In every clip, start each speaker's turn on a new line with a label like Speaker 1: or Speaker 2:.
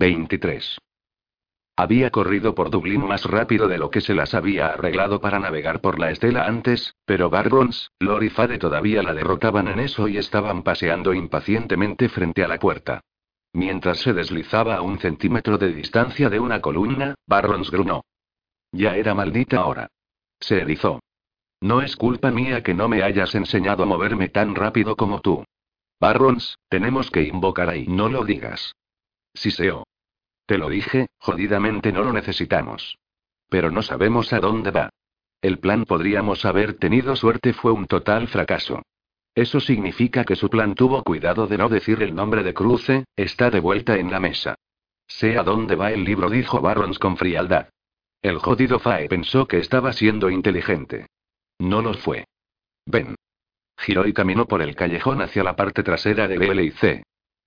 Speaker 1: 23. Había corrido por Dublín más rápido de lo que se las había arreglado para navegar por la estela antes, pero Barrons, Lord y Fade todavía la derrotaban en eso y estaban paseando impacientemente frente a la puerta. Mientras se deslizaba a un centímetro de distancia de una columna, Barrons grunó. Ya era maldita hora. Se erizó. No es culpa mía que no me hayas enseñado a moverme tan rápido como tú. Barrons, tenemos que invocar ahí. No lo digas. Siseo. Te lo dije, jodidamente no lo necesitamos. Pero no sabemos a dónde va. El plan podríamos haber tenido suerte fue un total fracaso. Eso significa que su plan tuvo cuidado de no decir el nombre de Cruce, está de vuelta en la mesa. Sé a dónde va el libro, dijo Barrons con frialdad. El jodido Fae pensó que estaba siendo inteligente. No lo fue. Ven. Giró y caminó por el callejón hacia la parte trasera de BLC.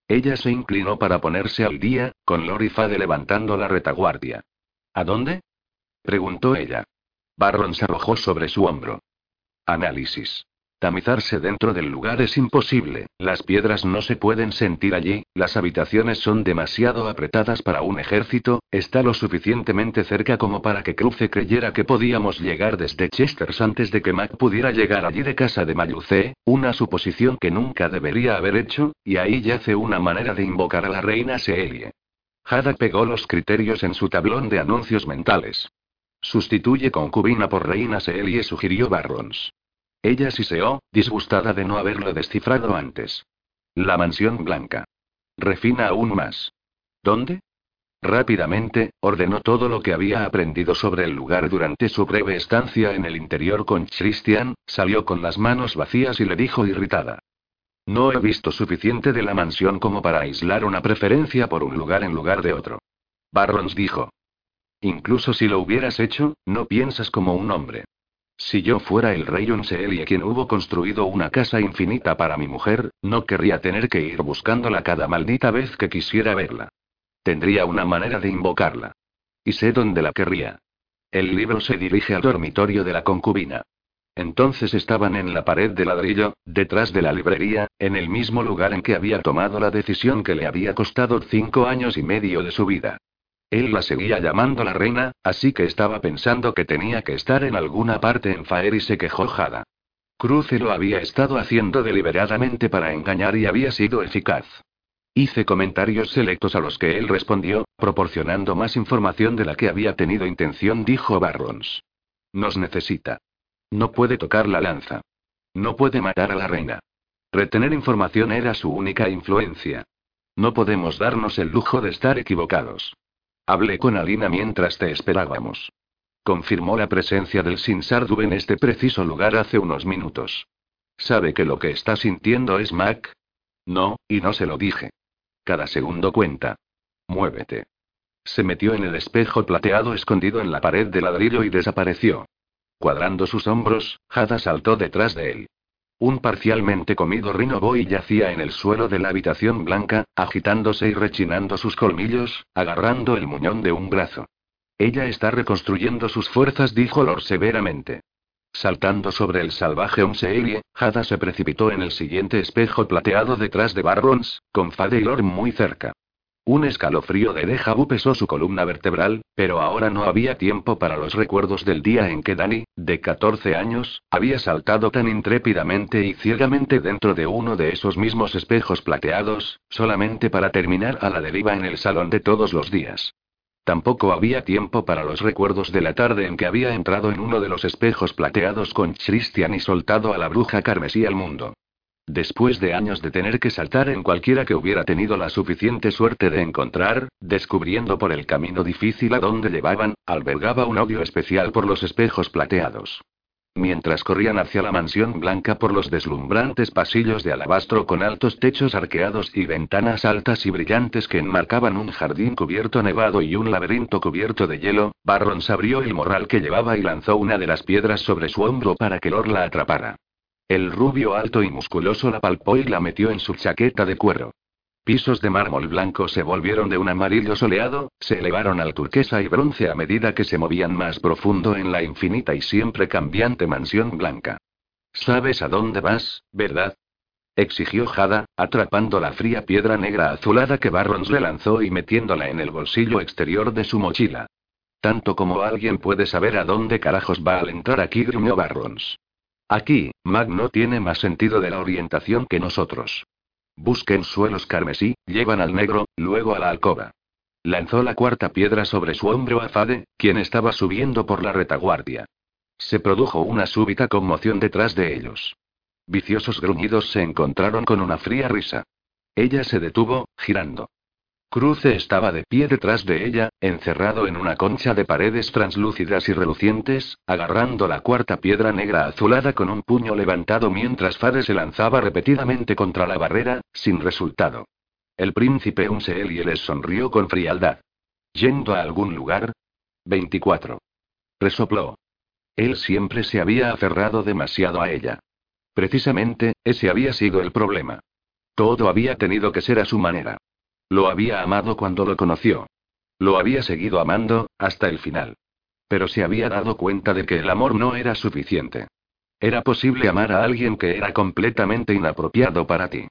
Speaker 1: Ella se inclinó para ponerse al día, con Lori Fade levantando la retaguardia. ¿A dónde? preguntó ella. Barron se arrojó sobre su hombro. Análisis. Tamizarse dentro del lugar es imposible, las piedras no se pueden sentir allí, las habitaciones son demasiado apretadas para un ejército, está lo suficientemente cerca como para que Cruce creyera que podíamos llegar desde Chesters antes de que Mac pudiera llegar allí de casa de Mayuce, una suposición que nunca debería haber hecho, y ahí yace una manera de invocar a la reina Seelie. Hada pegó los criterios en su tablón de anuncios mentales. Sustituye concubina por reina Seelie, sugirió Barrons. Ella siseó, disgustada de no haberlo descifrado antes. La mansión blanca. Refina aún más. ¿Dónde? Rápidamente, ordenó todo lo que había aprendido sobre el lugar durante su breve estancia en el interior con Christian, salió con las manos vacías y le dijo irritada. No he visto suficiente de la mansión como para aislar una preferencia por un lugar en lugar de otro. Barrons dijo. Incluso si lo hubieras hecho, no piensas como un hombre. Si yo fuera el rey Unseelie quien hubo construido una casa infinita para mi mujer, no querría tener que ir buscándola cada maldita vez que quisiera verla. Tendría una manera de invocarla. Y sé dónde la querría. El libro se dirige al dormitorio de la concubina. Entonces estaban en la pared de ladrillo, detrás de la librería, en el mismo lugar en que había tomado la decisión que le había costado cinco años y medio de su vida. Él la seguía llamando la reina, así que estaba pensando que tenía que estar en alguna parte en Faer y se quejó Jada. Cruce lo había estado haciendo deliberadamente para engañar y había sido eficaz. Hice comentarios selectos a los que él respondió, proporcionando más información de la que había tenido intención, dijo Barrons. Nos necesita. No puede tocar la lanza. No puede matar a la reina. Retener información era su única influencia. No podemos darnos el lujo de estar equivocados. Hablé con Alina mientras te esperábamos. Confirmó la presencia del Sinsardu en este preciso lugar hace unos minutos. ¿Sabe que lo que está sintiendo es Mac? No, y no se lo dije. Cada segundo cuenta. Muévete. Se metió en el espejo plateado escondido en la pared de ladrillo y desapareció. Cuadrando sus hombros, Hada saltó detrás de él. Un parcialmente comido Rino Boy yacía en el suelo de la habitación blanca, agitándose y rechinando sus colmillos, agarrando el muñón de un brazo. Ella está reconstruyendo sus fuerzas, dijo Lord severamente. Saltando sobre el salvaje Onseelie, Hada se precipitó en el siguiente espejo plateado detrás de Barrons, con Fade y Lord muy cerca. Un escalofrío de déjà vu pesó su columna vertebral, pero ahora no había tiempo para los recuerdos del día en que Danny, de 14 años, había saltado tan intrépidamente y ciegamente dentro de uno de esos mismos espejos plateados, solamente para terminar a la deriva en el salón de todos los días. Tampoco había tiempo para los recuerdos de la tarde en que había entrado en uno de los espejos plateados con Christian y soltado a la bruja carmesí al mundo. Después de años de tener que saltar en cualquiera que hubiera tenido la suficiente suerte de encontrar, descubriendo por el camino difícil a dónde llevaban, albergaba un odio especial por los espejos plateados. Mientras corrían hacia la mansión blanca por los deslumbrantes pasillos de alabastro con altos techos arqueados y ventanas altas y brillantes que enmarcaban un jardín cubierto nevado y un laberinto cubierto de hielo, Barrons abrió el morral que llevaba y lanzó una de las piedras sobre su hombro para que Lor la atrapara. El rubio alto y musculoso la palpó y la metió en su chaqueta de cuero. Pisos de mármol blanco se volvieron de un amarillo soleado, se elevaron al turquesa y bronce a medida que se movían más profundo en la infinita y siempre cambiante mansión blanca. ¿Sabes a dónde vas, verdad? exigió Jada, atrapando la fría piedra negra azulada que Barrons le lanzó y metiéndola en el bolsillo exterior de su mochila. Tanto como alguien puede saber a dónde carajos va al entrar aquí, gruñó Barrons. Aquí, Mag no tiene más sentido de la orientación que nosotros. Busquen suelos carmesí, llevan al negro, luego a la alcoba. Lanzó la cuarta piedra sobre su hombro a Fade, quien estaba subiendo por la retaguardia. Se produjo una súbita conmoción detrás de ellos. Viciosos gruñidos se encontraron con una fría risa. Ella se detuvo, girando. Cruce estaba de pie detrás de ella, encerrado en una concha de paredes translúcidas y relucientes, agarrando la cuarta piedra negra azulada con un puño levantado mientras Fade se lanzaba repetidamente contra la barrera, sin resultado. El príncipe Unseel les sonrió con frialdad. ¿Yendo a algún lugar? 24. Resopló. Él siempre se había aferrado demasiado a ella. Precisamente, ese había sido el problema. Todo había tenido que ser a su manera. Lo había amado cuando lo conoció. Lo había seguido amando, hasta el final. Pero se había dado cuenta de que el amor no era suficiente. Era posible amar a alguien que era completamente inapropiado para ti.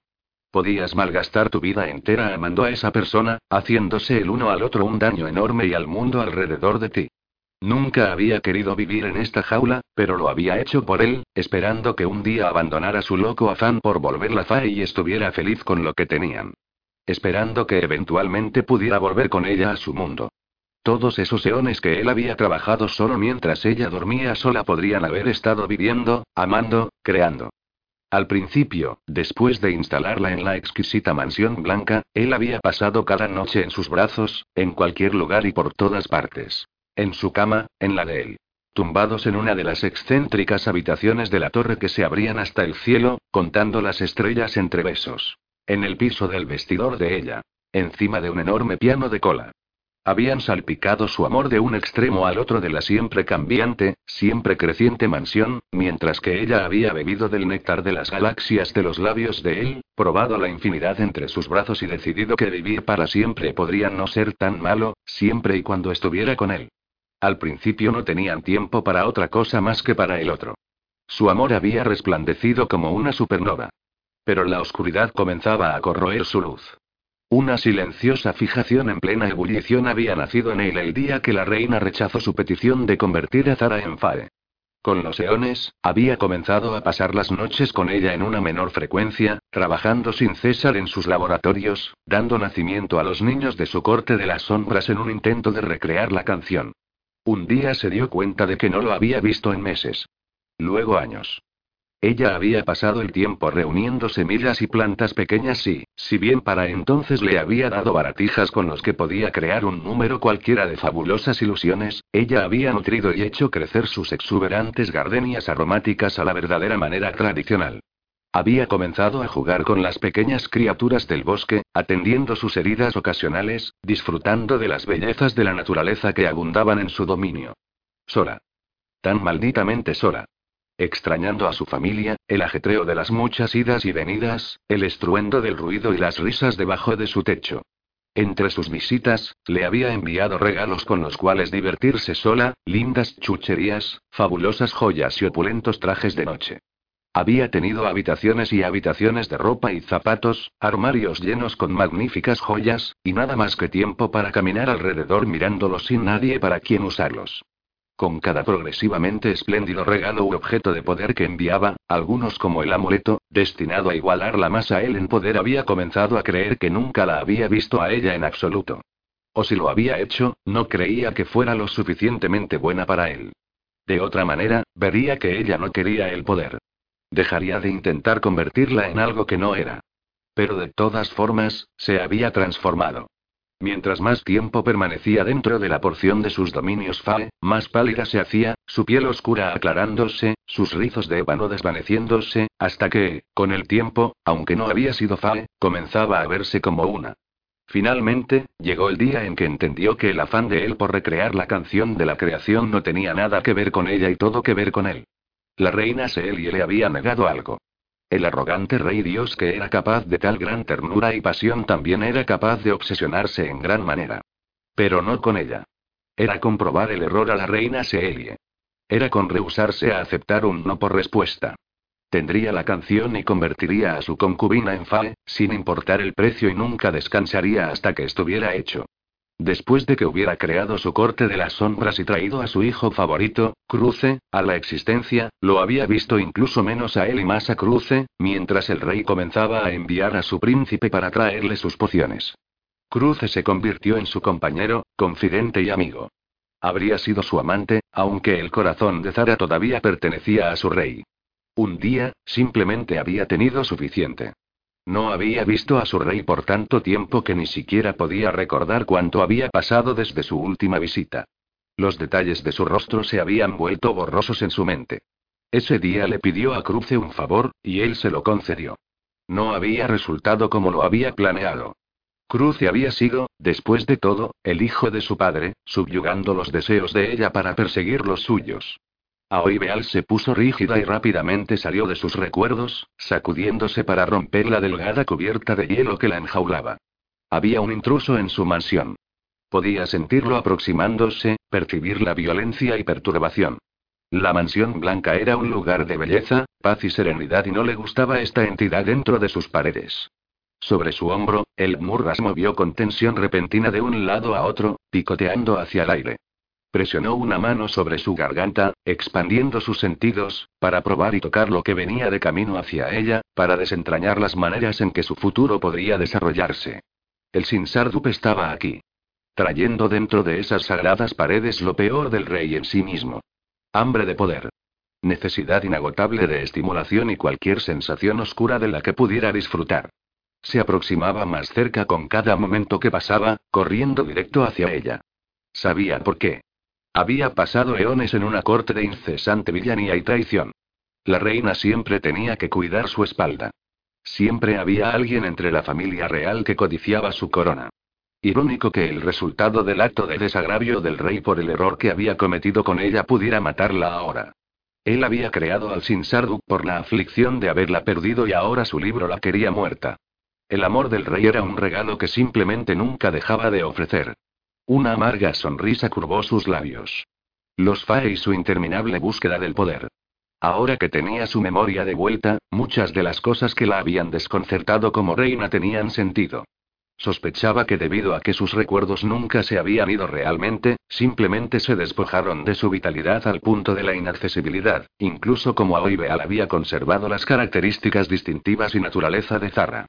Speaker 1: Podías malgastar tu vida entera amando a esa persona, haciéndose el uno al otro un daño enorme y al mundo alrededor de ti. Nunca había querido vivir en esta jaula, pero lo había hecho por él, esperando que un día abandonara su loco afán por volver la fa y estuviera feliz con lo que tenían. Esperando que eventualmente pudiera volver con ella a su mundo. Todos esos eones que él había trabajado solo mientras ella dormía sola podrían haber estado viviendo, amando, creando. Al principio, después de instalarla en la exquisita mansión blanca, él había pasado cada noche en sus brazos, en cualquier lugar y por todas partes. En su cama, en la de él. Tumbados en una de las excéntricas habitaciones de la torre que se abrían hasta el cielo, contando las estrellas entre besos. En el piso del vestidor de ella. Encima de un enorme piano de cola. Habían salpicado su amor de un extremo al otro de la siempre cambiante, siempre creciente mansión, mientras que ella había bebido del néctar de las galaxias de los labios de él, probado la infinidad entre sus brazos y decidido que vivir para siempre podría no ser tan malo, siempre y cuando estuviera con él. Al principio no tenían tiempo para otra cosa más que para el otro. Su amor había resplandecido como una supernova. Pero la oscuridad comenzaba a corroer su luz. Una silenciosa fijación en plena ebullición había nacido en él el día que la reina rechazó su petición de convertir a Zara en Fae. Con los eones, había comenzado a pasar las noches con ella en una menor frecuencia, trabajando sin cesar en sus laboratorios, dando nacimiento a los niños de su corte de las sombras en un intento de recrear la canción. Un día se dio cuenta de que no lo había visto en meses. Luego años. Ella había pasado el tiempo reuniendo semillas y plantas pequeñas y, si bien para entonces le había dado baratijas con los que podía crear un número cualquiera de fabulosas ilusiones, ella había nutrido y hecho crecer sus exuberantes gardenias aromáticas a la verdadera manera tradicional. Había comenzado a jugar con las pequeñas criaturas del bosque, atendiendo sus heridas ocasionales, disfrutando de las bellezas de la naturaleza que abundaban en su dominio. Sola. Tan malditamente sola. Extrañando a su familia, el ajetreo de las muchas idas y venidas, el estruendo del ruido y las risas debajo de su techo. Entre sus visitas, le había enviado regalos con los cuales divertirse sola, lindas chucherías, fabulosas joyas y opulentos trajes de noche. Había tenido habitaciones y habitaciones de ropa y zapatos, armarios llenos con magníficas joyas, y nada más que tiempo para caminar alrededor mirándolos sin nadie para quien usarlos. Con cada progresivamente espléndido regalo u objeto de poder que enviaba, algunos como el amuleto, destinado a igualarla más a él en poder, había comenzado a creer que nunca la había visto a ella en absoluto. O si lo había hecho, no creía que fuera lo suficientemente buena para él. De otra manera, vería que ella no quería el poder. Dejaría de intentar convertirla en algo que no era. Pero de todas formas, se había transformado. Mientras más tiempo permanecía dentro de la porción de sus dominios Fae, más pálida se hacía, su piel oscura aclarándose, sus rizos de ébano desvaneciéndose, hasta que, con el tiempo, aunque no había sido Fae, comenzaba a verse como una. Finalmente, llegó el día en que entendió que el afán de él por recrear la canción de la creación no tenía nada que ver con ella y todo que ver con él. La reina Seelie le había negado algo. El arrogante rey Dios que era capaz de tal gran ternura y pasión también era capaz de obsesionarse en gran manera. Pero no con ella. Era comprobar el error a la reina Seelie. Era con rehusarse a aceptar un no por respuesta. Tendría la canción y convertiría a su concubina en Fae, sin importar el precio y nunca descansaría hasta que estuviera hecho. Después de que hubiera creado su corte de las sombras y traído a su hijo favorito, Cruce, a la existencia, lo había visto incluso menos a él y más a Cruce, mientras el rey comenzaba a enviar a su príncipe para traerle sus pociones. Cruce se convirtió en su compañero, confidente y amigo. Habría sido su amante, aunque el corazón de Zara todavía pertenecía a su rey. Un día, simplemente había tenido suficiente. No había visto a su rey por tanto tiempo que ni siquiera podía recordar cuánto había pasado desde su última visita. Los detalles de su rostro se habían vuelto borrosos en su mente. Ese día le pidió a Cruce un favor, y él se lo concedió. No había resultado como lo había planeado. Cruce había sido, después de todo, el hijo de su padre, subyugando los deseos de ella para perseguir los suyos. Aoibeal se puso rígida y rápidamente salió de sus recuerdos, sacudiéndose para romper la delgada cubierta de hielo que la enjaulaba. Había un intruso en su mansión. Podía sentirlo aproximándose, percibir la violencia y perturbación. La mansión blanca era un lugar de belleza, paz y serenidad y no le gustaba esta entidad dentro de sus paredes. Sobre su hombro, el Murras movió con tensión repentina de un lado a otro, picoteando hacia el aire. Presionó una mano sobre su garganta, expandiendo sus sentidos, para probar y tocar lo que venía de camino hacia ella, para desentrañar las maneras en que su futuro podría desarrollarse. El Sinsardup estaba aquí. Trayendo dentro de esas sagradas paredes lo peor del rey en sí mismo. Hambre de poder. Necesidad inagotable de estimulación y cualquier sensación oscura de la que pudiera disfrutar. Se aproximaba más cerca con cada momento que pasaba, corriendo directo hacia ella. Sabía por qué. Había pasado eones en una corte de incesante villanía y traición. La reina siempre tenía que cuidar su espalda. Siempre había alguien entre la familia real que codiciaba su corona. Irónico que el resultado del acto de desagravio del rey por el error que había cometido con ella pudiera matarla ahora. Él había creado al Sinsarduk por la aflicción de haberla perdido y ahora su libro la quería muerta. El amor del rey era un regalo que simplemente nunca dejaba de ofrecer. Una amarga sonrisa curvó sus labios. Los Fae y su interminable búsqueda del poder. Ahora que tenía su memoria de vuelta, muchas de las cosas que la habían desconcertado como reina tenían sentido. Sospechaba que debido a que sus recuerdos nunca se habían ido realmente, simplemente se despojaron de su vitalidad al punto de la inaccesibilidad, incluso como Aoibeal había conservado las características distintivas y naturaleza de Zarra.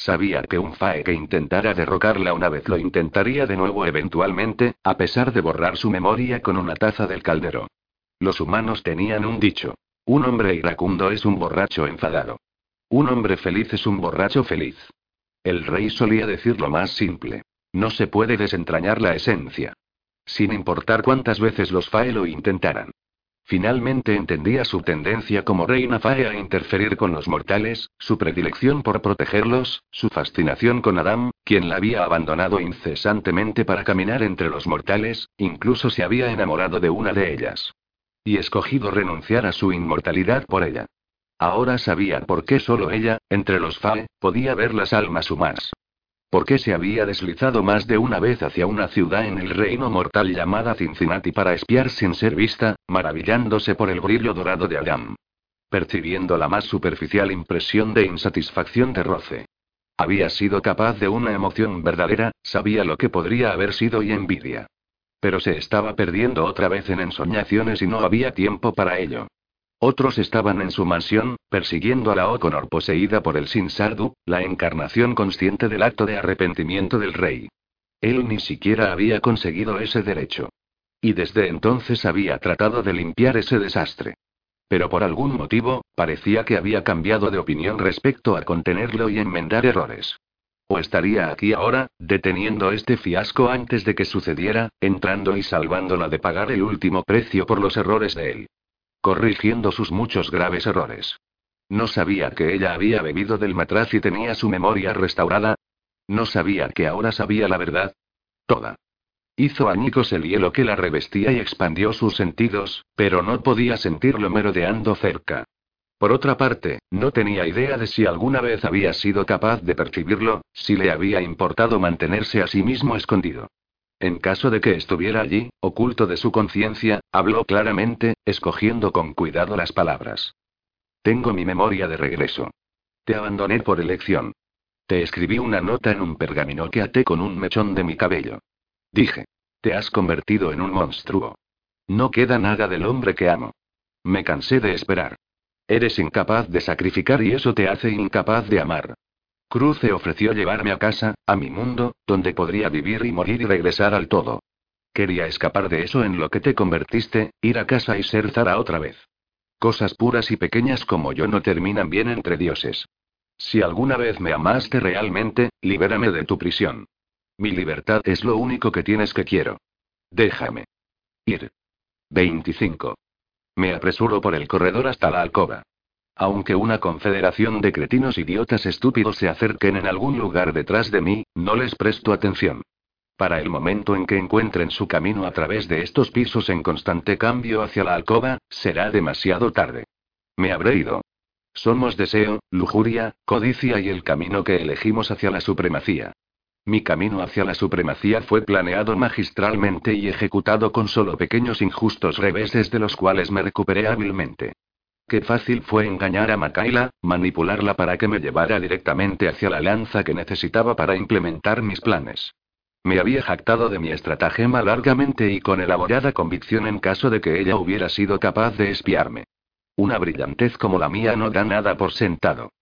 Speaker 1: Sabía que un Fae que intentara derrocarla una vez lo intentaría de nuevo eventualmente, a pesar de borrar su memoria con una taza del caldero. Los humanos tenían un dicho. Un hombre iracundo es un borracho enfadado. Un hombre feliz es un borracho feliz. El rey solía decir lo más simple. No se puede desentrañar la esencia. Sin importar cuántas veces los Fae lo intentaran. Finalmente entendía su tendencia como reina Fae a interferir con los mortales, su predilección por protegerlos, su fascinación con Adam, quien la había abandonado incesantemente para caminar entre los mortales, incluso se había enamorado de una de ellas. Y escogido renunciar a su inmortalidad por ella. Ahora sabía por qué solo ella, entre los Fae, podía ver las almas humanas. ¿Por qué se había deslizado más de una vez hacia una ciudad en el reino mortal llamada Cincinnati para espiar sin ser vista, maravillándose por el brillo dorado de Adam? Percibiendo la más superficial impresión de insatisfacción de roce. Había sido capaz de una emoción verdadera, sabía lo que podría haber sido y envidia. Pero se estaba perdiendo otra vez en ensoñaciones y no había tiempo para ello. Otros estaban en su mansión, persiguiendo a la Oconor poseída por el Sinsardu, la encarnación consciente del acto de arrepentimiento del rey. Él ni siquiera había conseguido ese derecho. Y desde entonces había tratado de limpiar ese desastre. Pero por algún motivo, parecía que había cambiado de opinión respecto a contenerlo y enmendar errores. O estaría aquí ahora, deteniendo este fiasco antes de que sucediera, entrando y salvándola de pagar el último precio por los errores de él corrigiendo sus muchos graves errores. No sabía que ella había bebido del matraz y tenía su memoria restaurada. No sabía que ahora sabía la verdad. Toda. Hizo añicos el hielo que la revestía y expandió sus sentidos, pero no podía sentirlo merodeando cerca. Por otra parte, no tenía idea de si alguna vez había sido capaz de percibirlo, si le había importado mantenerse a sí mismo escondido. En caso de que estuviera allí, oculto de su conciencia, habló claramente, escogiendo con cuidado las palabras. Tengo mi memoria de regreso. Te abandoné por elección. Te escribí una nota en un pergamino que até con un mechón de mi cabello. Dije. Te has convertido en un monstruo. No queda nada del hombre que amo. Me cansé de esperar. Eres incapaz de sacrificar y eso te hace incapaz de amar. Cruce ofreció llevarme a casa, a mi mundo, donde podría vivir y morir y regresar al todo. Quería escapar de eso en lo que te convertiste, ir a casa y ser Zara otra vez. Cosas puras y pequeñas como yo no terminan bien entre dioses. Si alguna vez me amaste realmente, libérame de tu prisión. Mi libertad es lo único que tienes que quiero. Déjame. Ir. 25. Me apresuro por el corredor hasta la alcoba. Aunque una confederación de cretinos idiotas estúpidos se acerquen en algún lugar detrás de mí, no les presto atención. Para el momento en que encuentren su camino a través de estos pisos en constante cambio hacia la alcoba, será demasiado tarde. Me habré ido. Somos deseo, lujuria, codicia y el camino que elegimos hacia la supremacía. Mi camino hacia la supremacía fue planeado magistralmente y ejecutado con solo pequeños injustos reveses de los cuales me recuperé hábilmente. Qué fácil fue engañar a Makaila, manipularla para que me llevara directamente hacia la lanza que necesitaba para implementar mis planes. Me había jactado de mi estratagema largamente y con elaborada convicción en caso de que ella hubiera sido capaz de espiarme. Una brillantez como la mía no da nada por sentado.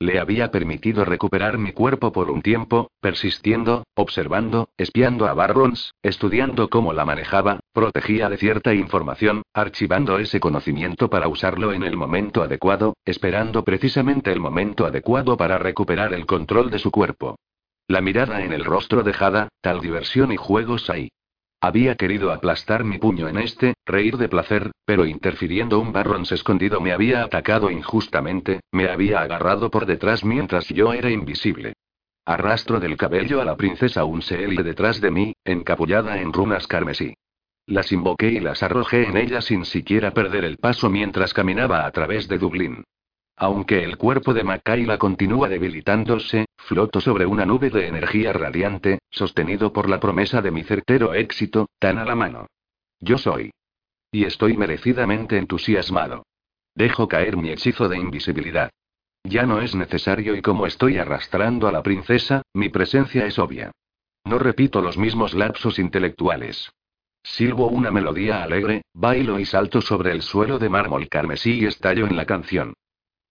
Speaker 1: Le había permitido recuperar mi cuerpo por un tiempo, persistiendo, observando, espiando a Barrons, estudiando cómo la manejaba, protegía de cierta información, archivando ese conocimiento para usarlo en el momento adecuado, esperando precisamente el momento adecuado para recuperar el control de su cuerpo. La mirada en el rostro dejada, tal diversión y juegos ahí. Había querido aplastar mi puño en este, reír de placer, pero interfiriendo un Barrons escondido me había atacado injustamente, me había agarrado por detrás mientras yo era invisible. Arrastro del cabello a la princesa Unseelie detrás de mí, encapullada en runas carmesí. Las invoqué y las arrojé en ella sin siquiera perder el paso mientras caminaba a través de Dublín. Aunque el cuerpo de Makaila continúa debilitándose, floto sobre una nube de energía radiante, sostenido por la promesa de mi certero éxito, tan a la mano. Yo soy. Y estoy merecidamente entusiasmado. Dejo caer mi hechizo de invisibilidad. Ya no es necesario y como estoy arrastrando a la princesa, mi presencia es obvia. No repito los mismos lapsos intelectuales. Silbo una melodía alegre, bailo y salto sobre el suelo de mármol carmesí y estallo en la canción.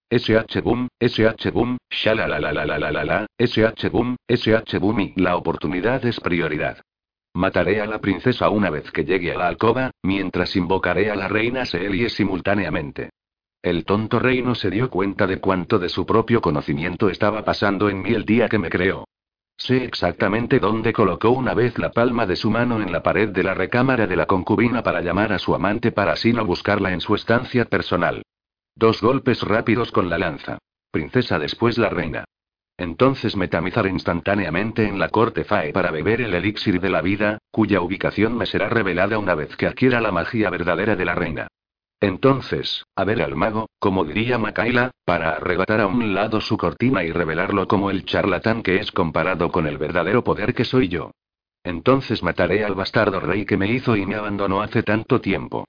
Speaker 1: SH Boom, SH Boom, la, SH Boom, SH Boom y la oportunidad es prioridad. Mataré a la princesa una vez que llegue a la alcoba, mientras invocaré a la reina Seelie simultáneamente. El tonto rey no se dio cuenta de cuánto de su propio conocimiento estaba pasando en mí el día que me creó. Sé exactamente dónde colocó una vez la palma de su mano en la pared de la recámara de la concubina para llamar a su amante para así no buscarla en su estancia personal. Dos golpes rápidos con la lanza. Princesa después la reina. Entonces me tamizaré instantáneamente en la corte Fae para beber el elixir de la vida, cuya ubicación me será revelada una vez que adquiera la magia verdadera de la reina. Entonces, a ver al mago, como diría Makaila, para arrebatar a un lado su cortina y revelarlo como el charlatán que es comparado con el verdadero poder que soy yo. Entonces mataré al bastardo rey que me hizo y me abandonó hace tanto tiempo.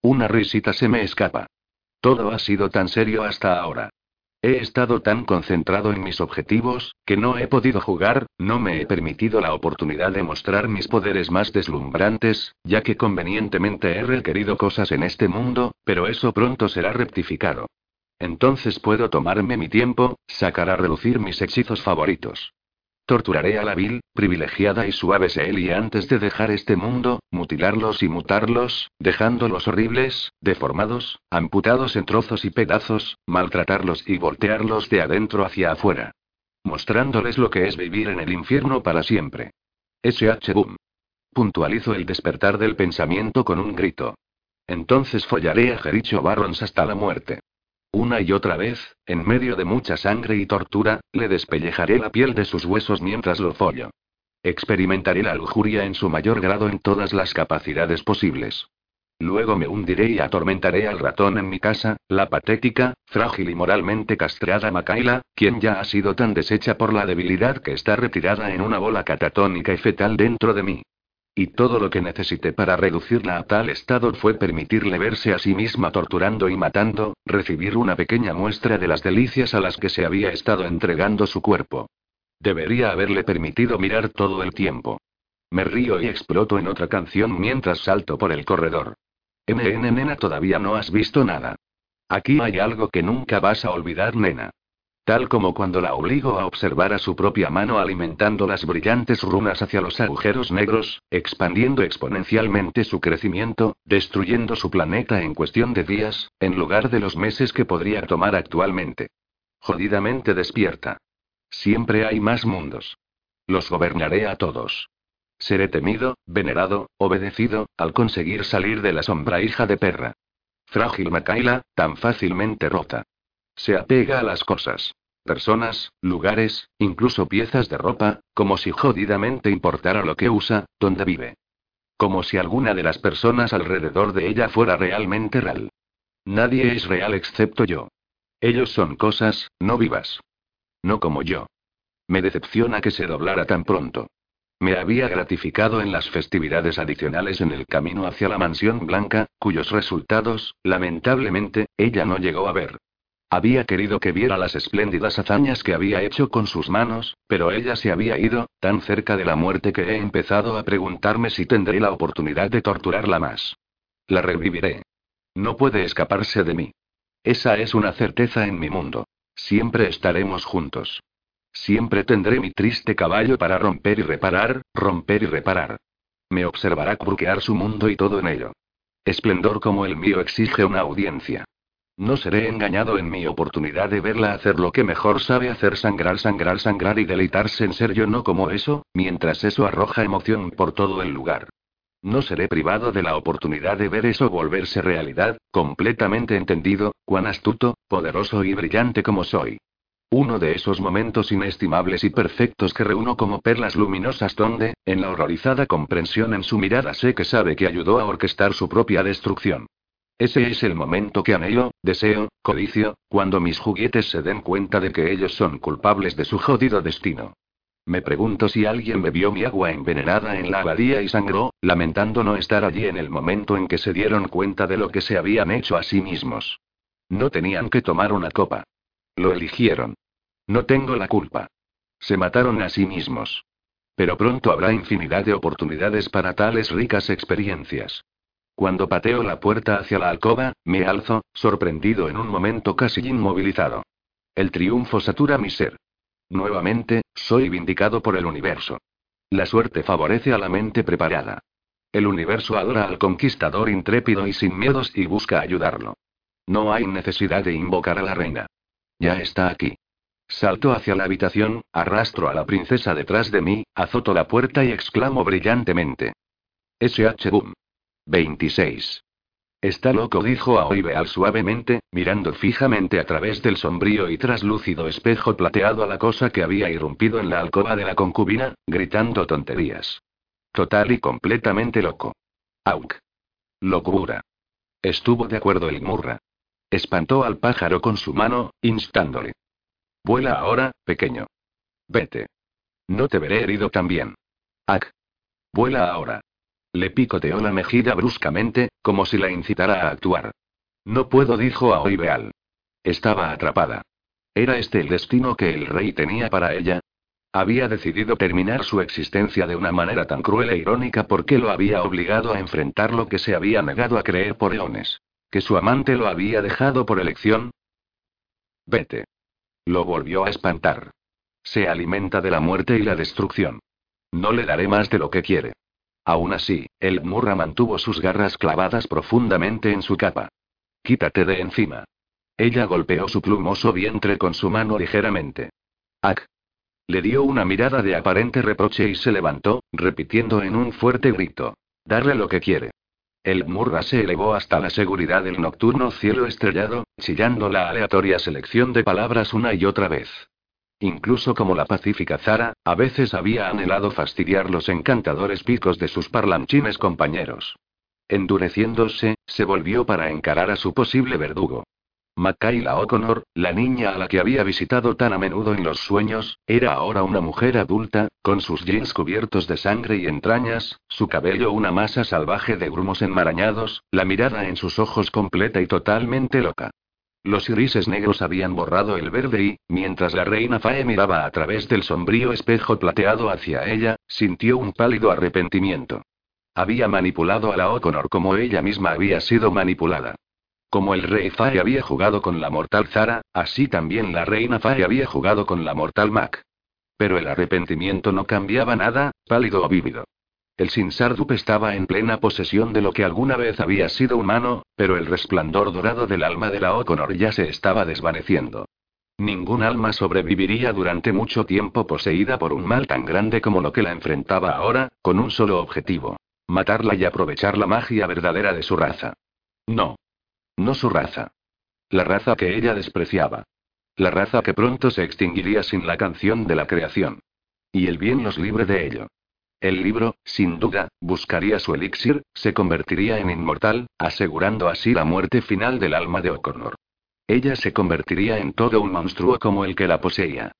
Speaker 1: Una risita se me escapa. Todo ha sido tan serio hasta ahora. He estado tan concentrado en mis objetivos, que no he podido jugar, no me he permitido la oportunidad de mostrar mis poderes más deslumbrantes, ya que convenientemente he requerido cosas en este mundo, pero eso pronto será rectificado. Entonces puedo tomarme mi tiempo, sacar a relucir mis hechizos favoritos. Torturaré a la vil, privilegiada y suave Seelie antes de dejar este mundo, mutilarlos y mutarlos, dejándolos horribles, deformados, amputados en trozos y pedazos, maltratarlos y voltearlos de adentro hacia afuera. Mostrándoles lo que es vivir en el infierno para siempre. SH Boom. Puntualizo el despertar del pensamiento con un grito. Entonces follaré a Jericho Barrons hasta la muerte. Una y otra vez, en medio de mucha sangre y tortura, le despellejaré la piel de sus huesos mientras lo follo. Experimentaré la lujuria en su mayor grado en todas las capacidades posibles. Luego me hundiré y atormentaré al ratón en mi casa, la patética, frágil y moralmente castrada Makaila, quien ya ha sido tan deshecha por la debilidad que está retirada en una bola catatónica y fetal dentro de mí. Y todo lo que necesité para reducirla a tal estado fue permitirle verse a sí misma torturando y matando, recibir una pequeña muestra de las delicias a las que se había estado entregando su cuerpo. Debería haberle permitido mirar todo el tiempo. Me río y exploto en otra canción mientras salto por el corredor. NN nena, todavía no has visto nada. Aquí hay algo que nunca vas a olvidar, nena. Tal como cuando la obligo a observar a su propia mano alimentando las brillantes runas hacia los agujeros negros, expandiendo exponencialmente su crecimiento, destruyendo su planeta en cuestión de días, en lugar de los meses que podría tomar actualmente. Jodidamente despierta. Siempre hay más mundos. Los gobernaré a todos. Seré temido, venerado, obedecido, al conseguir salir de la sombra hija de perra. Frágil Makaila, tan fácilmente rota. Se apega a las cosas. Personas, lugares, incluso piezas de ropa, como si jodidamente importara lo que usa, donde vive. Como si alguna de las personas alrededor de ella fuera realmente real. Nadie es real excepto yo. Ellos son cosas, no vivas. No como yo. Me decepciona que se doblara tan pronto. Me había gratificado en las festividades adicionales en el camino hacia la mansión blanca, cuyos resultados, lamentablemente, ella no llegó a ver. Había querido que viera las espléndidas hazañas que había hecho con sus manos, pero ella se había ido, tan cerca de la muerte que he empezado a preguntarme si tendré la oportunidad de torturarla más. La reviviré. No puede escaparse de mí. Esa es una certeza en mi mundo. Siempre estaremos juntos. Siempre tendré mi triste caballo para romper y reparar, romper y reparar. Me observará cruquear su mundo y todo en ello. Esplendor como el mío exige una audiencia. No seré engañado en mi oportunidad de verla hacer lo que mejor sabe hacer sangrar, sangrar, sangrar y deleitarse en ser yo no como eso, mientras eso arroja emoción por todo el lugar. No seré privado de la oportunidad de ver eso volverse realidad, completamente entendido, cuán astuto, poderoso y brillante como soy. Uno de esos momentos inestimables y perfectos que reúno como perlas luminosas donde, en la horrorizada comprensión en su mirada sé que sabe que ayudó a orquestar su propia destrucción. Ese es el momento que anhelo, deseo, codicio, cuando mis juguetes se den cuenta de que ellos son culpables de su jodido destino. Me pregunto si alguien bebió mi agua envenenada en la abadía y sangró, lamentando no estar allí en el momento en que se dieron cuenta de lo que se habían hecho a sí mismos. No tenían que tomar una copa. Lo eligieron. No tengo la culpa. Se mataron a sí mismos. Pero pronto habrá infinidad de oportunidades para tales ricas experiencias. Cuando pateo la puerta hacia la alcoba, me alzo, sorprendido en un momento casi inmovilizado. El triunfo satura mi ser. Nuevamente, soy vindicado por el universo. La suerte favorece a la mente preparada. El universo adora al conquistador intrépido y sin miedos y busca ayudarlo. No hay necesidad de invocar a la reina. Ya está aquí. Salto hacia la habitación, arrastro a la princesa detrás de mí, azoto la puerta y exclamo brillantemente. SH Boom. 26. Está loco, dijo Aoibeal suavemente, mirando fijamente a través del sombrío y traslúcido espejo plateado a la cosa que había irrumpido en la alcoba de la concubina, gritando tonterías. Total y completamente loco. Auk. Locura. Estuvo de acuerdo el murra. Espantó al pájaro con su mano, instándole. Vuela ahora, pequeño. Vete. No te veré herido también. Ak. Vuela ahora. Le picoteó la mejilla bruscamente, como si la incitara a actuar. No puedo, dijo a Oibeal. Estaba atrapada. ¿Era este el destino que el rey tenía para ella? Había decidido terminar su existencia de una manera tan cruel e irónica porque lo había obligado a enfrentar lo que se había negado a creer por eones. ¿Que su amante lo había dejado por elección? Vete. Lo volvió a espantar. Se alimenta de la muerte y la destrucción. No le daré más de lo que quiere. Aún así, el Murra mantuvo sus garras clavadas profundamente en su capa. Quítate de encima. Ella golpeó su plumoso vientre con su mano ligeramente. ¡Ac! Le dio una mirada de aparente reproche y se levantó, repitiendo en un fuerte grito. Darle lo que quiere. El Murra se elevó hasta la seguridad del nocturno cielo estrellado, chillando la aleatoria selección de palabras una y otra vez. Incluso como la pacífica Zara, a veces había anhelado fastidiar los encantadores picos de sus parlanchines compañeros. Endureciéndose, se volvió para encarar a su posible verdugo. Makaila O'Connor, la niña a la que había visitado tan a menudo en los sueños, era ahora una mujer adulta, con sus jeans cubiertos de sangre y entrañas, su cabello una masa salvaje de grumos enmarañados, la mirada en sus ojos completa y totalmente loca. Los irises negros habían borrado el verde y, mientras la reina Fae miraba a través del sombrío espejo plateado hacia ella, sintió un pálido arrepentimiento. Había manipulado a la O'Connor como ella misma había sido manipulada. Como el rey Fae había jugado con la mortal Zara, así también la reina Fae había jugado con la mortal Mac. Pero el arrepentimiento no cambiaba nada, pálido o vívido. El Sinsardup estaba en plena posesión de lo que alguna vez había sido humano, pero el resplandor dorado del alma de la O'Connor ya se estaba desvaneciendo. Ningún alma sobreviviría durante mucho tiempo poseída por un mal tan grande como lo que la enfrentaba ahora, con un solo objetivo. Matarla y aprovechar la magia verdadera de su raza. No. No su raza. La raza que ella despreciaba. La raza que pronto se extinguiría sin la canción de la creación. Y el bien los libre de ello. El libro, sin duda, buscaría su elixir, se convertiría en inmortal, asegurando así la muerte final del alma de O'Connor. Ella se convertiría en todo un monstruo como el que la poseía.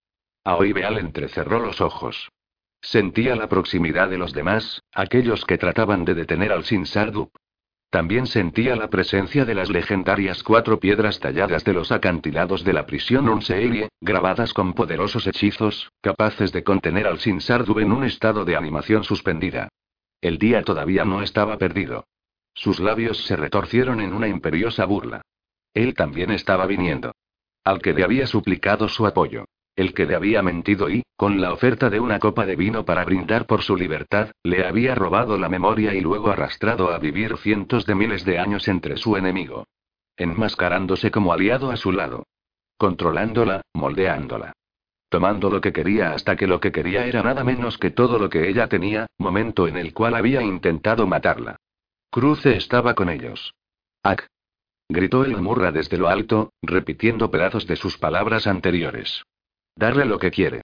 Speaker 1: Aoi Beal entrecerró los ojos. Sentía la proximidad de los demás, aquellos que trataban de detener al Sin Sardup, también sentía la presencia de las legendarias cuatro piedras talladas de los acantilados de la prisión Unseelie, grabadas con poderosos hechizos, capaces de contener al Sinsardu en un estado de animación suspendida. El día todavía no estaba perdido. Sus labios se retorcieron en una imperiosa burla. Él también estaba viniendo. Al que le había suplicado su apoyo. El que le había mentido y, con la oferta de una copa de vino para brindar por su libertad, le había robado la memoria y luego arrastrado a vivir cientos de miles de años entre su enemigo. Enmascarándose como aliado a su lado. Controlándola, moldeándola. Tomando lo que quería hasta que lo que quería era nada menos que todo lo que ella tenía, momento en el cual había intentado matarla. Cruce estaba con ellos. ¡Ac! Gritó el murra desde lo alto, repitiendo pedazos de sus palabras anteriores. Darle lo que quiere.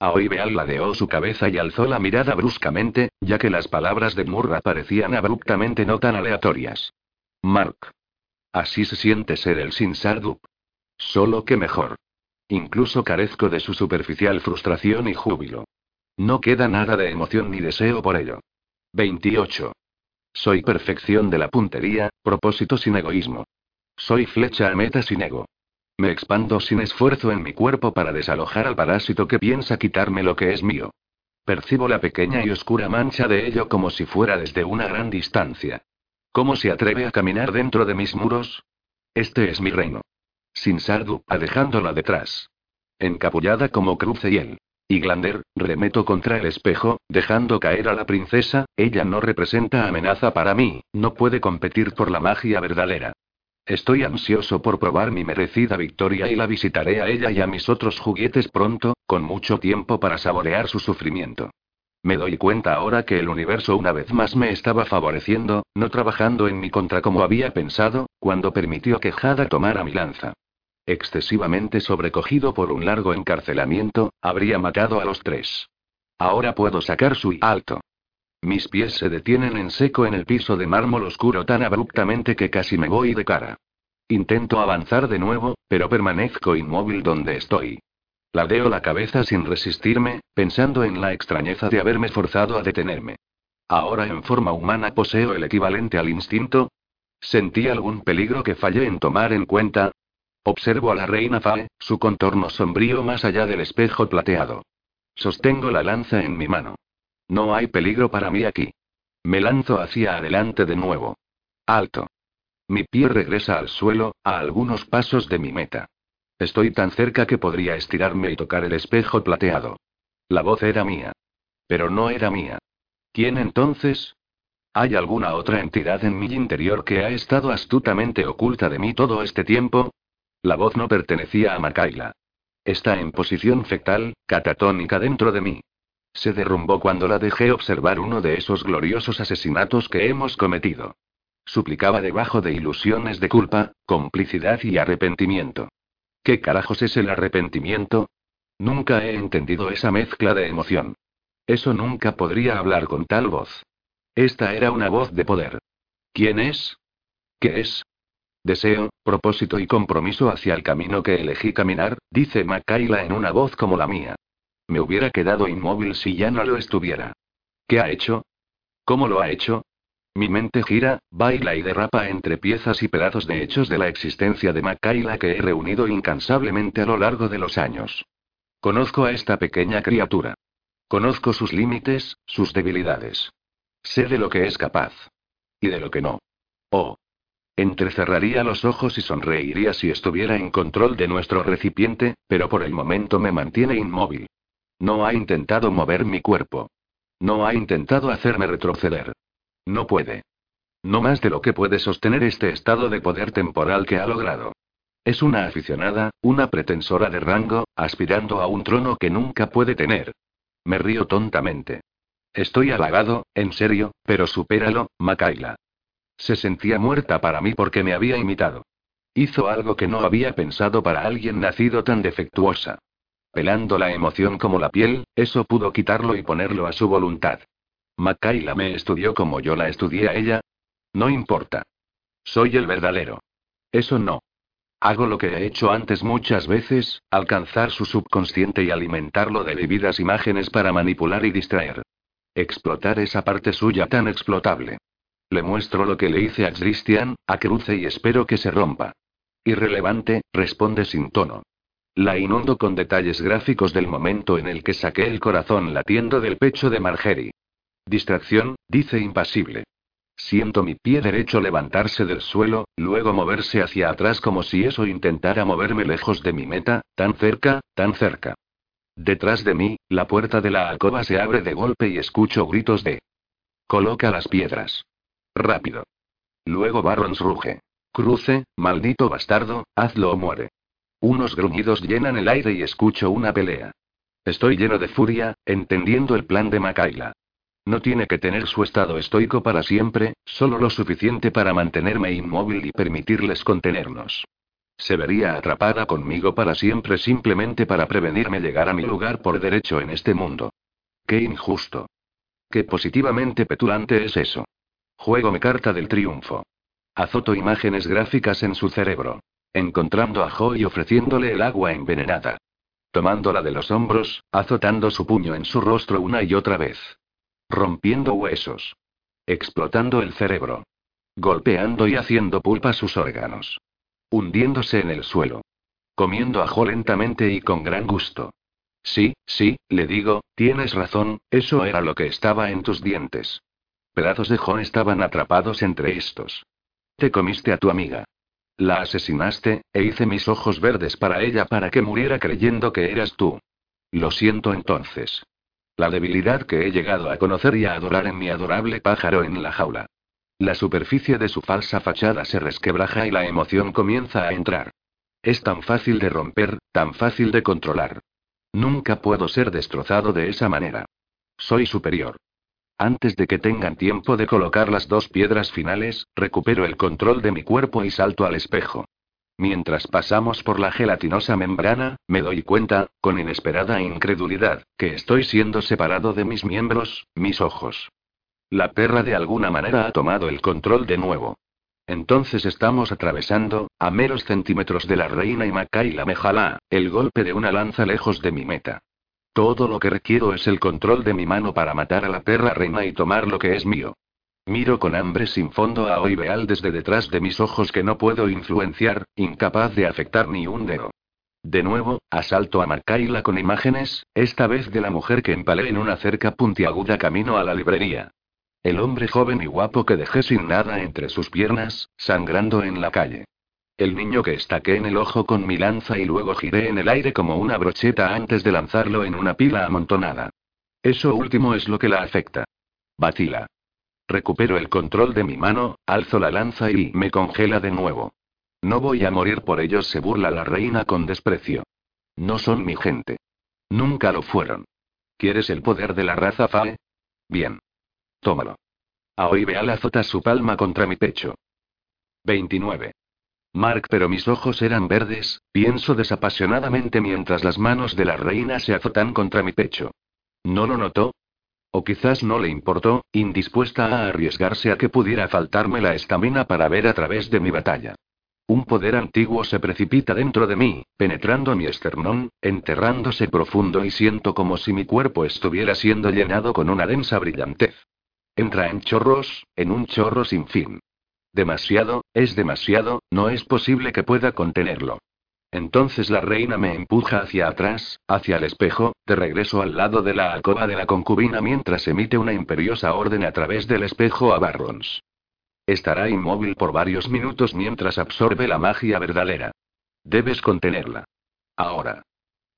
Speaker 1: Aoi Beal ladeó su cabeza y alzó la mirada bruscamente, ya que las palabras de Murra parecían abruptamente no tan aleatorias. Mark. Así se siente ser el Sin Sardup. Solo que mejor. Incluso carezco de su superficial frustración y júbilo. No queda nada de emoción ni deseo por ello. 28. Soy perfección de la puntería, propósito sin egoísmo. Soy flecha a meta sin ego. Me expando sin esfuerzo en mi cuerpo para desalojar al parásito que piensa quitarme lo que es mío. Percibo la pequeña y oscura mancha de ello como si fuera desde una gran distancia. ¿Cómo se atreve a caminar dentro de mis muros? Este es mi reino. Sin Sardu, dejándola detrás. Encapullada como Cruce y él. Y Glander, remeto contra el espejo, dejando caer a la princesa, ella no representa amenaza para mí, no puede competir por la magia verdadera. Estoy ansioso por probar mi merecida victoria y la visitaré a ella y a mis otros juguetes pronto, con mucho tiempo para saborear su sufrimiento. Me doy cuenta ahora que el universo una vez más me estaba favoreciendo, no trabajando en mi contra como había pensado, cuando permitió que Jada tomara mi lanza. Excesivamente sobrecogido por un largo encarcelamiento, habría matado a los tres. Ahora puedo sacar su alto. Mis pies se detienen en seco en el piso de mármol oscuro tan abruptamente que casi me voy de cara. Intento avanzar de nuevo, pero permanezco inmóvil donde estoy. Ladeo la cabeza sin resistirme, pensando en la extrañeza de haberme forzado a detenerme. Ahora en forma humana poseo el equivalente al instinto. ¿Sentí algún peligro que fallé en tomar en cuenta? Observo a la reina Fae, su contorno sombrío más allá del espejo plateado. Sostengo la lanza en mi mano. No hay peligro para mí aquí. Me lanzo hacia adelante de nuevo. Alto. Mi pie regresa al suelo, a algunos pasos de mi meta. Estoy tan cerca que podría estirarme y tocar el espejo plateado. La voz era mía. Pero no era mía. ¿Quién entonces? ¿Hay alguna otra entidad en mi interior que ha estado astutamente oculta de mí todo este tiempo? La voz no pertenecía a Makaila. Está en posición fectal, catatónica dentro de mí. Se derrumbó cuando la dejé observar uno de esos gloriosos asesinatos que hemos cometido. Suplicaba debajo de ilusiones de culpa, complicidad y arrepentimiento. ¿Qué carajos es el arrepentimiento? Nunca he entendido esa mezcla de emoción. Eso nunca podría hablar con tal voz. Esta era una voz de poder. ¿Quién es? ¿Qué es? deseo, propósito y compromiso hacia el camino que elegí caminar, dice Makaila en una voz como la mía. Me hubiera quedado inmóvil si ya no lo estuviera. ¿Qué ha hecho? ¿Cómo lo ha hecho? Mi mente gira, baila y derrapa entre piezas y pedazos de hechos de la existencia de Makaila que he reunido incansablemente a lo largo de los años. Conozco a esta pequeña criatura. Conozco sus límites, sus debilidades. Sé de lo que es capaz. Y de lo que no. Oh. Entrecerraría los ojos y sonreiría si estuviera en control de nuestro recipiente, pero por el momento me mantiene inmóvil. No ha intentado mover mi cuerpo. No ha intentado hacerme retroceder. No puede. No más de lo que puede sostener este estado de poder temporal que ha logrado. Es una aficionada, una pretensora de rango, aspirando a un trono que nunca puede tener. Me río tontamente. Estoy halagado, en serio, pero supéralo, Makaila. Se sentía muerta para mí porque me había imitado. Hizo algo que no había pensado para alguien nacido tan defectuosa. Pelando la emoción como la piel, eso pudo quitarlo y ponerlo a su voluntad. Makaila me estudió como yo la estudié a ella. No importa. Soy el verdadero. Eso no. Hago lo que he hecho antes muchas veces, alcanzar su subconsciente y alimentarlo de vividas imágenes para manipular y distraer. Explotar esa parte suya tan explotable. Le muestro lo que le hice a Christian, a Cruce y espero que se rompa. Irrelevante, responde sin tono. La inundo con detalles gráficos del momento en el que saqué el corazón latiendo del pecho de Margery. Distracción, dice impasible. Siento mi pie derecho levantarse del suelo, luego moverse hacia atrás como si eso intentara moverme lejos de mi meta, tan cerca, tan cerca. Detrás de mí, la puerta de la alcoba se abre de golpe y escucho gritos de... Coloca las piedras. Rápido. Luego Barrons ruge. Cruce, maldito bastardo, hazlo o muere. Unos gruñidos llenan el aire y escucho una pelea. Estoy lleno de furia, entendiendo el plan de Makaila. No tiene que tener su estado estoico para siempre, solo lo suficiente para mantenerme inmóvil y permitirles contenernos. Se vería atrapada conmigo para siempre simplemente para prevenirme llegar a mi lugar por derecho en este mundo. Qué injusto. Qué positivamente petulante es eso. Juego mi carta del triunfo. Azoto imágenes gráficas en su cerebro. Encontrando a Jo y ofreciéndole el agua envenenada. Tomándola de los hombros, azotando su puño en su rostro una y otra vez. Rompiendo huesos. Explotando el cerebro. Golpeando y haciendo pulpa sus órganos. Hundiéndose en el suelo. Comiendo ajo lentamente y con gran gusto. Sí, sí, le digo, tienes razón, eso era lo que estaba en tus dientes. Pedazos de jo estaban atrapados entre estos. Te comiste a tu amiga. La asesinaste, e hice mis ojos verdes para ella para que muriera creyendo que eras tú. Lo siento entonces. La debilidad que he llegado a conocer y a adorar en mi adorable pájaro en la jaula. La superficie de su falsa fachada se resquebraja y la emoción comienza a entrar. Es tan fácil de romper, tan fácil de controlar. Nunca puedo ser destrozado de esa manera. Soy superior. Antes de que tengan tiempo de colocar las dos piedras finales, recupero el control de mi cuerpo y salto al espejo. Mientras pasamos por la gelatinosa membrana, me doy cuenta, con inesperada incredulidad, que estoy siendo separado de mis miembros, mis ojos. La perra de alguna manera ha tomado el control de nuevo. Entonces estamos atravesando, a meros centímetros de la reina y Macaila me jala, el golpe de una lanza lejos de mi meta. Todo lo que requiero es el control de mi mano para matar a la perra reina y tomar lo que es mío. Miro con hambre sin fondo a Oibeal desde detrás de mis ojos que no puedo influenciar, incapaz de afectar ni un dedo. De nuevo, asalto a Markaila con imágenes, esta vez de la mujer que empalé en una cerca puntiaguda camino a la librería. El hombre joven y guapo que dejé sin nada entre sus piernas, sangrando en la calle. El niño que estaqué en el ojo con mi lanza y luego giré en el aire como una brocheta antes de lanzarlo en una pila amontonada. Eso último es lo que la afecta. Batila. Recupero el control de mi mano, alzo la lanza y me congela de nuevo. No voy a morir por ellos, se burla la reina con desprecio. No son mi gente. Nunca lo fueron. ¿Quieres el poder de la raza Fae? Bien. Tómalo. Aoibeal azota su palma contra mi pecho. 29. Mark, pero mis ojos eran verdes, pienso desapasionadamente mientras las manos de la reina se azotan contra mi pecho. ¿No lo notó? O quizás no le importó, indispuesta a arriesgarse a que pudiera faltarme la estamina para ver a través de mi batalla. Un poder antiguo se precipita dentro de mí, penetrando mi esternón, enterrándose profundo y siento como si mi cuerpo estuviera siendo llenado con una densa brillantez. Entra en chorros, en un chorro sin fin. Demasiado, es demasiado, no es posible que pueda contenerlo. Entonces la reina me empuja hacia atrás, hacia el espejo, de regreso al lado de la alcoba de la concubina mientras emite una imperiosa orden a través del espejo a Barrons. Estará inmóvil por varios minutos mientras absorbe la magia verdadera. Debes contenerla. Ahora.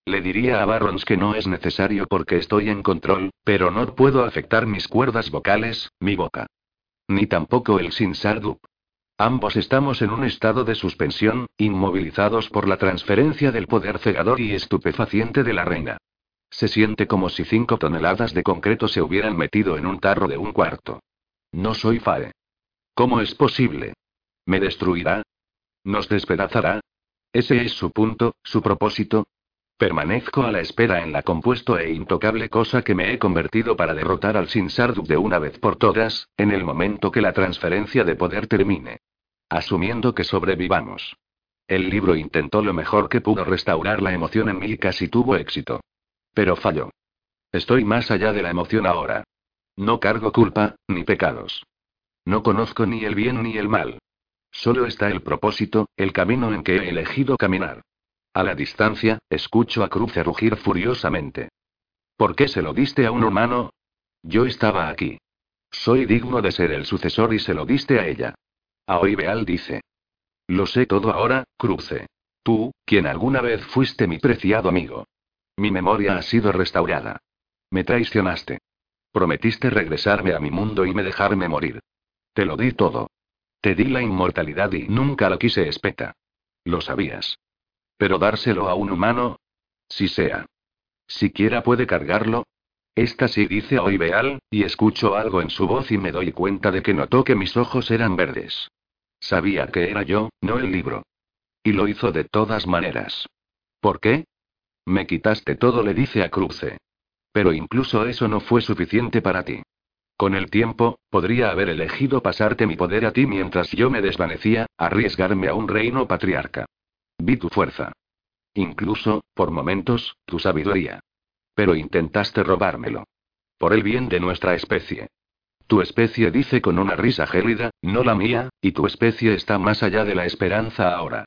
Speaker 1: Le diría a Barrons que no es necesario porque estoy en control, pero no puedo afectar mis cuerdas vocales, mi boca. Ni tampoco el Sinsardup. Ambos estamos en un estado de suspensión, inmovilizados por la transferencia del poder cegador y estupefaciente de la reina. Se siente como si cinco toneladas de concreto se hubieran metido en un tarro de un cuarto. No soy Fae. ¿Cómo es posible? ¿Me destruirá? ¿Nos despedazará? ¿Ese es su punto, su propósito? Permanezco a la espera en la compuesto e intocable cosa que me he convertido para derrotar al Sinsarduk de una vez por todas, en el momento que la transferencia de poder termine. Asumiendo que sobrevivamos. El libro intentó lo mejor que pudo restaurar la emoción en mí y casi tuvo éxito. Pero falló. Estoy más allá de la emoción ahora. No cargo culpa, ni pecados. No conozco ni el bien ni el mal. Solo está el propósito, el camino en que he elegido caminar. A la distancia, escucho a Cruce rugir furiosamente. ¿Por qué se lo diste a un humano? Yo estaba aquí. Soy digno de ser el sucesor y se lo diste a ella. Aoibeal dice. Lo sé todo ahora, Cruce. Tú, quien alguna vez fuiste mi preciado amigo. Mi memoria ha sido restaurada. Me traicionaste. Prometiste regresarme a mi mundo y me dejarme morir. Te lo di todo. Te di la inmortalidad y nunca la quise espeta. Lo sabías. Pero dárselo a un humano. Si sea. ¿Siquiera puede cargarlo? Esta sí dice Oibeal, y escucho algo en su voz y me doy cuenta de que notó que mis ojos eran verdes. Sabía que era yo, no el libro. Y lo hizo de todas maneras. ¿Por qué? Me quitaste todo, le dice a Cruce. Pero incluso eso no fue suficiente para ti. Con el tiempo, podría haber elegido pasarte mi poder a ti mientras yo me desvanecía, arriesgarme a un reino patriarca. Vi tu fuerza. Incluso, por momentos, tu sabiduría. Pero intentaste robármelo. Por el bien de nuestra especie. Tu especie dice con una risa gélida, no la mía, y tu especie está más allá de la esperanza ahora.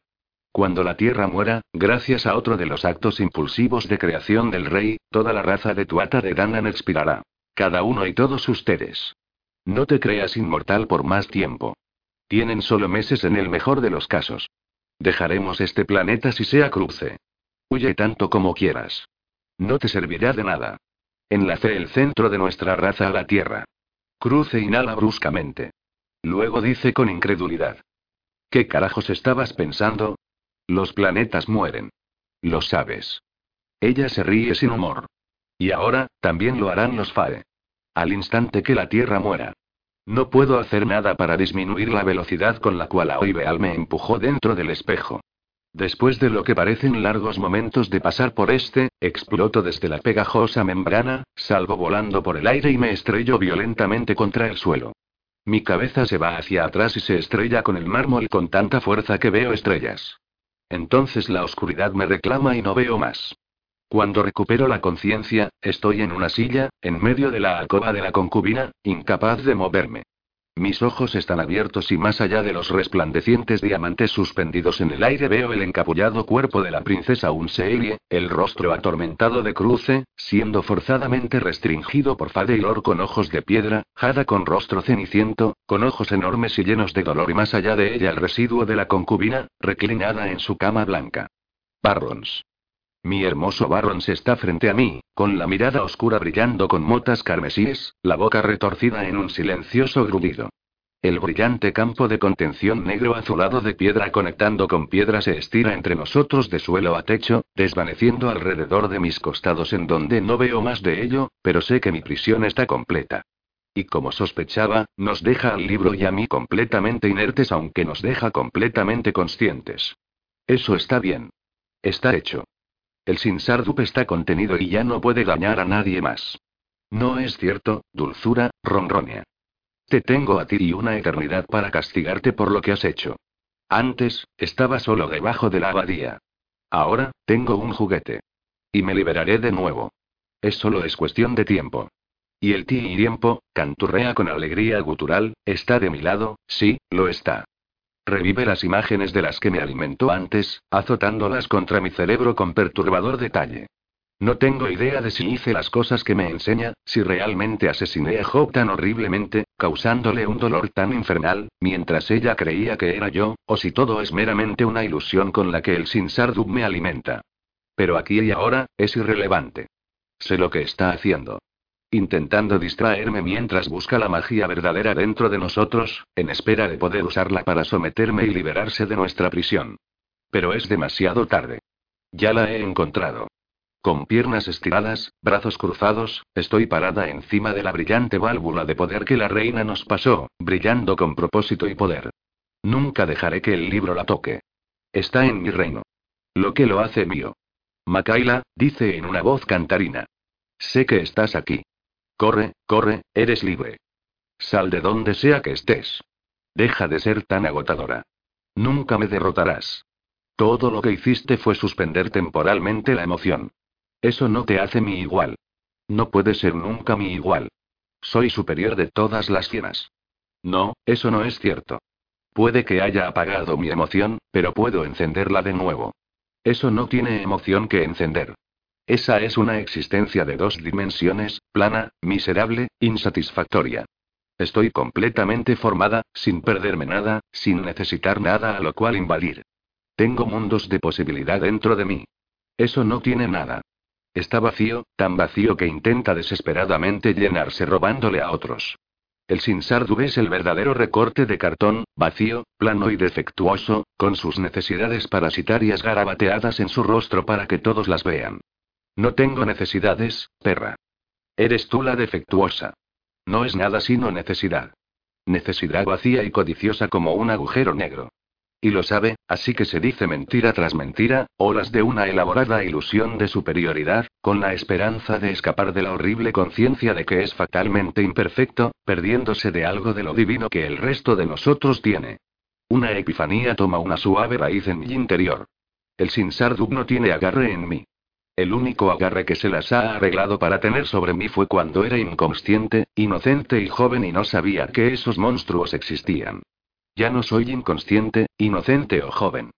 Speaker 1: Cuando la tierra muera, gracias a otro de los actos impulsivos de creación del rey, toda la raza de Tuata de Danan expirará. Cada uno y todos ustedes. No te creas inmortal por más tiempo. Tienen solo meses en el mejor de los casos. Dejaremos este planeta si sea cruce. Huye tanto como quieras. No te servirá de nada. Enlace el centro de nuestra raza a la Tierra. Cruce inhala bruscamente. Luego dice con incredulidad. ¿Qué carajos estabas pensando? Los planetas mueren. Lo sabes. Ella se ríe sin humor. Y ahora, también lo harán los FAE. Al instante que la Tierra muera. No puedo hacer nada para disminuir la velocidad con la cual Aoibeal me empujó dentro del espejo. Después de lo que parecen largos momentos de pasar por este, exploto desde la pegajosa membrana, salgo volando por el aire y me estrello violentamente contra el suelo. Mi cabeza se va hacia atrás y se estrella con el mármol con tanta fuerza que veo estrellas. Entonces la oscuridad me reclama y no veo más. Cuando recupero la conciencia, estoy en una silla, en medio de la alcoba de la concubina, incapaz de moverme. Mis ojos están abiertos y más allá de los resplandecientes diamantes suspendidos en el aire veo el encapullado cuerpo de la princesa Unseelie, el rostro atormentado de cruce, siendo forzadamente restringido por Fadeilor con ojos de piedra, Jada con rostro ceniciento, con ojos enormes y llenos de dolor y más allá de ella el residuo de la concubina, reclinada en su cama blanca. Barrons. Mi hermoso Barrons está frente a mí, con la mirada oscura brillando con motas carmesíes, la boca retorcida en un silencioso grudido. El brillante campo de contención negro azulado de piedra conectando con piedra se estira entre nosotros de suelo a techo, desvaneciendo alrededor de mis costados en donde no veo más de ello, pero sé que mi prisión está completa. Y como sospechaba, nos deja al libro y a mí completamente inertes aunque nos deja completamente conscientes. Eso está bien. Está hecho. El Sinsardup está contenido y ya no puede dañar a nadie más. No es cierto, dulzura, ronronea. Te tengo a ti y una eternidad para castigarte por lo que has hecho. Antes, estaba solo debajo de la abadía. Ahora, tengo un juguete. Y me liberaré de nuevo. Es solo es cuestión de tiempo. Y el tiempo, canturrea con alegría gutural, está de mi lado, sí, lo está. Revive las imágenes de las que me alimentó antes, azotándolas contra mi cerebro con perturbador detalle. No tengo idea de si hice las cosas que me enseña, si realmente asesiné a Job tan horriblemente, causándole un dolor tan infernal, mientras ella creía que era yo, o si todo es meramente una ilusión con la que el Sinsardub me alimenta. Pero aquí y ahora, es irrelevante. Sé lo que está haciendo. Intentando distraerme mientras busca la magia verdadera dentro de nosotros, en espera de poder usarla para someterme y liberarse de nuestra prisión. Pero es demasiado tarde. Ya la he encontrado. Con piernas estiradas, brazos cruzados, estoy parada encima de la brillante válvula de poder que la reina nos pasó, brillando con propósito y poder. Nunca dejaré que el libro la toque. Está en mi reino. Lo que lo hace mío. Makaila, dice en una voz cantarina. Sé que estás aquí. Corre, corre, eres libre. Sal de donde sea que estés. Deja de ser tan agotadora. Nunca me derrotarás. Todo lo que hiciste fue suspender temporalmente la emoción. Eso no te hace mi igual. No puede ser nunca mi igual. Soy superior de todas las fieras. No, eso no es cierto. Puede que haya apagado mi emoción, pero puedo encenderla de nuevo. Eso no tiene emoción que encender. Esa es una existencia de dos dimensiones, plana, miserable, insatisfactoria. Estoy completamente formada, sin perderme nada, sin necesitar nada a lo cual invadir. Tengo mundos de posibilidad dentro de mí. Eso no tiene nada. Está vacío, tan vacío que intenta desesperadamente llenarse robándole a otros. El Sinsardu es el verdadero recorte de cartón, vacío, plano y defectuoso, con sus necesidades parasitarias garabateadas en su rostro para que todos las vean. No tengo necesidades, perra. Eres tú la defectuosa. No es nada sino necesidad. Necesidad vacía y codiciosa como un agujero negro. Y lo sabe, así que se dice mentira tras mentira, horas de una elaborada ilusión de superioridad, con la esperanza de escapar de la horrible conciencia de que es fatalmente imperfecto, perdiéndose de algo de lo divino que el resto de nosotros tiene. Una epifanía toma una suave raíz en mi interior. El Sinsardub no tiene agarre en mí. El único agarre que se las ha arreglado para tener sobre mí fue cuando era inconsciente, inocente y joven y no sabía que esos monstruos existían. Ya no soy inconsciente, inocente o joven.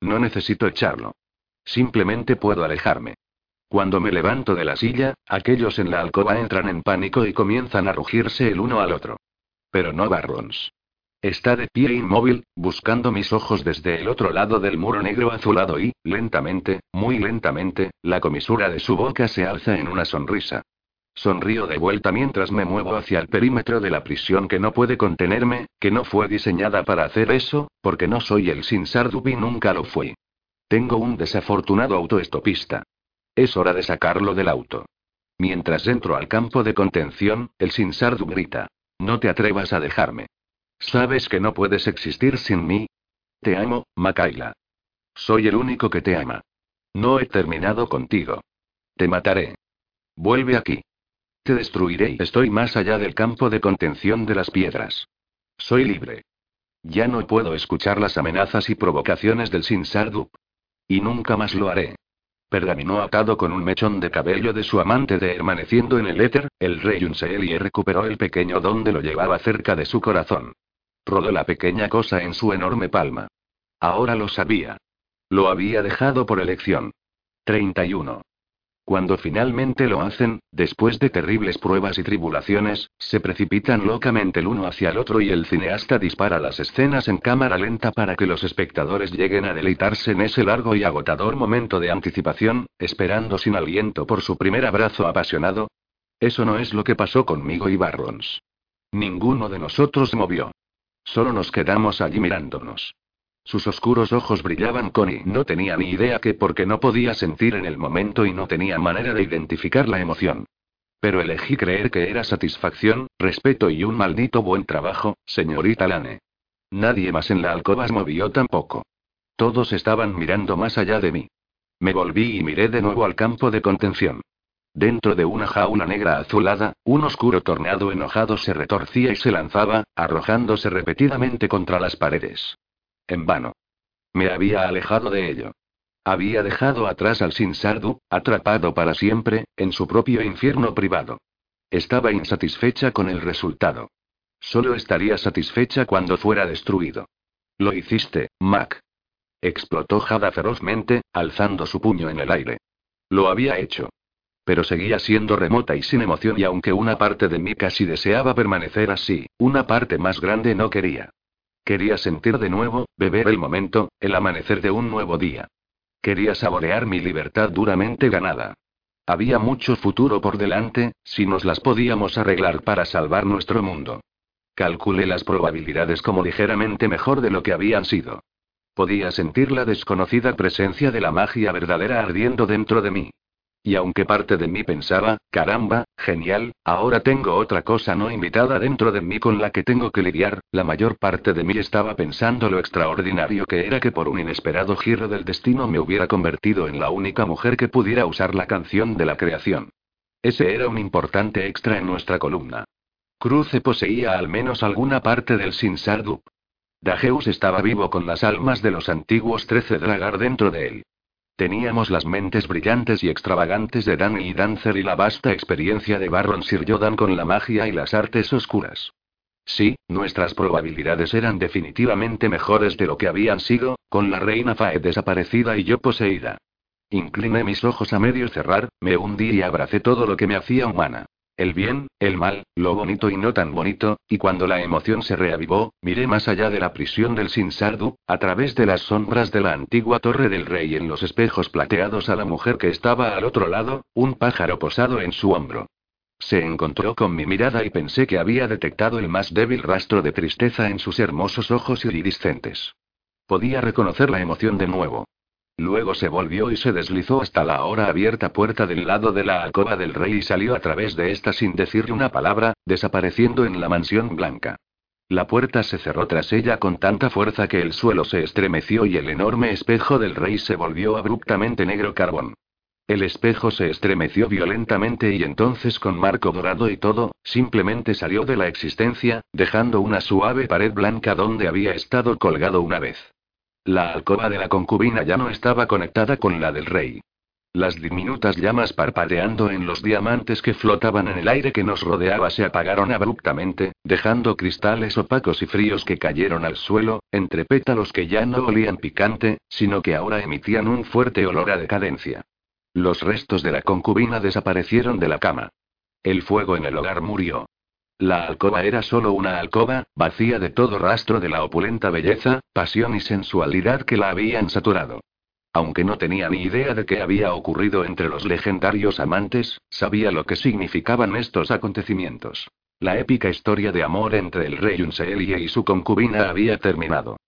Speaker 1: No necesito echarlo. Simplemente puedo alejarme. Cuando me levanto de la silla, aquellos en la alcoba entran en pánico y comienzan a rugirse el uno al otro. Pero no Barrons. Está de pie inmóvil, buscando mis ojos desde el otro lado del muro negro azulado y, lentamente, muy lentamente, la comisura de su boca se alza en una sonrisa. Sonrío de vuelta mientras me muevo hacia el perímetro de la prisión que no puede contenerme, que no fue diseñada para hacer eso, porque no soy el Sinsardub y nunca lo fui. Tengo un desafortunado autoestopista. Es hora de sacarlo del auto. Mientras entro al campo de contención, el Sinsardub grita. No te atrevas a dejarme. ¿Sabes que no puedes existir sin mí? Te amo, Makaila. Soy el único que te ama. No he terminado contigo. Te mataré. Vuelve aquí. Te destruiré y estoy más allá del campo de contención de las piedras. Soy libre. Ya no puedo escuchar las amenazas y provocaciones del Sinsardup. Y nunca más lo haré. Pergaminó atado con un mechón de cabello de su amante de hermaneciendo en el éter, el rey y recuperó el pequeño don de lo llevaba cerca de su corazón. Rodó la pequeña cosa en su enorme palma. Ahora lo sabía. Lo había dejado por elección. 31. Cuando finalmente lo hacen, después de terribles pruebas y tribulaciones, se precipitan locamente el uno hacia el otro y el cineasta dispara las escenas en cámara lenta para que los espectadores lleguen a deleitarse en ese largo y agotador momento de anticipación, esperando sin aliento por su primer abrazo apasionado. Eso no es lo que pasó conmigo y Barrons. Ninguno de nosotros movió. Solo nos quedamos allí mirándonos. Sus oscuros ojos brillaban con y no tenía ni idea que porque no podía sentir en el momento y no tenía manera de identificar la emoción. Pero elegí creer que era satisfacción, respeto y un maldito buen trabajo, señorita Lane. Nadie más en la alcoba movió tampoco. Todos estaban mirando más allá de mí. Me volví y miré de nuevo al campo de contención. Dentro de una jaula negra azulada, un oscuro tornado enojado se retorcía y se lanzaba, arrojándose repetidamente contra las paredes. en vano. Me había alejado de ello. Había dejado atrás al Sinsardu, atrapado para siempre, en su propio infierno privado. Estaba insatisfecha con el resultado. Solo estaría satisfecha cuando fuera destruido. Lo hiciste, Mac. Explotó Jada ferozmente, alzando su puño en el aire. Lo había hecho. Pero seguía siendo remota y sin emoción y aunque una parte de mí casi deseaba permanecer así, una parte más grande no quería. Quería sentir de nuevo, beber el momento, el amanecer de un nuevo día. Quería saborear mi libertad duramente ganada. Había mucho futuro por delante, si nos las podíamos arreglar para salvar nuestro mundo. Calculé las probabilidades como ligeramente mejor de lo que habían sido. Podía sentir la desconocida presencia de la magia verdadera ardiendo dentro de mí. Y aunque parte de mí pensaba, caramba, genial, ahora tengo otra cosa no invitada dentro de mí con la que tengo que lidiar, la mayor parte de mí estaba pensando lo extraordinario que era que por un inesperado giro del destino me hubiera convertido en la única mujer que pudiera usar la canción de la creación. Ese era un importante extra en nuestra columna. Cruce poseía al menos alguna parte del Sinsardup. Dageus estaba vivo con las almas de los antiguos trece Dragar dentro de él. Teníamos las mentes brillantes y extravagantes de Danny y Dancer y la vasta experiencia de Baron Sir Jodan con la magia y las artes oscuras. Sí, nuestras probabilidades eran definitivamente mejores de lo que habían sido, con la reina Fae desaparecida y yo poseída. Incliné mis ojos a medio cerrar, me hundí y abracé todo lo que me hacía humana. El bien, el mal, lo bonito y no tan bonito, y cuando la emoción se reavivó, miré más allá de la prisión del Sinsardu, a través de las sombras de la antigua torre del rey en los espejos plateados a la mujer que estaba al otro lado, un pájaro posado en su hombro. Se encontró con mi mirada y pensé que había detectado el más débil rastro de tristeza en sus hermosos ojos iridiscentes. Podía reconocer la emoción de nuevo. Luego se volvió y se deslizó hasta la ahora abierta puerta del lado de la alcoba del rey y salió a través de esta sin decirle una palabra, desapareciendo en la mansión blanca. La puerta se cerró tras ella con tanta fuerza que el suelo se estremeció y el enorme espejo del rey se volvió abruptamente negro carbón. El espejo se estremeció violentamente y entonces con marco dorado y todo, simplemente salió de la existencia, dejando una suave pared blanca donde había estado colgado una vez. La alcoba de la concubina ya no estaba conectada con la del rey. Las diminutas llamas parpadeando en los diamantes que flotaban en el aire que nos rodeaba se apagaron abruptamente, dejando cristales opacos y fríos que cayeron al suelo, entre pétalos que ya no olían picante, sino que ahora emitían un fuerte olor a decadencia. Los restos de la concubina desaparecieron de la cama. El fuego en el hogar murió. La alcoba era solo una alcoba, vacía de todo rastro de la opulenta belleza, pasión y sensualidad que la habían saturado. Aunque no tenía ni idea de qué había ocurrido entre los legendarios amantes, sabía lo que significaban estos acontecimientos. La épica historia de amor entre el rey Unseelie y su concubina había terminado.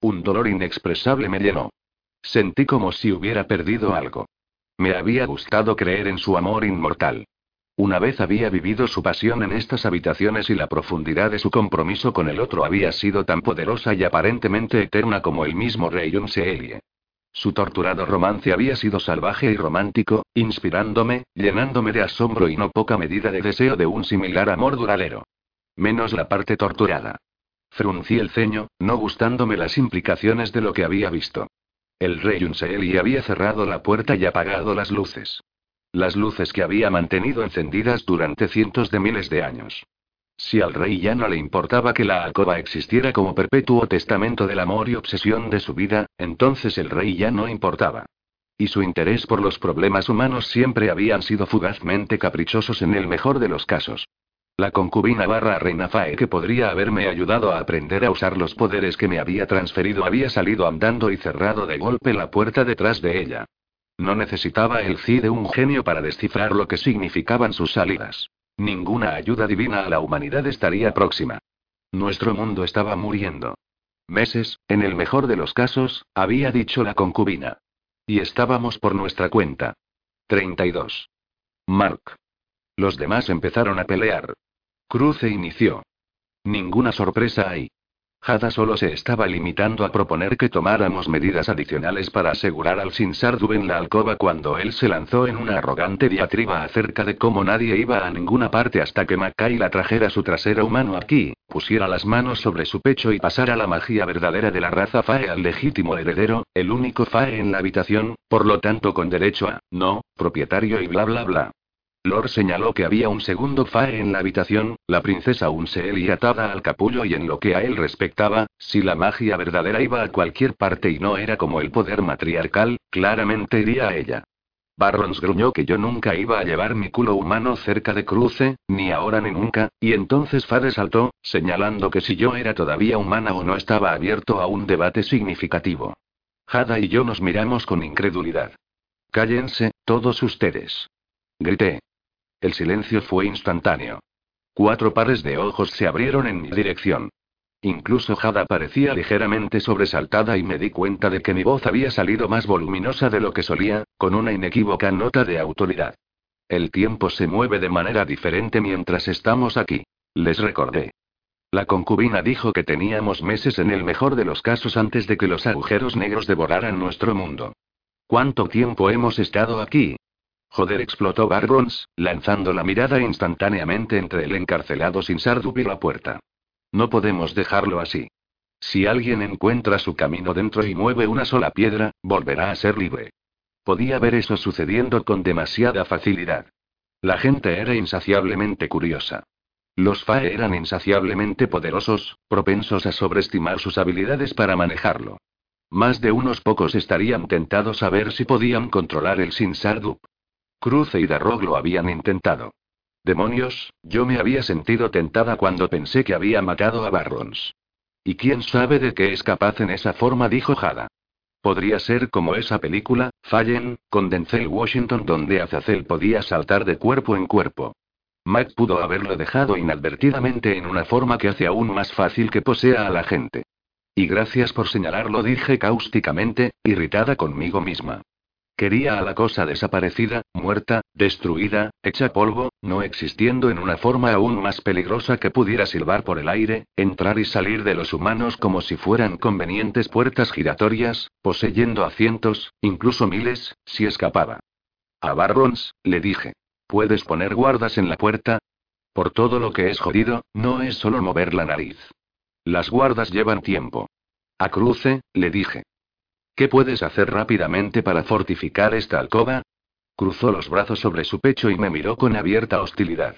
Speaker 1: Un dolor inexpresable me llenó. Sentí como si hubiera perdido algo. Me había gustado creer en su amor inmortal. Una vez había vivido su pasión en estas habitaciones y la profundidad de su compromiso con el otro había sido tan poderosa y aparentemente eterna como el mismo rey Unseelie. Su torturado romance había sido salvaje y romántico, inspirándome, llenándome de asombro y no poca medida de deseo de un similar amor duradero. Menos la parte torturada. Fruncí el ceño, no gustándome las implicaciones de lo que había visto. El rey Unseelie había cerrado la puerta y apagado las luces. Las luces que había mantenido encendidas durante cientos de miles de años. Si al rey ya no le importaba que la alcoba existiera como perpetuo testamento del amor y obsesión de su vida, entonces el rey ya no importaba. Y su interés por los problemas humanos siempre habían sido fugazmente caprichosos en el mejor de los casos. La concubina barra reina Fae que podría haberme ayudado a aprender a usar los poderes que me había transferido había salido andando y cerrado de golpe la puerta detrás de ella. No necesitaba el Ci de un genio para descifrar lo que significaban sus salidas. Ninguna ayuda divina a la humanidad estaría próxima. Nuestro mundo estaba muriendo. Meses, en el mejor de los casos, había dicho la concubina. Y estábamos por nuestra cuenta. 32. Mark. Los demás empezaron a pelear. Cruce inició. Ninguna sorpresa ahí. Hada solo se estaba limitando a proponer que tomáramos medidas adicionales para asegurar al Sinsardu en la alcoba cuando él se lanzó en una arrogante diatriba acerca de cómo nadie iba a ninguna parte hasta que la trajera su trasero humano aquí, pusiera las manos sobre su pecho y pasara la magia verdadera de la raza Fae al legítimo heredero, el único Fae en la habitación, por lo tanto con derecho a, no, propietario y bla bla bla. Lord señaló que había un segundo Fae en la habitación, la princesa Unseel y atada al capullo y en lo que a él respectaba, si la magia verdadera iba a cualquier parte y no era como el poder matriarcal, claramente iría a ella. Barrons gruñó que yo nunca iba a llevar mi culo humano cerca de Cruce, ni ahora ni nunca, y entonces Fade saltó, señalando que si yo era todavía humana o no estaba abierto a un debate significativo. Hada y yo nos miramos con incredulidad. Cállense, todos ustedes. Grité. El silencio fue instantáneo. Cuatro pares de ojos se abrieron en mi dirección. Incluso Jada parecía ligeramente sobresaltada y me di cuenta de que mi voz había salido más voluminosa de lo que solía, con una inequívoca nota de autoridad. El tiempo se mueve de manera diferente mientras estamos aquí. Les recordé. La concubina dijo que teníamos meses en el mejor de los casos antes de que los agujeros negros devoraran nuestro mundo. ¿Cuánto tiempo hemos estado aquí? Joder, explotó Barbrons, lanzando la mirada instantáneamente entre el encarcelado sin Sardup y la puerta. No podemos dejarlo así. Si alguien encuentra su camino dentro y mueve una sola piedra, volverá a ser libre. Podía ver eso sucediendo con demasiada facilidad. La gente era insaciablemente curiosa. Los FAE eran insaciablemente poderosos, propensos a sobreestimar sus habilidades para manejarlo. Más de unos pocos estarían tentados a ver si podían controlar el Sin Sardup. Cruce y Darrog lo habían intentado. Demonios, yo me había sentido tentada cuando pensé que había matado a Barrons. ¿Y quién sabe de qué es capaz en esa forma? dijo Jada. Podría ser como esa película, Fallen, con Denzel Washington, donde Azazel podía saltar de cuerpo en cuerpo. Mac pudo haberlo dejado inadvertidamente en una forma que hace aún más fácil que posea a la gente. Y gracias por señalarlo, dije cáusticamente, irritada conmigo misma. Quería a la cosa desaparecida, muerta, destruida, hecha polvo, no existiendo en una forma aún más peligrosa que pudiera silbar por el aire, entrar y salir de los humanos como si fueran convenientes puertas giratorias, poseyendo a cientos, incluso miles, si escapaba. A Barrons, le dije. ¿Puedes poner guardas en la puerta? Por todo lo que es jodido, no es solo mover la nariz. Las guardas llevan tiempo. A cruce, le dije. ¿Qué puedes hacer rápidamente para fortificar esta alcoba? Cruzó los brazos sobre su pecho y me miró con abierta hostilidad.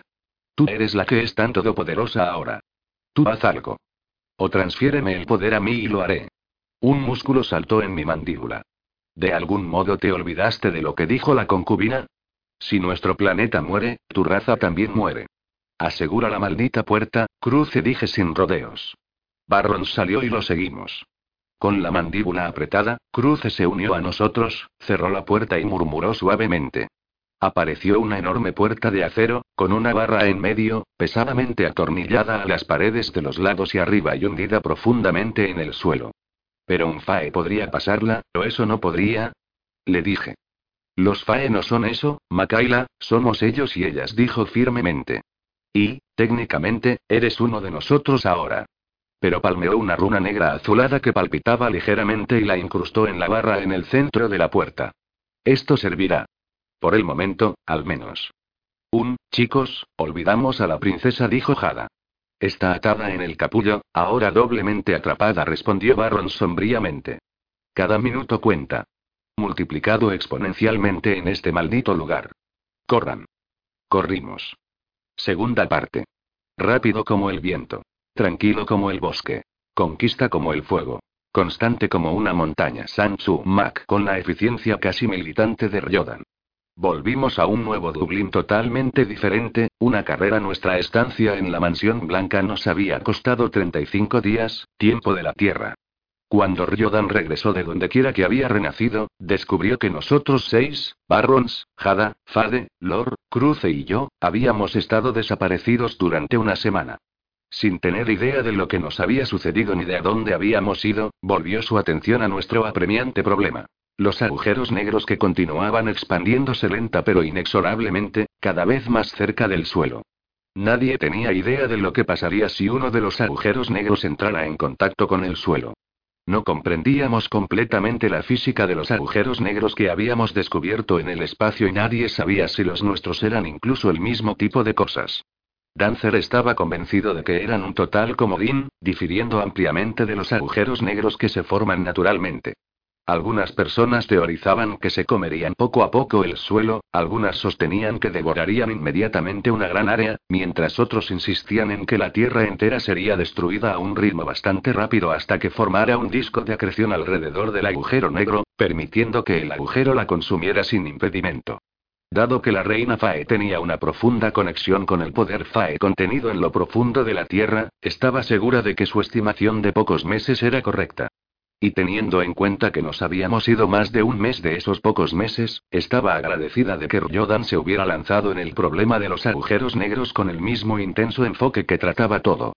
Speaker 1: Tú eres la que es tan todopoderosa ahora. Tú haz algo. O transfiéreme el poder a mí y lo haré. Un músculo saltó en mi mandíbula. ¿De algún modo te olvidaste de lo que dijo la concubina? Si nuestro planeta muere, tu raza también muere. Asegura la maldita puerta, cruce dije sin rodeos. Barron salió y lo seguimos. Con la mandíbula apretada, Cruce se unió a nosotros, cerró la puerta y murmuró suavemente. Apareció una enorme puerta de acero, con una barra en medio, pesadamente atornillada a las paredes de los lados y arriba y hundida profundamente en el suelo. Pero un Fae podría pasarla, o eso no podría. Le dije. Los Fae no son eso, Makaila, somos ellos y ellas, dijo firmemente. Y, técnicamente, eres uno de nosotros ahora pero palmeó una runa negra azulada que palpitaba ligeramente y la incrustó en la barra en el centro de la puerta. Esto servirá. Por el momento, al menos. Un, chicos, olvidamos a la princesa, dijo Jada. Está atada en el capullo, ahora doblemente atrapada, respondió Barron sombríamente. Cada minuto cuenta. Multiplicado exponencialmente en este maldito lugar. Corran. Corrimos. Segunda parte. Rápido como el viento. Tranquilo como el bosque. Conquista como el fuego. Constante como una montaña. Sanchu Mac con la eficiencia casi militante de Ryodan. Volvimos a un nuevo Dublín totalmente diferente, una carrera. Nuestra estancia en la mansión blanca nos había costado 35 días, tiempo de la Tierra. Cuando Ryodan regresó de donde quiera que había renacido, descubrió que nosotros seis, Barrons, Jada, Fade, Lord, Cruce y yo, habíamos estado desaparecidos durante una semana. Sin tener idea de lo que nos había sucedido ni de a dónde habíamos ido, volvió su atención a nuestro apremiante problema. Los agujeros negros que continuaban expandiéndose lenta pero inexorablemente, cada vez más cerca del suelo. Nadie tenía idea de lo que pasaría si uno de los agujeros negros entrara en contacto con el suelo. No comprendíamos completamente la física de los agujeros negros que habíamos descubierto en el espacio y nadie sabía si los nuestros eran incluso el mismo tipo de cosas. Dancer estaba convencido de que eran un total comodín, difiriendo ampliamente de los agujeros negros que se forman naturalmente. Algunas personas teorizaban que se comerían poco a poco el suelo, algunas sostenían que devorarían inmediatamente una gran área, mientras otros insistían en que la Tierra entera sería destruida a un ritmo bastante rápido hasta que formara un disco de acreción alrededor del agujero negro, permitiendo que el agujero la consumiera sin impedimento. Dado que la reina Fae tenía una profunda conexión con el poder Fae contenido en lo profundo de la Tierra, estaba segura de que su estimación de pocos meses era correcta. Y teniendo en cuenta que nos habíamos ido más de un mes de esos pocos meses, estaba agradecida de que Ryodan se hubiera lanzado en el problema de los agujeros negros con el mismo intenso enfoque que trataba todo.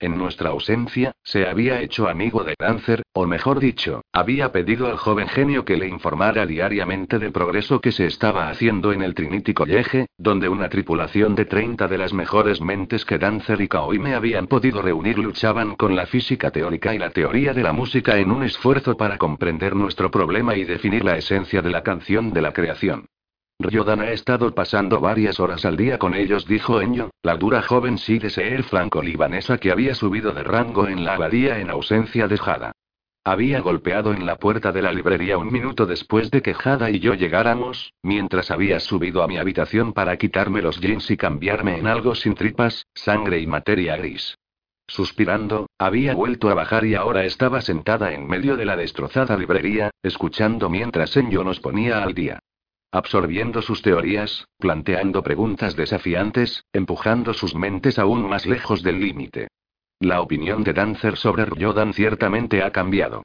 Speaker 1: En nuestra ausencia, se había hecho amigo de Cáncer, o mejor dicho, había pedido al joven genio que le informara diariamente del progreso que se estaba haciendo en el Trinity College, donde una tripulación de 30 de las mejores mentes que Dancer y Kaoime habían podido reunir luchaban con la física teórica y la teoría de la música en un esfuerzo para comprender nuestro problema y definir la esencia de la canción de la creación. Ryodan ha estado pasando varias horas al día con ellos, dijo Enyo, la dura joven el franco-libanesa que había subido de rango en la abadía en ausencia de Jada. Había golpeado en la puerta de la librería un minuto después de que Jada y yo llegáramos, mientras había subido a mi habitación para quitarme los jeans y cambiarme en algo sin tripas, sangre y materia gris. Suspirando, había vuelto a bajar y ahora estaba sentada en medio de la destrozada librería, escuchando mientras Enyo nos ponía al día. Absorbiendo sus teorías, planteando preguntas desafiantes, empujando sus mentes aún más lejos del límite. La opinión de Dancer sobre Ryodan ciertamente ha cambiado.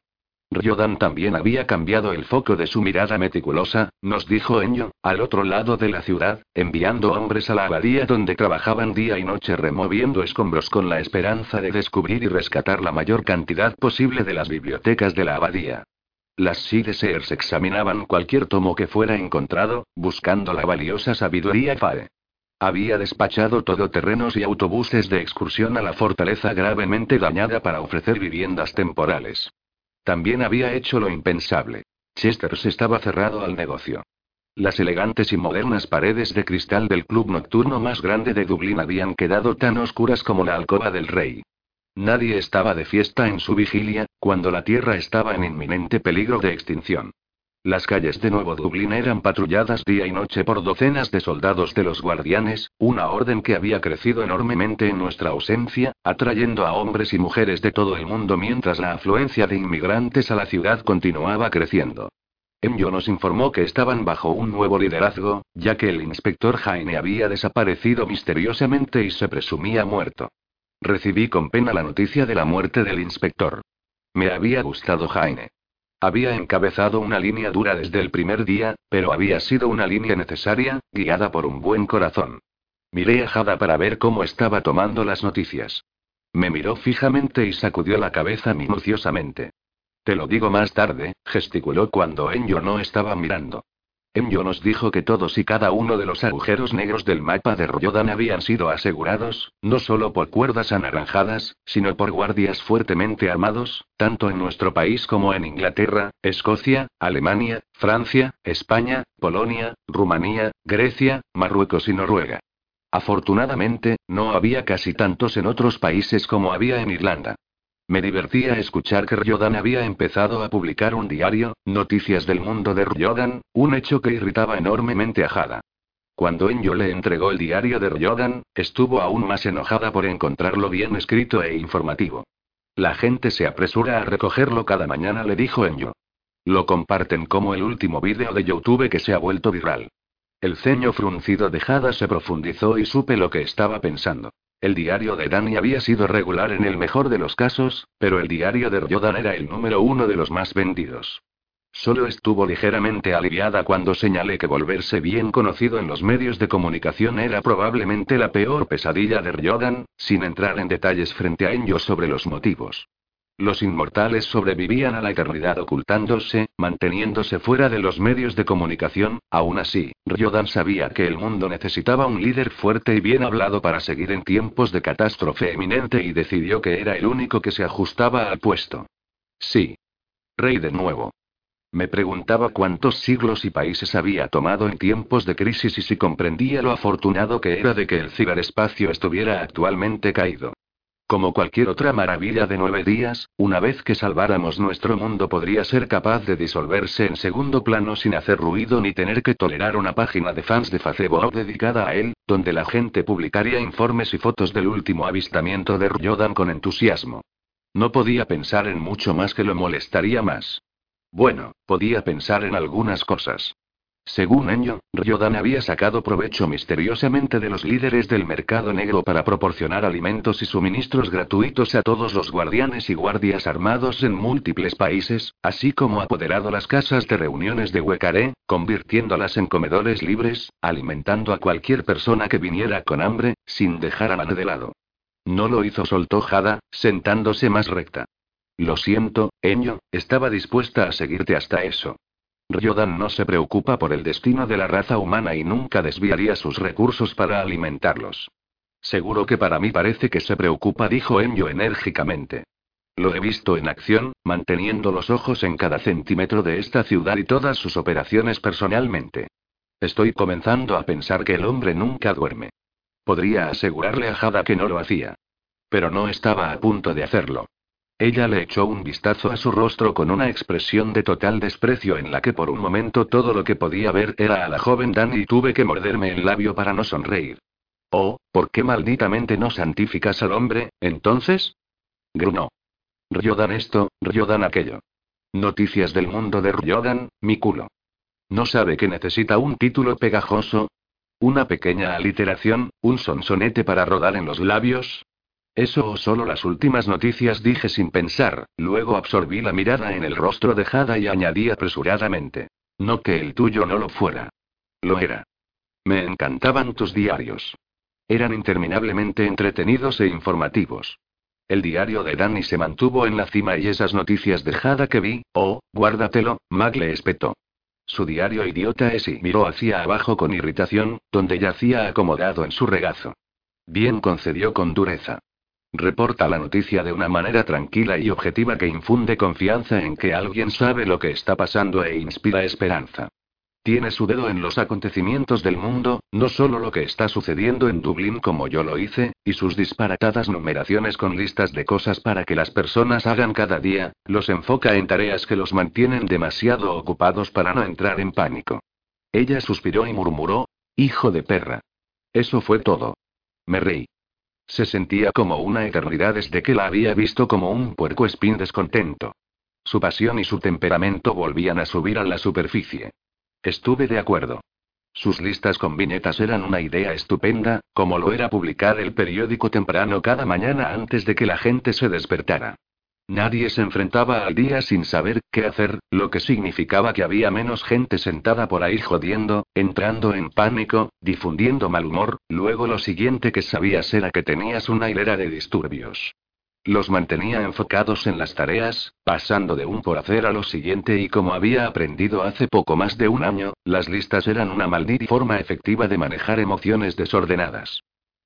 Speaker 1: Ryodan también había cambiado el foco de su mirada meticulosa, nos dijo Enyo, al otro lado de la ciudad, enviando hombres a la abadía donde trabajaban día y noche removiendo escombros con la esperanza de descubrir y rescatar la mayor cantidad posible de las bibliotecas de la abadía. Las Seers examinaban cualquier tomo que fuera encontrado, buscando la valiosa sabiduría Fae. Había despachado todoterrenos y autobuses de excursión a la fortaleza gravemente dañada para ofrecer viviendas temporales. También había hecho lo impensable. Chesters estaba cerrado al negocio. Las elegantes y modernas paredes de cristal del club nocturno más grande de Dublín habían quedado tan oscuras como la alcoba del rey. Nadie estaba de fiesta en su vigilia, cuando la Tierra estaba en inminente peligro de extinción. Las calles de Nuevo Dublín eran patrulladas día y noche por docenas de soldados de los guardianes, una orden que había crecido enormemente en nuestra ausencia, atrayendo a hombres y mujeres de todo el mundo mientras la afluencia de inmigrantes a la ciudad continuaba creciendo. Enyo nos informó que estaban bajo un nuevo liderazgo, ya que el inspector Jaime había desaparecido misteriosamente y se presumía muerto. Recibí con pena la noticia de la muerte del inspector. Me había gustado Jaime. Había encabezado una línea dura desde el primer día, pero había sido una línea necesaria, guiada por un buen corazón. Miré a Jada para ver cómo estaba tomando las noticias. Me miró fijamente y sacudió la cabeza minuciosamente. Te lo digo más tarde, gesticuló cuando Enyo no estaba mirando. Enyo nos dijo que todos y cada uno de los agujeros negros del mapa de Ryodan habían sido asegurados, no solo por cuerdas anaranjadas, sino por guardias fuertemente armados, tanto en nuestro país como en Inglaterra, Escocia, Alemania, Francia, España, Polonia, Rumanía, Grecia, Marruecos y Noruega. Afortunadamente, no había casi tantos en otros países como había en Irlanda. Me divertía escuchar que Ryodan había empezado a publicar un diario, Noticias del Mundo de Ryodan, un hecho que irritaba enormemente a Jada. Cuando Enyo le entregó el diario de Ryodan, estuvo aún más enojada por encontrarlo bien escrito e informativo. La gente se apresura a recogerlo cada mañana, le dijo Enyo. Lo comparten como el último vídeo de YouTube que se ha vuelto viral. El ceño fruncido de Jada se profundizó y supe lo que estaba pensando. El diario de Danny había sido regular en el mejor de los casos, pero el diario de Ryodan era el número uno de los más vendidos. Solo estuvo ligeramente aliviada cuando señalé que volverse bien conocido en los medios de comunicación era probablemente la peor pesadilla de Ryodan, sin entrar en detalles frente a Enyo sobre los motivos. Los inmortales sobrevivían a la eternidad ocultándose, manteniéndose fuera de los medios de comunicación, aún así, Ryodan sabía que el mundo necesitaba un líder fuerte y bien hablado para seguir en tiempos de catástrofe eminente y decidió que era el único que se ajustaba al puesto. Sí. Rey de nuevo. Me preguntaba cuántos siglos y países había tomado en tiempos de crisis y si comprendía lo afortunado que era de que el ciberespacio estuviera actualmente caído. Como cualquier otra maravilla de nueve días, una vez que salváramos nuestro mundo podría ser capaz de disolverse en segundo plano sin hacer ruido ni tener que tolerar una página de fans de Facebook dedicada a él, donde la gente publicaría informes y fotos del último avistamiento de Ryodan con entusiasmo. No podía pensar en mucho más que lo molestaría más. Bueno, podía pensar en algunas cosas. Según Enyo, Ryodan había sacado provecho misteriosamente de los líderes del mercado negro para proporcionar alimentos y suministros gratuitos a todos los guardianes y guardias armados en múltiples países, así como apoderado las casas de reuniones de Huecaré, convirtiéndolas en comedores libres, alimentando a cualquier persona que viniera con hambre, sin dejar a nadie de lado. No lo hizo soltó Jada, sentándose más recta. Lo siento, Enyo, estaba dispuesta a seguirte hasta eso. Ryodan no se preocupa por el destino de la raza humana y nunca desviaría sus recursos para alimentarlos. Seguro que para mí parece que se preocupa, dijo Enyo enérgicamente. Lo he visto en acción, manteniendo los ojos en cada centímetro de esta ciudad y todas sus operaciones personalmente. Estoy comenzando a pensar que el hombre nunca duerme. Podría asegurarle a Jada que no lo hacía. Pero no estaba a punto de hacerlo. Ella le echó un vistazo a su rostro con una expresión de total desprecio en la que por un momento todo lo que podía ver era a la joven Dani y tuve que morderme el labio para no sonreír. Oh, ¿por qué malditamente no santificas al hombre, entonces? Grunó. Ryodan esto, Ryodan aquello. Noticias del mundo de Ryodan, mi culo. ¿No sabe que necesita un título pegajoso? ¿Una pequeña aliteración, un sonsonete para rodar en los labios? Eso o solo las últimas noticias dije sin pensar, luego absorbí la mirada en el rostro de Jada y añadí apresuradamente. No que el tuyo no lo fuera. Lo era. Me encantaban tus diarios. Eran interminablemente entretenidos e informativos. El diario de Danny se mantuvo en la cima y esas noticias de Jada que vi, oh, guárdatelo, Mag le espetó. Su diario idiota es y miró hacia abajo con irritación, donde yacía acomodado en su regazo. Bien concedió con dureza. Reporta la noticia de una manera tranquila y objetiva que infunde confianza en que alguien sabe lo que está pasando e inspira esperanza. Tiene su dedo en los acontecimientos del mundo, no solo lo que está sucediendo en Dublín como yo lo hice, y sus disparatadas numeraciones con listas de cosas para que las personas hagan cada día, los enfoca en tareas que los mantienen demasiado ocupados para no entrar en pánico. Ella suspiró y murmuró, Hijo de perra. Eso fue todo. Me reí. Se sentía como una eternidad desde que la había visto como un puerco espín descontento. Su pasión y su temperamento volvían a subir a la superficie. Estuve de acuerdo. Sus listas con viñetas eran una idea estupenda, como lo era publicar el periódico temprano cada mañana antes de que la gente se despertara. Nadie se enfrentaba al día sin saber qué hacer, lo que significaba que había menos gente sentada por ahí jodiendo, entrando en pánico, difundiendo mal humor, luego lo siguiente que sabías era que tenías una hilera de disturbios. Los mantenía enfocados en las tareas, pasando de un por hacer a lo siguiente y como había aprendido hace poco más de un año, las listas eran una maldita forma efectiva de manejar emociones desordenadas.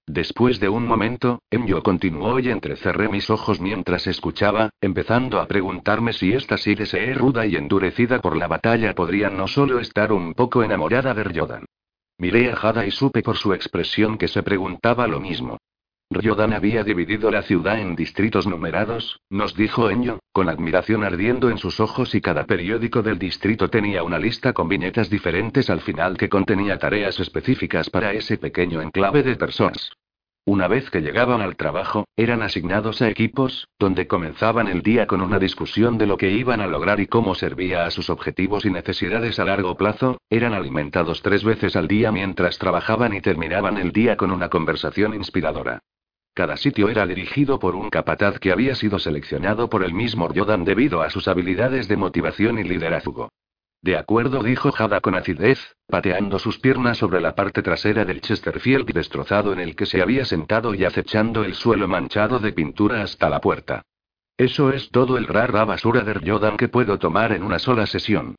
Speaker 1: Después de un momento, Emyo continuó y entrecerré mis ojos mientras escuchaba, empezando a preguntarme si esta Sidese ruda y endurecida por la batalla podría no solo estar un poco enamorada de Ryodan. Miré a Hada y supe por su expresión que se preguntaba lo mismo. Ryodan había dividido la ciudad en distritos numerados, nos dijo Enyo, con admiración ardiendo en sus ojos y cada periódico del distrito tenía una lista con viñetas diferentes al final que contenía tareas específicas para ese pequeño enclave de personas. Una vez que llegaban al trabajo, eran asignados a equipos, donde comenzaban el día con una discusión de lo que iban a lograr y cómo servía a sus objetivos y necesidades a largo plazo, eran alimentados tres veces al día mientras trabajaban y terminaban el día con una conversación inspiradora. Cada sitio era dirigido por un capataz que había sido seleccionado por el mismo Jordan debido a sus habilidades de motivación y liderazgo. De acuerdo, dijo Jada con acidez, pateando sus piernas sobre la parte trasera del Chesterfield destrozado en el que se había sentado y acechando el suelo manchado de pintura hasta la puerta. Eso es todo el rara basura de Ryodan que puedo tomar en una sola sesión.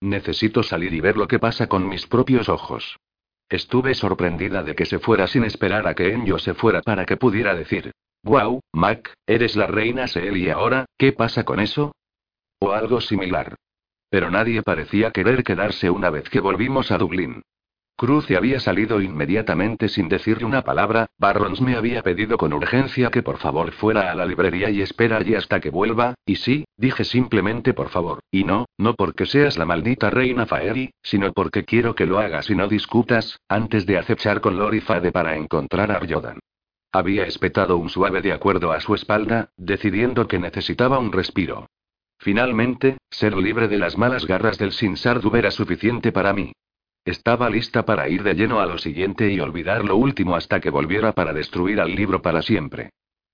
Speaker 1: Necesito salir y ver lo que pasa con mis propios ojos. Estuve sorprendida de que se fuera sin esperar a que Enyo se fuera para que pudiera decir: Wow, Mac, eres la reina Seel y ahora, ¿qué pasa con eso? O algo similar. Pero nadie parecía querer quedarse una vez que volvimos a Dublín. Cruce había salido inmediatamente sin decirle una palabra, Barrons me había pedido con urgencia que por favor fuera a la librería y espera allí hasta que vuelva, y sí, dije simplemente por favor, y no, no porque seas la maldita reina Faeri, sino porque quiero que lo hagas y no discutas, antes de acechar con Lori Fade para encontrar a Ryodan. Había espetado un suave de acuerdo a su espalda, decidiendo que necesitaba un respiro. Finalmente, ser libre de las malas garras del Sinsardu era suficiente para mí. Estaba lista para ir de lleno a lo siguiente y olvidar lo último hasta que volviera para destruir al libro para siempre.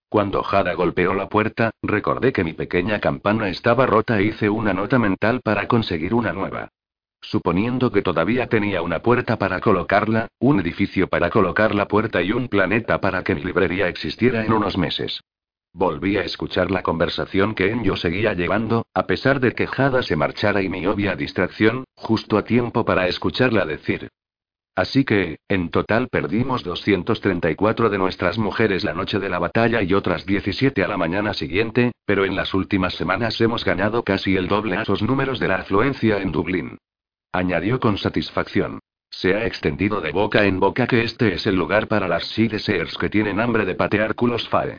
Speaker 1: Cuando Jada golpeó la puerta, recordé que mi pequeña campana estaba rota e hice una nota mental para conseguir una nueva. Suponiendo que todavía tenía una puerta para colocarla, un edificio para colocar la puerta y un planeta para que mi librería existiera en unos meses. Volví a escuchar la conversación que Enyo seguía llevando, a pesar de que Jada se marchara y mi obvia distracción, justo a tiempo para escucharla decir. Así que, en total perdimos 234 de nuestras mujeres la noche de la batalla y otras 17 a la mañana siguiente, pero en las últimas semanas hemos ganado casi el doble a esos números de la afluencia en Dublín. Añadió con satisfacción. Se ha extendido de boca en boca que este es el lugar para las Sea que tienen hambre de patear culos fae.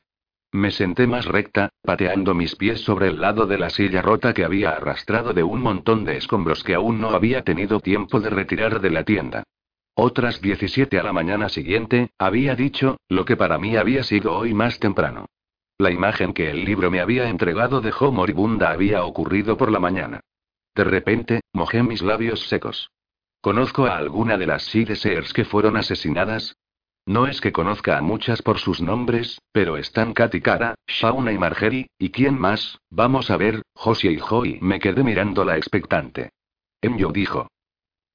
Speaker 1: Me senté más recta, pateando mis pies sobre el lado de la silla rota que había arrastrado de un montón de escombros que aún no había tenido tiempo de retirar de la tienda. Otras 17 a la mañana siguiente, había dicho, lo que para mí había sido hoy más temprano. La imagen que el libro me había entregado dejó moribunda había ocurrido por la mañana. De repente, mojé mis labios secos. ¿Conozco a alguna de las Sea que fueron asesinadas? No es que conozca a muchas por sus nombres, pero están Katy Cara, Shauna y Margery, ¿y quién más? Vamos a ver, Josie y Joy. Me quedé mirándola expectante. Enyo dijo.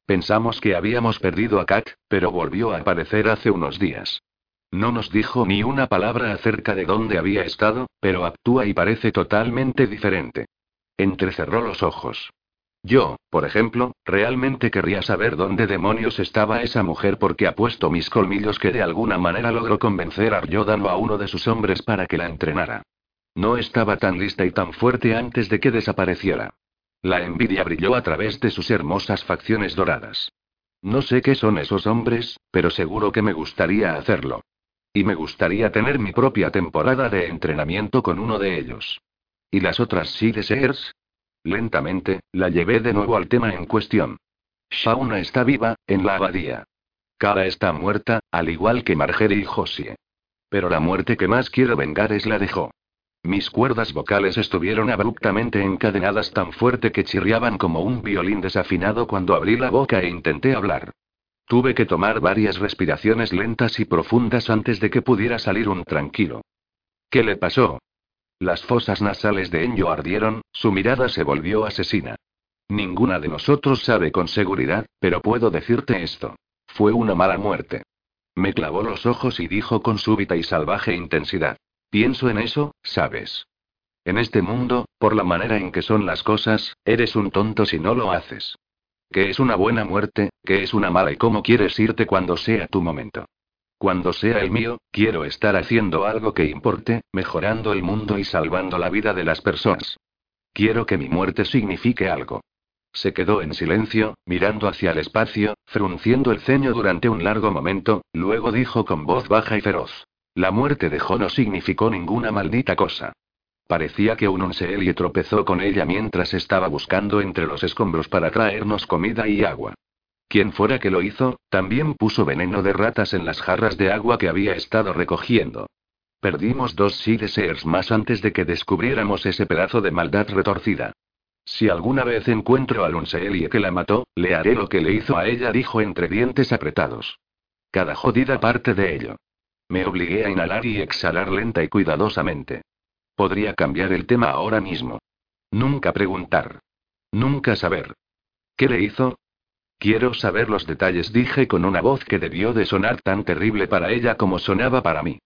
Speaker 1: Pensamos que habíamos perdido a Kat, pero volvió a aparecer hace unos días. No nos dijo ni una palabra acerca de dónde había estado, pero actúa y parece totalmente diferente. Entrecerró los ojos. Yo, por ejemplo, realmente querría saber dónde demonios estaba esa mujer porque apuesto mis colmillos que de alguna manera logró convencer a Ryodan o a uno de sus hombres para que la entrenara. No estaba tan lista y tan fuerte antes de que desapareciera. La envidia brilló a través de sus hermosas facciones doradas. No sé qué son esos hombres, pero seguro que me gustaría hacerlo. Y me gustaría tener mi propia temporada de entrenamiento con uno de ellos. ¿Y las otras sí deseers? Lentamente, la llevé de nuevo al tema en cuestión. Shauna está viva, en la abadía. Cara está muerta, al igual que Margery y Josie. Pero la muerte que más quiero vengar es la de Jo. Mis cuerdas vocales estuvieron abruptamente encadenadas tan fuerte que chirriaban como un violín desafinado cuando abrí la boca e intenté hablar. Tuve que tomar varias respiraciones lentas y profundas antes de que pudiera salir un tranquilo. ¿Qué le pasó? Las fosas nasales de Enyo ardieron, su mirada se volvió asesina. Ninguna de nosotros sabe con seguridad, pero puedo decirte esto. Fue una mala muerte. Me clavó los ojos y dijo con súbita y salvaje intensidad. Pienso en eso, sabes. En este mundo, por la manera en que son las cosas, eres un tonto si no lo haces. ¿Qué es una buena muerte? ¿Qué es una mala y cómo quieres irte cuando sea tu momento? Cuando sea el mío, quiero estar haciendo algo que importe, mejorando el mundo y salvando la vida de las personas. Quiero que mi muerte signifique algo. Se quedó en silencio, mirando hacia el espacio, frunciendo el ceño durante un largo momento, luego dijo con voz baja y feroz. La muerte de Jo no significó ninguna maldita cosa. Parecía que un Unseelie tropezó con ella mientras estaba buscando entre los escombros para traernos comida y agua. Quien fuera que lo hizo, también puso veneno de ratas en las jarras de agua que había estado recogiendo. Perdimos dos Sears más antes de que descubriéramos ese pedazo de maldad retorcida. Si alguna vez encuentro a Lunseelie que la mató, le haré lo que le hizo a ella, dijo entre dientes apretados. Cada jodida parte de ello. Me obligué a inhalar y exhalar lenta y cuidadosamente. Podría cambiar el tema ahora mismo. Nunca preguntar. Nunca saber. ¿Qué le hizo? Quiero saber los detalles, dije con una voz que debió de sonar tan terrible para ella como sonaba para mí.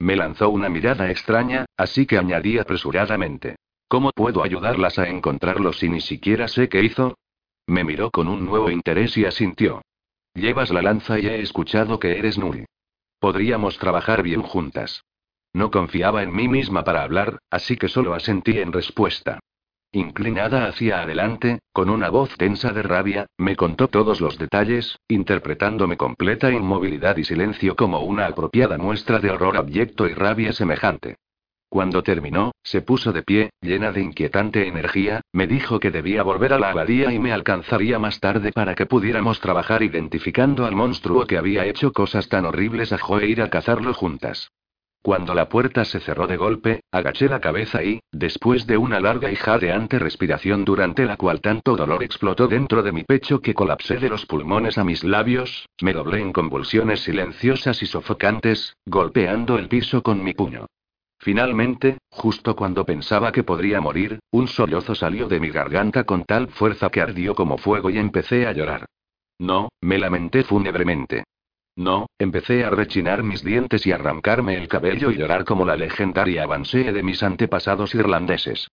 Speaker 1: Me lanzó una mirada extraña, así que añadí apresuradamente. ¿Cómo puedo ayudarlas a encontrarlo si ni siquiera sé qué hizo? Me miró con un nuevo interés y asintió. Llevas la lanza y he escuchado que eres Nuri. Podríamos trabajar bien juntas. No confiaba en mí misma para hablar, así que solo asentí en respuesta. Inclinada hacia adelante, con una voz tensa de rabia, me contó todos los detalles, interpretándome completa inmovilidad y silencio como una apropiada muestra de horror abyecto y rabia semejante. Cuando terminó, se puso de pie, llena de inquietante energía, me dijo que debía volver a la abadía y me alcanzaría más tarde para que pudiéramos trabajar identificando al monstruo que había hecho cosas tan horribles a Joe e ir a cazarlo juntas. Cuando la puerta se cerró de golpe, agaché la cabeza y, después de una larga y jadeante respiración durante la cual tanto dolor explotó dentro de mi pecho que colapsé de los pulmones a mis labios, me doblé en convulsiones silenciosas y sofocantes, golpeando el piso con mi puño. Finalmente, justo cuando pensaba que podría morir, un sollozo salió de mi garganta con tal fuerza que ardió como fuego y empecé a llorar. No, me lamenté fúnebremente. No, empecé a rechinar mis dientes y arrancarme el cabello y llorar como la legendaria avancée de mis antepasados irlandeses.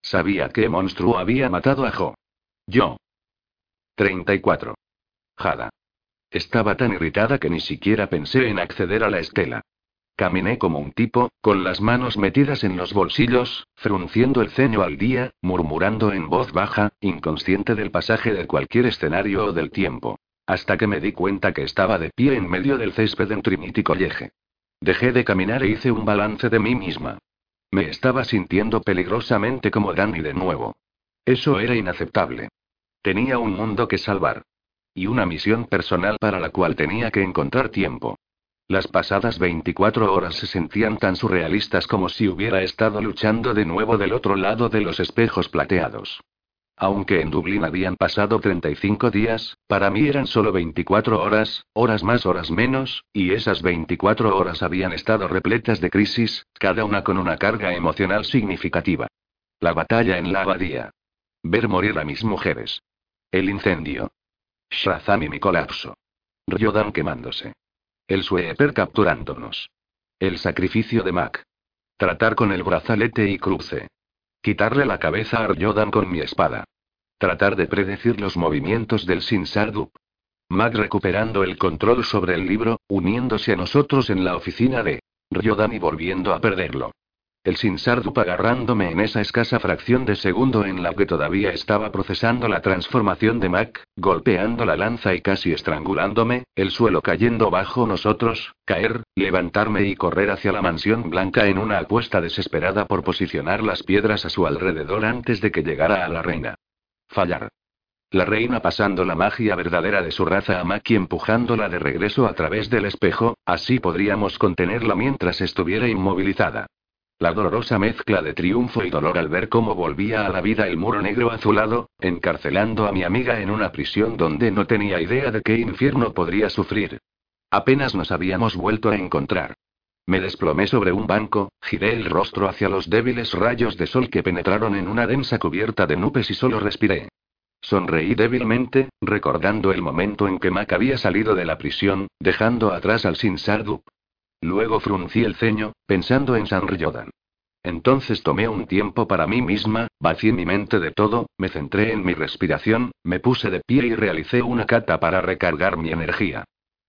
Speaker 1: Sabía qué monstruo había matado a Jo. Yo. 34. Jada. Estaba tan irritada que ni siquiera pensé en acceder a la estela. Caminé como un tipo, con las manos metidas en los bolsillos, frunciendo el ceño al día, murmurando en voz baja, inconsciente del pasaje de cualquier escenario o del tiempo. Hasta que me di cuenta que estaba de pie en medio del césped en Trinity College. Dejé de caminar e hice un balance de mí misma. Me estaba sintiendo peligrosamente como Danny de nuevo. Eso era inaceptable. Tenía un mundo que salvar. Y una misión personal para la cual tenía que encontrar tiempo. Las pasadas 24 horas se sentían tan surrealistas como si hubiera estado luchando de nuevo del otro lado de los espejos plateados. Aunque en Dublín habían pasado 35 días, para mí eran solo 24 horas, horas más, horas menos, y esas 24 horas habían estado repletas de crisis, cada una con una carga emocional significativa. La batalla en la abadía. Ver morir a mis mujeres. El incendio. Shazam y mi colapso. Ryodan quemándose. El Sueper capturándonos. El sacrificio de Mac. Tratar con el brazalete y cruce. Quitarle la cabeza a Ryodan con mi espada. Tratar de predecir los movimientos del Sinsardup. Mac recuperando el control sobre el libro, uniéndose a nosotros en la oficina de Ryodan y volviendo a perderlo. El Sinsardup agarrándome en esa escasa fracción de segundo en la que todavía estaba procesando la transformación de Mac, golpeando la lanza y casi estrangulándome, el suelo cayendo bajo nosotros, caer, levantarme y correr hacia la mansión blanca en una apuesta desesperada por posicionar las piedras a su alrededor antes de que llegara a la reina. Fallar. La reina pasando la magia verdadera de su raza a Maki empujándola de regreso a través del espejo, así podríamos contenerla mientras estuviera inmovilizada. La dolorosa mezcla de triunfo y dolor al ver cómo volvía a la vida el muro negro azulado, encarcelando a mi amiga en una prisión donde no tenía idea de qué infierno podría sufrir. Apenas nos habíamos vuelto a encontrar. Me desplomé sobre un banco, giré el rostro hacia los débiles rayos de sol que penetraron en una densa cubierta de nubes y solo respiré. Sonreí débilmente, recordando el momento en que Mac había salido de la prisión, dejando atrás al Sin Sardup. Luego fruncí el ceño, pensando en San Ryodan. Entonces tomé un tiempo para mí misma, vacié mi mente de todo, me centré en mi respiración, me puse de pie y realicé una cata para recargar mi energía.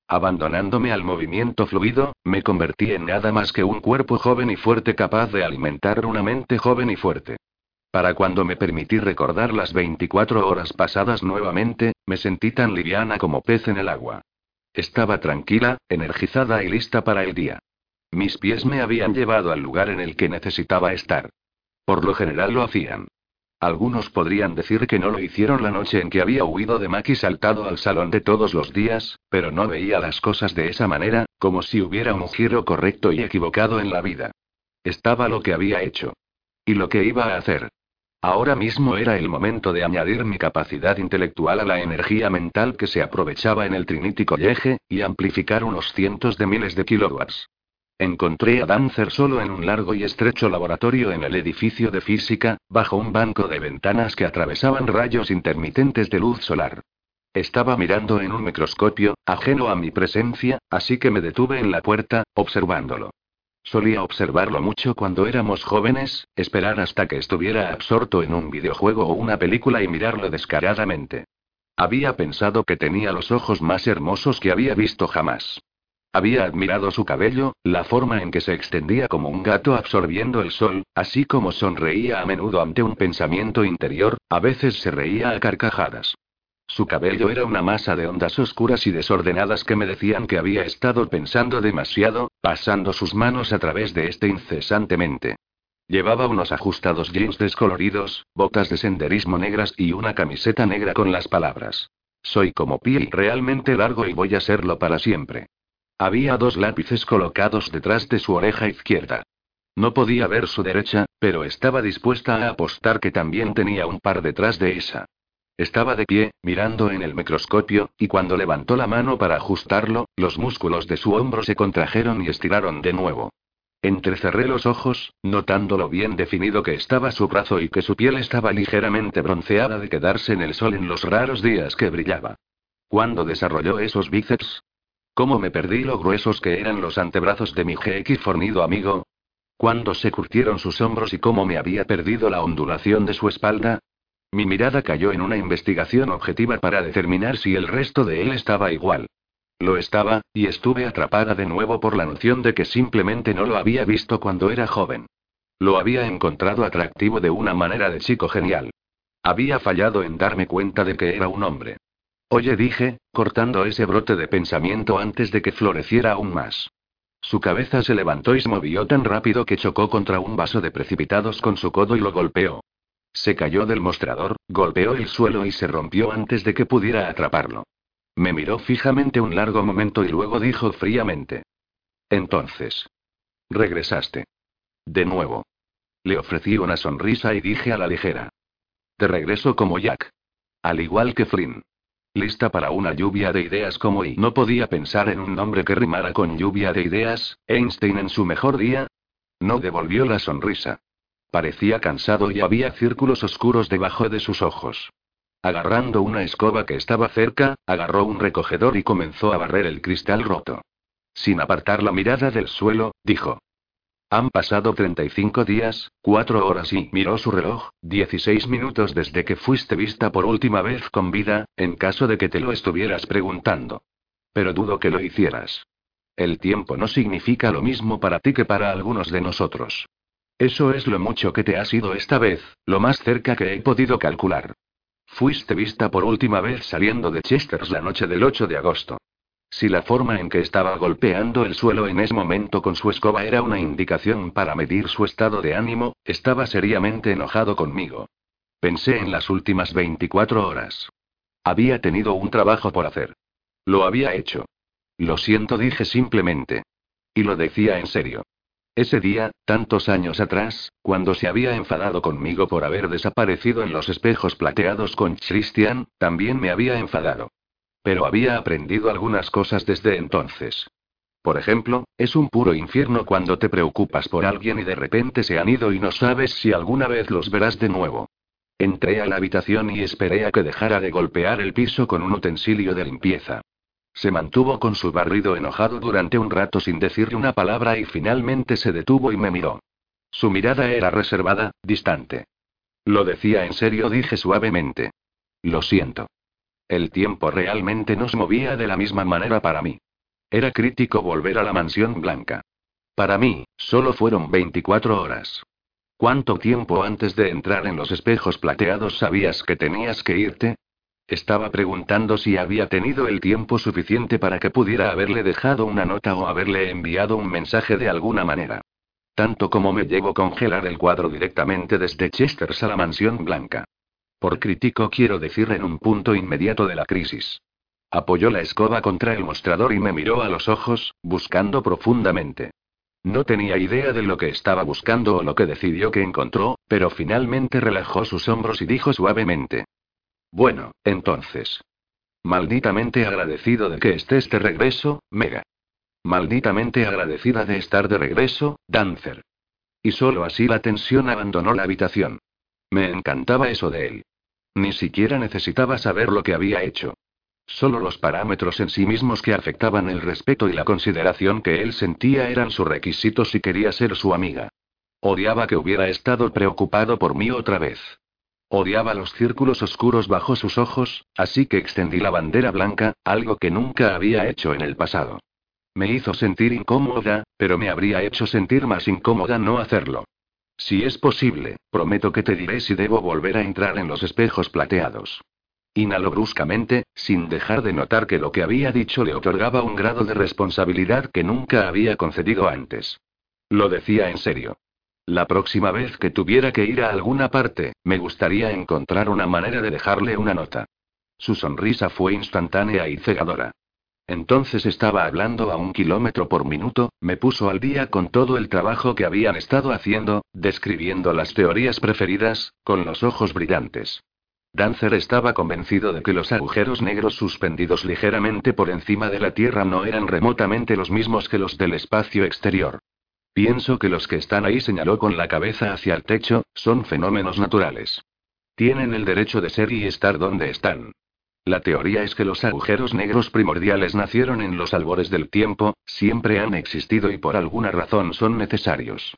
Speaker 1: Abandonándome al movimiento fluido, me convertí en nada más que un cuerpo joven y fuerte capaz de alimentar una mente joven y fuerte. Para cuando me permití recordar las 24 horas pasadas nuevamente, me sentí tan liviana como pez en el agua. Estaba tranquila, energizada y lista para el día. Mis pies me habían llevado al lugar en el que necesitaba estar. Por lo general lo hacían. Algunos podrían decir que no lo hicieron la noche en que había huido de Mac y saltado al salón de todos los días, pero no veía las cosas de esa manera, como si hubiera un giro correcto y equivocado en la vida. Estaba lo que había hecho. Y lo que iba a hacer. Ahora mismo era el momento de añadir mi capacidad intelectual a la energía mental que se aprovechaba en el Trinity College, y amplificar unos cientos de miles de kilowatts. Encontré a Dancer solo en un largo y estrecho laboratorio en el edificio de física, bajo un banco de ventanas que atravesaban rayos intermitentes de luz solar. Estaba mirando en un microscopio, ajeno a mi presencia, así que me detuve en la puerta, observándolo. Solía observarlo mucho cuando éramos jóvenes, esperar hasta que estuviera absorto en un videojuego o una película y mirarlo descaradamente. Había pensado que tenía los ojos más hermosos que había visto jamás. Había admirado su cabello, la forma en que se extendía como un gato absorbiendo el sol, así como sonreía a menudo ante un pensamiento interior, a veces se reía a carcajadas. Su cabello era una masa de ondas oscuras y desordenadas que me decían que había estado pensando demasiado, pasando sus manos a través de este incesantemente. Llevaba unos ajustados jeans descoloridos, botas de senderismo negras y una camiseta negra con las palabras. Soy como Pi realmente largo y voy a serlo para siempre. Había dos lápices colocados detrás de su oreja izquierda. No podía ver su derecha, pero estaba dispuesta a apostar que también tenía un par detrás de esa. Estaba de pie, mirando en el microscopio, y cuando levantó la mano para ajustarlo, los músculos de su hombro se contrajeron y estiraron de nuevo. Entrecerré los ojos, notando lo bien definido que estaba su brazo y que su piel estaba ligeramente bronceada de quedarse en el sol en los raros días que brillaba. ¿Cuándo desarrolló esos bíceps? ¿Cómo me perdí lo gruesos que eran los antebrazos de mi GX fornido amigo? ¿Cuándo se curtieron sus hombros y cómo me había perdido la ondulación de su espalda? Mi mirada cayó en una investigación objetiva para determinar si el resto de él estaba igual. Lo estaba, y estuve atrapada de nuevo por la noción de que simplemente no lo había visto cuando era joven. Lo había encontrado atractivo de una manera de chico genial. Había fallado en darme cuenta de que era un hombre. Oye, dije, cortando ese brote de pensamiento antes de que floreciera aún más. Su cabeza se levantó y se movió tan rápido que chocó contra un vaso de precipitados con su codo y lo golpeó. Se cayó del mostrador, golpeó el suelo y se rompió antes de que pudiera atraparlo. Me miró fijamente un largo momento y luego dijo fríamente. Entonces. Regresaste. De nuevo. Le ofrecí una sonrisa y dije a la ligera. Te regreso como Jack. Al igual que Flynn. Lista para una lluvia de ideas como y no podía pensar en un nombre que rimara con lluvia de ideas, Einstein en su mejor día. No devolvió la sonrisa. Parecía cansado y había círculos oscuros debajo de sus ojos. Agarrando una escoba que estaba cerca, agarró un recogedor y comenzó a barrer el cristal roto. Sin apartar la mirada del suelo, dijo. Han pasado 35 días, 4 horas y miró su reloj, 16 minutos desde que fuiste vista por última vez con vida, en caso de que te lo estuvieras preguntando. Pero dudo que lo hicieras. El tiempo no significa lo mismo para ti que para algunos de nosotros. Eso es lo mucho que te has ido esta vez, lo más cerca que he podido calcular. Fuiste vista por última vez saliendo de Chesters la noche del 8 de agosto. Si la forma en que estaba golpeando el suelo en ese momento con su escoba era una indicación para medir su estado de ánimo, estaba seriamente enojado conmigo. Pensé en las últimas 24 horas. Había tenido un trabajo por hacer. Lo había hecho. Lo siento, dije simplemente. Y lo decía en serio. Ese día, tantos años atrás, cuando se había enfadado conmigo por haber desaparecido en los espejos plateados con Christian, también me había enfadado. Pero había aprendido algunas cosas desde entonces. Por ejemplo, es un puro infierno cuando te preocupas por alguien y de repente se han ido y no sabes si alguna vez los verás de nuevo. Entré a la habitación y esperé a que dejara de golpear el piso con un utensilio de limpieza. Se mantuvo con su barrido enojado durante un rato sin decirle una palabra y finalmente se detuvo y me miró. Su mirada era reservada, distante. Lo decía en serio, dije suavemente. Lo siento. El tiempo realmente no se movía de la misma manera para mí. Era crítico volver a la mansión blanca. Para mí, solo fueron 24 horas. ¿Cuánto tiempo antes de entrar en los espejos plateados sabías que tenías que irte? Estaba preguntando si había tenido el tiempo suficiente para que pudiera haberle dejado una nota o haberle enviado un mensaje de alguna manera. Tanto como me llevo congelar el cuadro directamente desde Chesters a la mansión blanca. Por crítico quiero decir en un punto inmediato de la crisis. Apoyó la escoba contra el mostrador y me miró a los ojos, buscando profundamente. No tenía idea de lo que estaba buscando o lo que decidió que encontró, pero finalmente relajó sus hombros y dijo suavemente. Bueno, entonces. Malditamente agradecido de que estés de regreso, Mega. Malditamente agradecida de estar de regreso, Dancer. Y solo así la tensión abandonó la habitación. Me encantaba eso de él. Ni siquiera necesitaba saber lo que había hecho. Solo los parámetros en sí mismos que afectaban el respeto y la consideración que él sentía eran su requisito si quería ser su amiga. Odiaba que hubiera estado preocupado por mí otra vez. Odiaba los círculos oscuros bajo sus ojos, así que extendí la bandera blanca, algo que nunca había hecho en el pasado. Me hizo sentir incómoda, pero me habría hecho sentir más incómoda no hacerlo. Si es posible, prometo que te diré si debo volver a entrar en los espejos plateados. Inhaló bruscamente, sin dejar de notar que lo que había dicho le otorgaba un grado de responsabilidad que nunca había concedido antes. Lo decía en serio. La próxima vez que tuviera que ir a alguna parte, me gustaría encontrar una manera de dejarle una nota. Su sonrisa fue instantánea y cegadora. Entonces estaba hablando a un kilómetro por minuto, me puso al día con todo el trabajo que habían estado haciendo, describiendo las teorías preferidas, con los ojos brillantes. Dancer estaba convencido de que los agujeros negros suspendidos ligeramente por encima de la Tierra no eran remotamente los mismos que los del espacio exterior. Pienso que los que están ahí, señaló con la cabeza hacia el techo, son fenómenos naturales. Tienen el derecho de ser y estar donde están. La teoría es que los agujeros negros primordiales nacieron en los albores del tiempo, siempre han existido y por alguna razón son necesarios.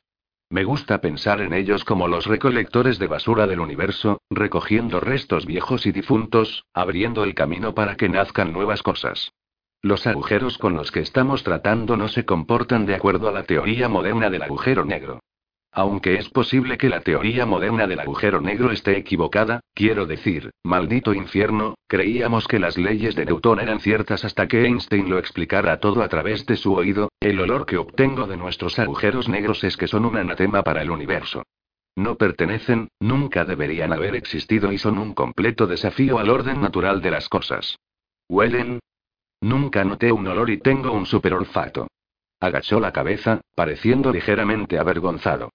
Speaker 1: Me gusta pensar en ellos como los recolectores de basura del universo, recogiendo restos viejos y difuntos, abriendo el camino para que nazcan nuevas cosas. Los agujeros con los que estamos tratando no se comportan de acuerdo a la teoría moderna del agujero negro. Aunque es posible que la teoría moderna del agujero negro esté equivocada, quiero decir, maldito infierno, creíamos que las leyes de Newton eran ciertas hasta que Einstein lo explicara todo a través de su oído, el olor que obtengo de nuestros agujeros negros es que son un anatema para el universo. No pertenecen, nunca deberían haber existido y son un completo desafío al orden natural de las cosas. Huelen. Nunca noté un olor y tengo un superolfato. Agachó la cabeza, pareciendo ligeramente avergonzado.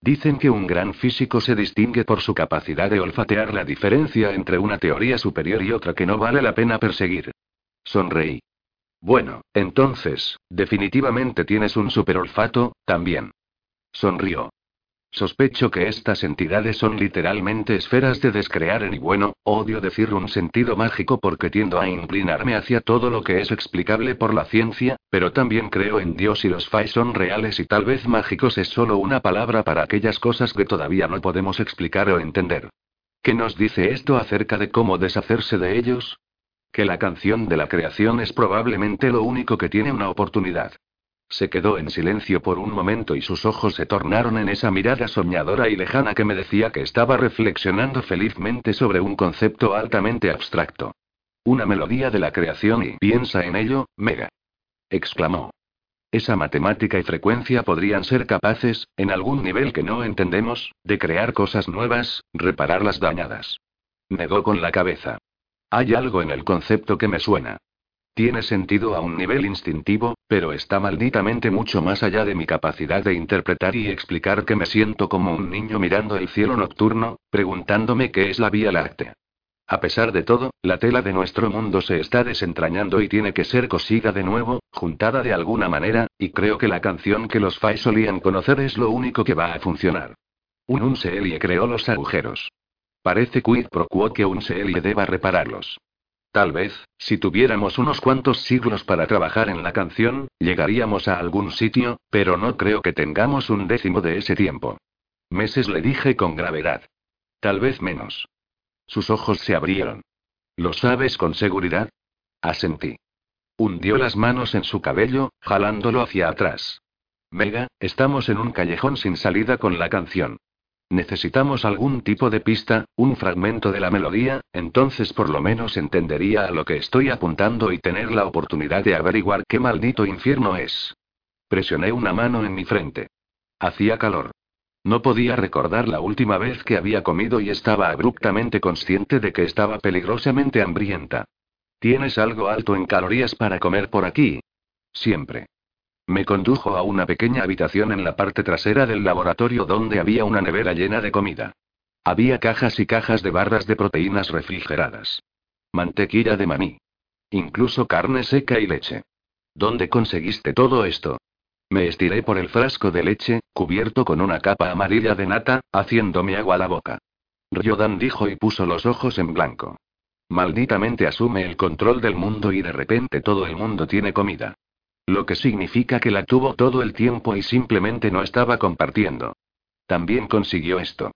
Speaker 1: Dicen que un gran físico se distingue por su capacidad de olfatear la diferencia entre una teoría superior y otra que no vale la pena perseguir. Sonreí. Bueno, entonces, definitivamente tienes un superolfato, también. Sonrió. Sospecho que estas entidades son literalmente esferas de descrear en y bueno, odio decir un sentido mágico porque tiendo a inclinarme hacia todo lo que es explicable por la ciencia, pero también creo en Dios y los Fai son reales y tal vez mágicos es solo una palabra para aquellas cosas que todavía no podemos explicar o entender. ¿Qué nos dice esto acerca de cómo deshacerse de ellos? Que la canción de la creación es probablemente lo único que tiene una oportunidad. Se quedó en silencio por un momento y sus ojos se tornaron en esa mirada soñadora y lejana que me decía que estaba reflexionando felizmente sobre un concepto altamente abstracto. Una melodía de la creación y piensa en ello, Mega. exclamó. Esa matemática y frecuencia podrían ser capaces, en algún nivel que no entendemos, de crear cosas nuevas, reparar las dañadas. Negó con la cabeza. Hay algo en el concepto que me suena. Tiene sentido a un nivel instintivo, pero está malditamente mucho más allá de mi capacidad de interpretar y explicar que me siento como un niño mirando el cielo nocturno, preguntándome qué es la Vía Láctea. A pesar de todo, la tela de nuestro mundo se está desentrañando y tiene que ser cosida de nuevo, juntada de alguna manera, y creo que la canción que los Fai solían conocer es lo único que va a funcionar. Un Unseelie creó los agujeros. Parece quid pro quo que Unseelie deba repararlos. Tal vez, si tuviéramos unos cuantos siglos para trabajar en la canción, llegaríamos a algún sitio, pero no creo que tengamos un décimo de ese tiempo. Meses le dije con gravedad. Tal vez menos. Sus ojos se abrieron. ¿Lo sabes con seguridad? Asentí. Hundió las manos en su cabello, jalándolo hacia atrás. Mega, estamos en un callejón sin salida con la canción. Necesitamos algún tipo de pista, un fragmento de la melodía, entonces por lo menos entendería a lo que estoy apuntando y tener la oportunidad de averiguar qué maldito infierno es. Presioné una mano en mi frente. Hacía calor. No podía recordar la última vez que había comido y estaba abruptamente consciente de que estaba peligrosamente hambrienta. ¿Tienes algo alto en calorías para comer por aquí? Siempre. Me condujo a una pequeña habitación en la parte trasera del laboratorio donde había una nevera llena de comida. Había cajas y cajas de barras de proteínas refrigeradas. Mantequilla de maní. Incluso carne seca y leche. ¿Dónde conseguiste todo esto? Me estiré por el frasco de leche, cubierto con una capa amarilla de nata, haciéndome agua a la boca. Ryodan dijo y puso los ojos en blanco. Malditamente asume el control del mundo y de repente todo el mundo tiene comida. Lo que significa que la tuvo todo el tiempo y simplemente no estaba compartiendo. También consiguió esto.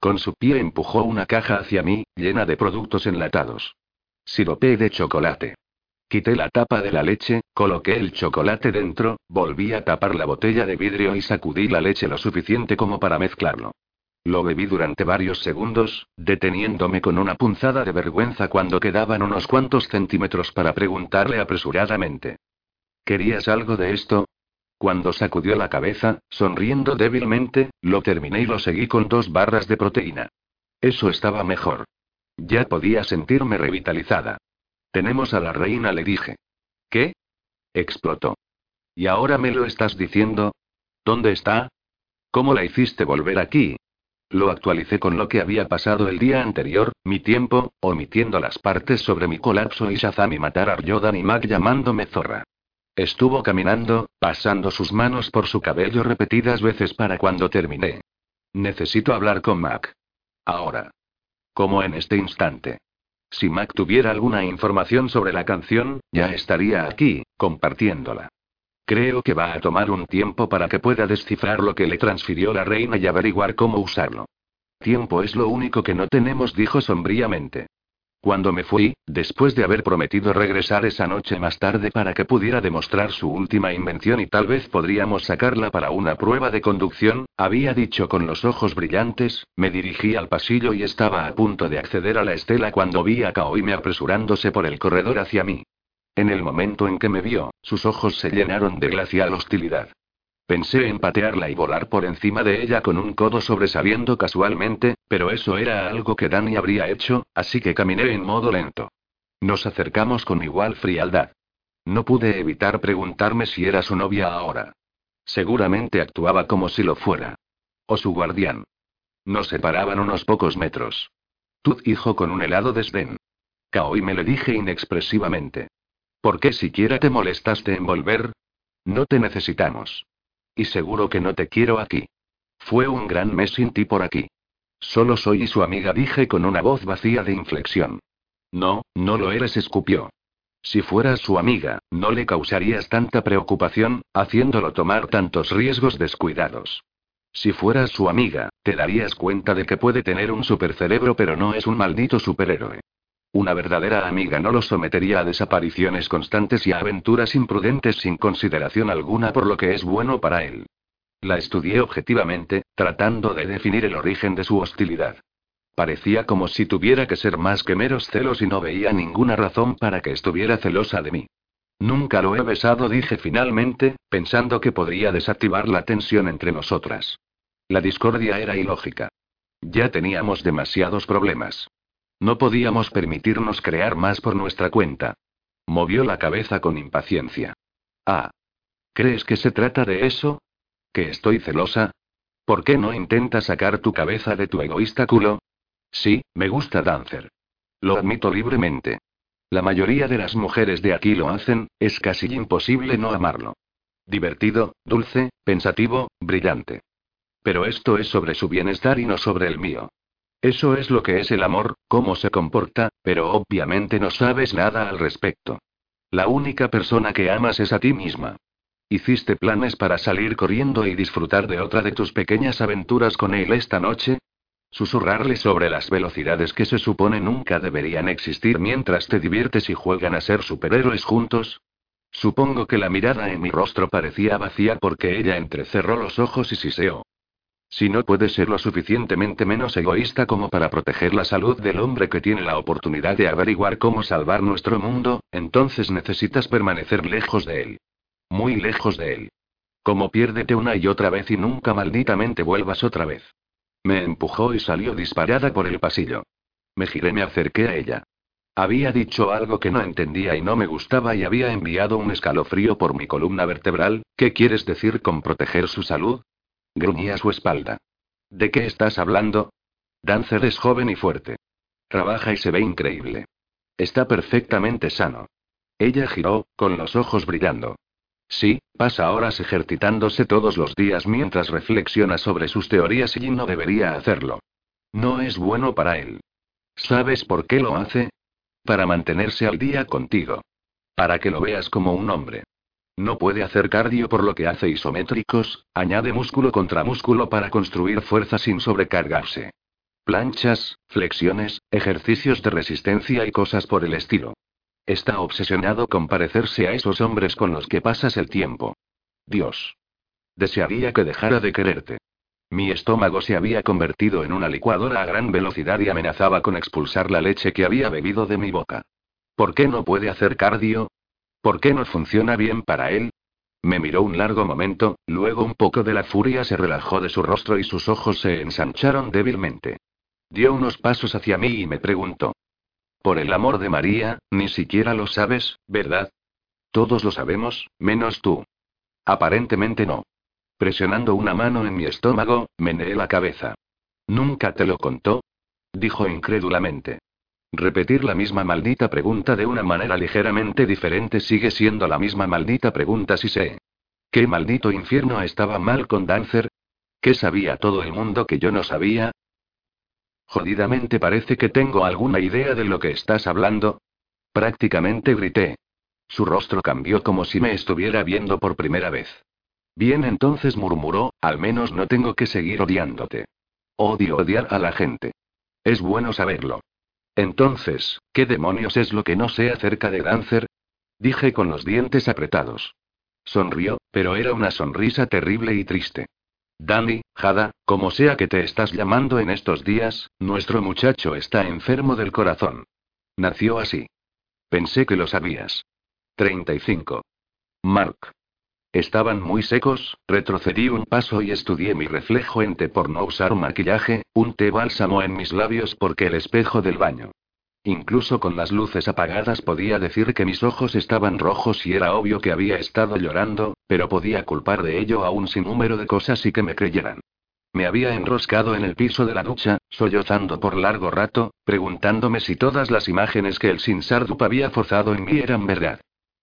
Speaker 1: Con su pie empujó una caja hacia mí, llena de productos enlatados. Sirope de chocolate. Quité la tapa de la leche, coloqué el chocolate dentro, volví a tapar la botella de vidrio y sacudí la leche lo suficiente como para mezclarlo. Lo bebí durante varios segundos, deteniéndome con una punzada de vergüenza cuando quedaban unos cuantos centímetros para preguntarle apresuradamente. ¿Querías algo de esto? Cuando sacudió la cabeza, sonriendo débilmente, lo terminé y lo seguí con dos barras de proteína. Eso estaba mejor. Ya podía sentirme revitalizada. Tenemos a la reina, le dije. ¿Qué? explotó. ¿Y ahora me lo estás diciendo? ¿Dónde está? ¿Cómo la hiciste volver aquí? Lo actualicé con lo que había pasado el día anterior, mi tiempo, omitiendo las partes sobre mi colapso y Shazam y matar a Aryodan y Mac llamándome zorra. Estuvo caminando, pasando sus manos por su cabello repetidas veces para cuando terminé. Necesito hablar con Mac. Ahora. Como en este instante. Si Mac tuviera alguna información sobre la canción, ya estaría aquí, compartiéndola. Creo que va a tomar un tiempo para que pueda descifrar lo que le transfirió la reina y averiguar cómo usarlo. Tiempo es lo único que no tenemos, dijo sombríamente. Cuando me fui, después de haber prometido regresar esa noche más tarde para que pudiera demostrar su última invención y tal vez podríamos sacarla para una prueba de conducción, había dicho con los ojos brillantes, me dirigí al pasillo y estaba a punto de acceder a la estela cuando vi a me apresurándose por el corredor hacia mí. En el momento en que me vio, sus ojos se llenaron de glacial hostilidad. Pensé en patearla y volar por encima de ella con un codo sobresaliendo casualmente, pero eso era algo que Danny habría hecho, así que caminé en modo lento. Nos acercamos con igual frialdad. No pude evitar preguntarme si era su novia ahora. Seguramente actuaba como si lo fuera. O su guardián. Nos separaban unos pocos metros. Tut hijo con un helado desdén. Kaoi me le dije inexpresivamente. ¿Por qué siquiera te molestaste en volver? No te necesitamos. Y seguro que no te quiero aquí. Fue un gran mes sin ti por aquí. Solo soy su amiga, dije con una voz vacía de inflexión. No, no lo eres, escupió. Si fueras su amiga, no le causarías tanta preocupación, haciéndolo tomar tantos riesgos descuidados. Si fueras su amiga, te darías cuenta de que puede tener un supercerebro pero no es un maldito superhéroe. Una verdadera amiga no lo sometería a desapariciones constantes y a aventuras imprudentes sin consideración alguna por lo que es bueno para él. La estudié objetivamente, tratando de definir el origen de su hostilidad. Parecía como si tuviera que ser más que meros celos y no veía ninguna razón para que estuviera celosa de mí. Nunca lo he besado, dije finalmente, pensando que podría desactivar la tensión entre nosotras. La discordia era ilógica. Ya teníamos demasiados problemas. No podíamos permitirnos crear más por nuestra cuenta. Movió la cabeza con impaciencia. Ah. ¿Crees que se trata de eso? ¿Que estoy celosa? ¿Por qué no intentas sacar tu cabeza de tu egoísta culo? Sí, me gusta Dancer. Lo admito libremente. La mayoría de las mujeres de aquí lo hacen, es casi imposible no amarlo. Divertido, dulce, pensativo, brillante. Pero esto es sobre su bienestar y no sobre el mío. Eso es lo que es el amor, cómo se comporta, pero obviamente no sabes nada al respecto. La única persona que amas es a ti misma. ¿Hiciste planes para salir corriendo y disfrutar de otra de tus pequeñas aventuras con él esta noche? Susurrarle sobre las velocidades que se supone nunca deberían existir mientras te diviertes y juegan a ser superhéroes juntos. Supongo que la mirada en mi rostro parecía vacía porque ella entrecerró los ojos y siseó. Si no puedes ser lo suficientemente menos egoísta como para proteger la salud del hombre que tiene la oportunidad de averiguar cómo salvar nuestro mundo, entonces necesitas permanecer lejos de él. Muy lejos de él. Como piérdete una y otra vez y nunca malditamente vuelvas otra vez. Me empujó y salió disparada por el pasillo. Me giré, me acerqué a ella. Había dicho algo que no entendía y no me gustaba y había enviado un escalofrío por mi columna vertebral. ¿Qué quieres decir con proteger su salud? Gruñía a su espalda. ¿De qué estás hablando? Dancer es joven y fuerte. Trabaja y se ve increíble. Está perfectamente sano. Ella giró, con los ojos brillando. Sí, pasa horas ejercitándose todos los días mientras reflexiona sobre sus teorías y no debería hacerlo. No es bueno para él. ¿Sabes por qué lo hace? Para mantenerse al día contigo. Para que lo veas como un hombre. No puede hacer cardio por lo que hace isométricos, añade músculo contra músculo para construir fuerza sin sobrecargarse. Planchas, flexiones, ejercicios de resistencia y cosas por el estilo. Está obsesionado con parecerse a esos hombres con los que pasas el tiempo. Dios. Desearía que dejara de quererte. Mi estómago se había convertido en una licuadora a gran velocidad y amenazaba con expulsar la leche que había bebido de mi boca. ¿Por qué no puede hacer cardio? ¿Por qué no funciona bien para él? Me miró un largo momento, luego un poco de la furia se relajó de su rostro y sus ojos se ensancharon débilmente. Dio unos pasos hacia mí y me preguntó. Por el amor de María, ni siquiera lo sabes, ¿verdad? Todos lo sabemos, menos tú. Aparentemente no. Presionando una mano en mi estómago, meneé la cabeza. ¿Nunca te lo contó? Dijo incrédulamente. Repetir la misma maldita pregunta de una manera ligeramente diferente sigue siendo la misma maldita pregunta si sé. ¿Qué maldito infierno estaba mal con Dancer? ¿Qué sabía todo el mundo que yo no sabía? Jodidamente parece que tengo alguna idea de lo que estás hablando. Prácticamente grité. Su rostro cambió como si me estuviera viendo por primera vez. Bien, entonces murmuró, al menos no tengo que seguir odiándote. Odio odiar a la gente. Es bueno saberlo. Entonces, ¿qué demonios es lo que no sé acerca de Dancer? Dije con los dientes apretados. Sonrió, pero era una sonrisa terrible y triste. Danny, Jada, como sea que te estás llamando en estos días, nuestro muchacho está enfermo del corazón. Nació así. Pensé que lo sabías. 35. Mark. Estaban muy secos, retrocedí un paso y estudié mi reflejo en té por no usar maquillaje, un té bálsamo en mis labios porque el espejo del baño. Incluso con las luces apagadas podía decir que mis ojos estaban rojos y era obvio que había estado llorando, pero podía culpar de ello a un sinnúmero de cosas y que me creyeran. Me había enroscado en el piso de la ducha, sollozando por largo rato, preguntándome si todas las imágenes que el Sinsardup había forzado en mí eran verdad.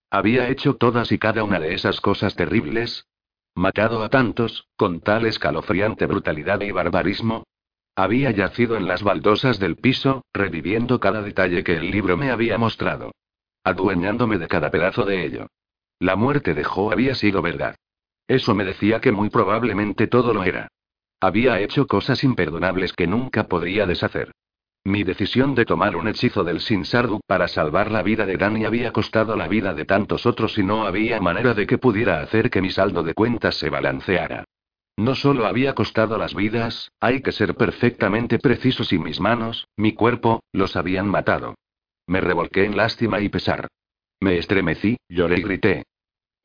Speaker 1: Había hecho todas y cada una de esas cosas terribles. Matado a tantos, con tal escalofriante brutalidad y barbarismo. Había yacido en las baldosas del piso, reviviendo cada detalle que el libro me había mostrado. Adueñándome de cada pedazo de ello. La muerte de Jo había sido verdad. Eso me decía que muy probablemente todo lo era. Había hecho cosas imperdonables que nunca podría deshacer. Mi decisión de tomar un hechizo del Sinsardu para salvar la vida de Dani había costado la vida de tantos otros y no había manera de que pudiera hacer que mi saldo de cuentas se balanceara. No solo había costado las vidas, hay que ser perfectamente precisos y mis manos, mi cuerpo, los habían matado. Me revolqué en lástima y pesar. Me estremecí, lloré y grité.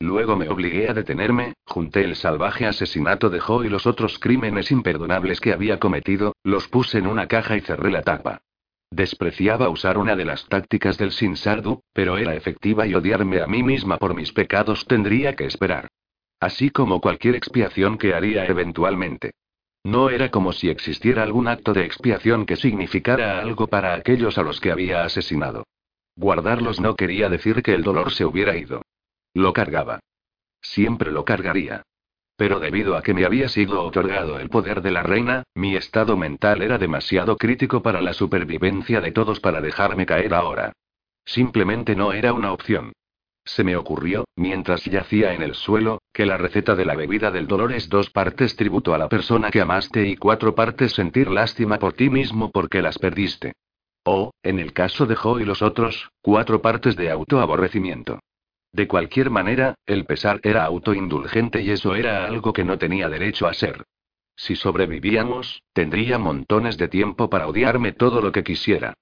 Speaker 1: Luego me obligué a detenerme, junté el salvaje asesinato de Joe y los otros crímenes imperdonables que había cometido, los puse en una caja y cerré la tapa. Despreciaba usar una de las tácticas del Sinsardu, pero era efectiva y odiarme a mí misma por mis pecados tendría que esperar. Así como cualquier expiación que haría eventualmente. No era como si existiera algún acto de expiación que significara algo para aquellos a los que había asesinado. Guardarlos no quería decir que el dolor se hubiera ido. Lo cargaba. Siempre lo cargaría. Pero debido a que me había sido otorgado el poder de la reina, mi estado mental era demasiado crítico para la supervivencia de todos para dejarme caer ahora. Simplemente no era una opción. Se me ocurrió, mientras yacía en el suelo, que la receta de la bebida del dolor es dos partes tributo a la persona que amaste y cuatro partes sentir lástima por ti mismo porque las perdiste. O, en el caso de Jo y los otros, cuatro partes de autoaborrecimiento. De cualquier manera, el pesar era autoindulgente y eso era algo que no tenía derecho a ser. Si sobrevivíamos, tendría montones de tiempo para odiarme todo lo que quisiera.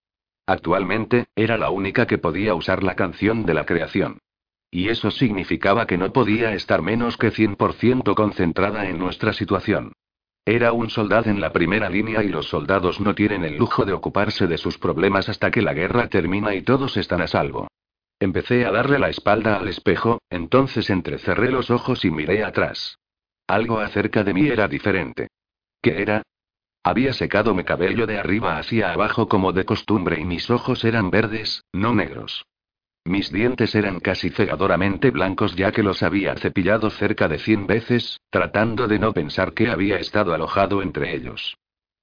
Speaker 1: Actualmente, era la única que podía usar la canción de la creación. Y eso significaba que no podía estar menos que 100% concentrada en nuestra situación. Era un soldado en la primera línea y los soldados no tienen el lujo de ocuparse de sus problemas hasta que la guerra termina y todos están a salvo. Empecé a darle la espalda al espejo, entonces entrecerré los ojos y miré atrás. Algo acerca de mí era diferente. ¿Qué era? Había secado mi cabello de arriba hacia abajo como de costumbre y mis ojos eran verdes, no negros. Mis dientes eran casi cegadoramente blancos ya que los había cepillado cerca de cien veces, tratando de no pensar que había estado alojado entre ellos.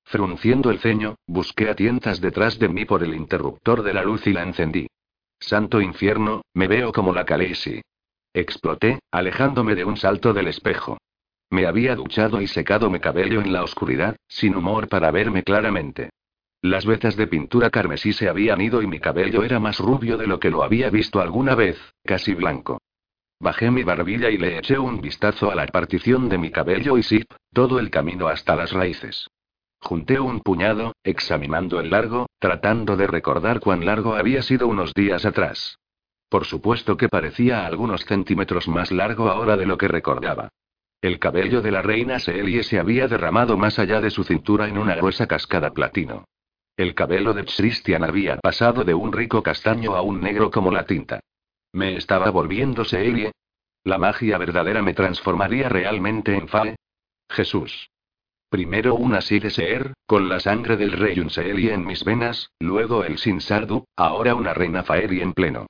Speaker 1: Frunciendo el ceño, busqué a tientas detrás de mí por el interruptor de la luz y la encendí. Santo infierno, me veo como la Khaleesi. Exploté, alejándome de un salto del espejo. Me había duchado y secado mi cabello en la oscuridad, sin humor para verme claramente. Las vetas de pintura carmesí se habían ido y mi cabello era más rubio de lo que lo había visto alguna vez, casi blanco. Bajé mi barbilla y le eché un vistazo a la partición de mi cabello y zip, todo el camino hasta las raíces. Junté un puñado, examinando el largo, tratando de recordar cuán largo había sido unos días atrás. Por supuesto que parecía algunos centímetros más largo ahora de lo que recordaba. El cabello de la reina Seelie se había derramado más allá de su cintura en una gruesa cascada platino. El cabello de Christian había pasado de un rico castaño a un negro como la tinta. ¿Me estaba volviendo Seelie? ¿La magia verdadera me transformaría realmente en Fae? Jesús. Primero una Seer, con la sangre del rey Unseeli en mis venas, luego el Sinsardu, ahora una reina Faeri en pleno.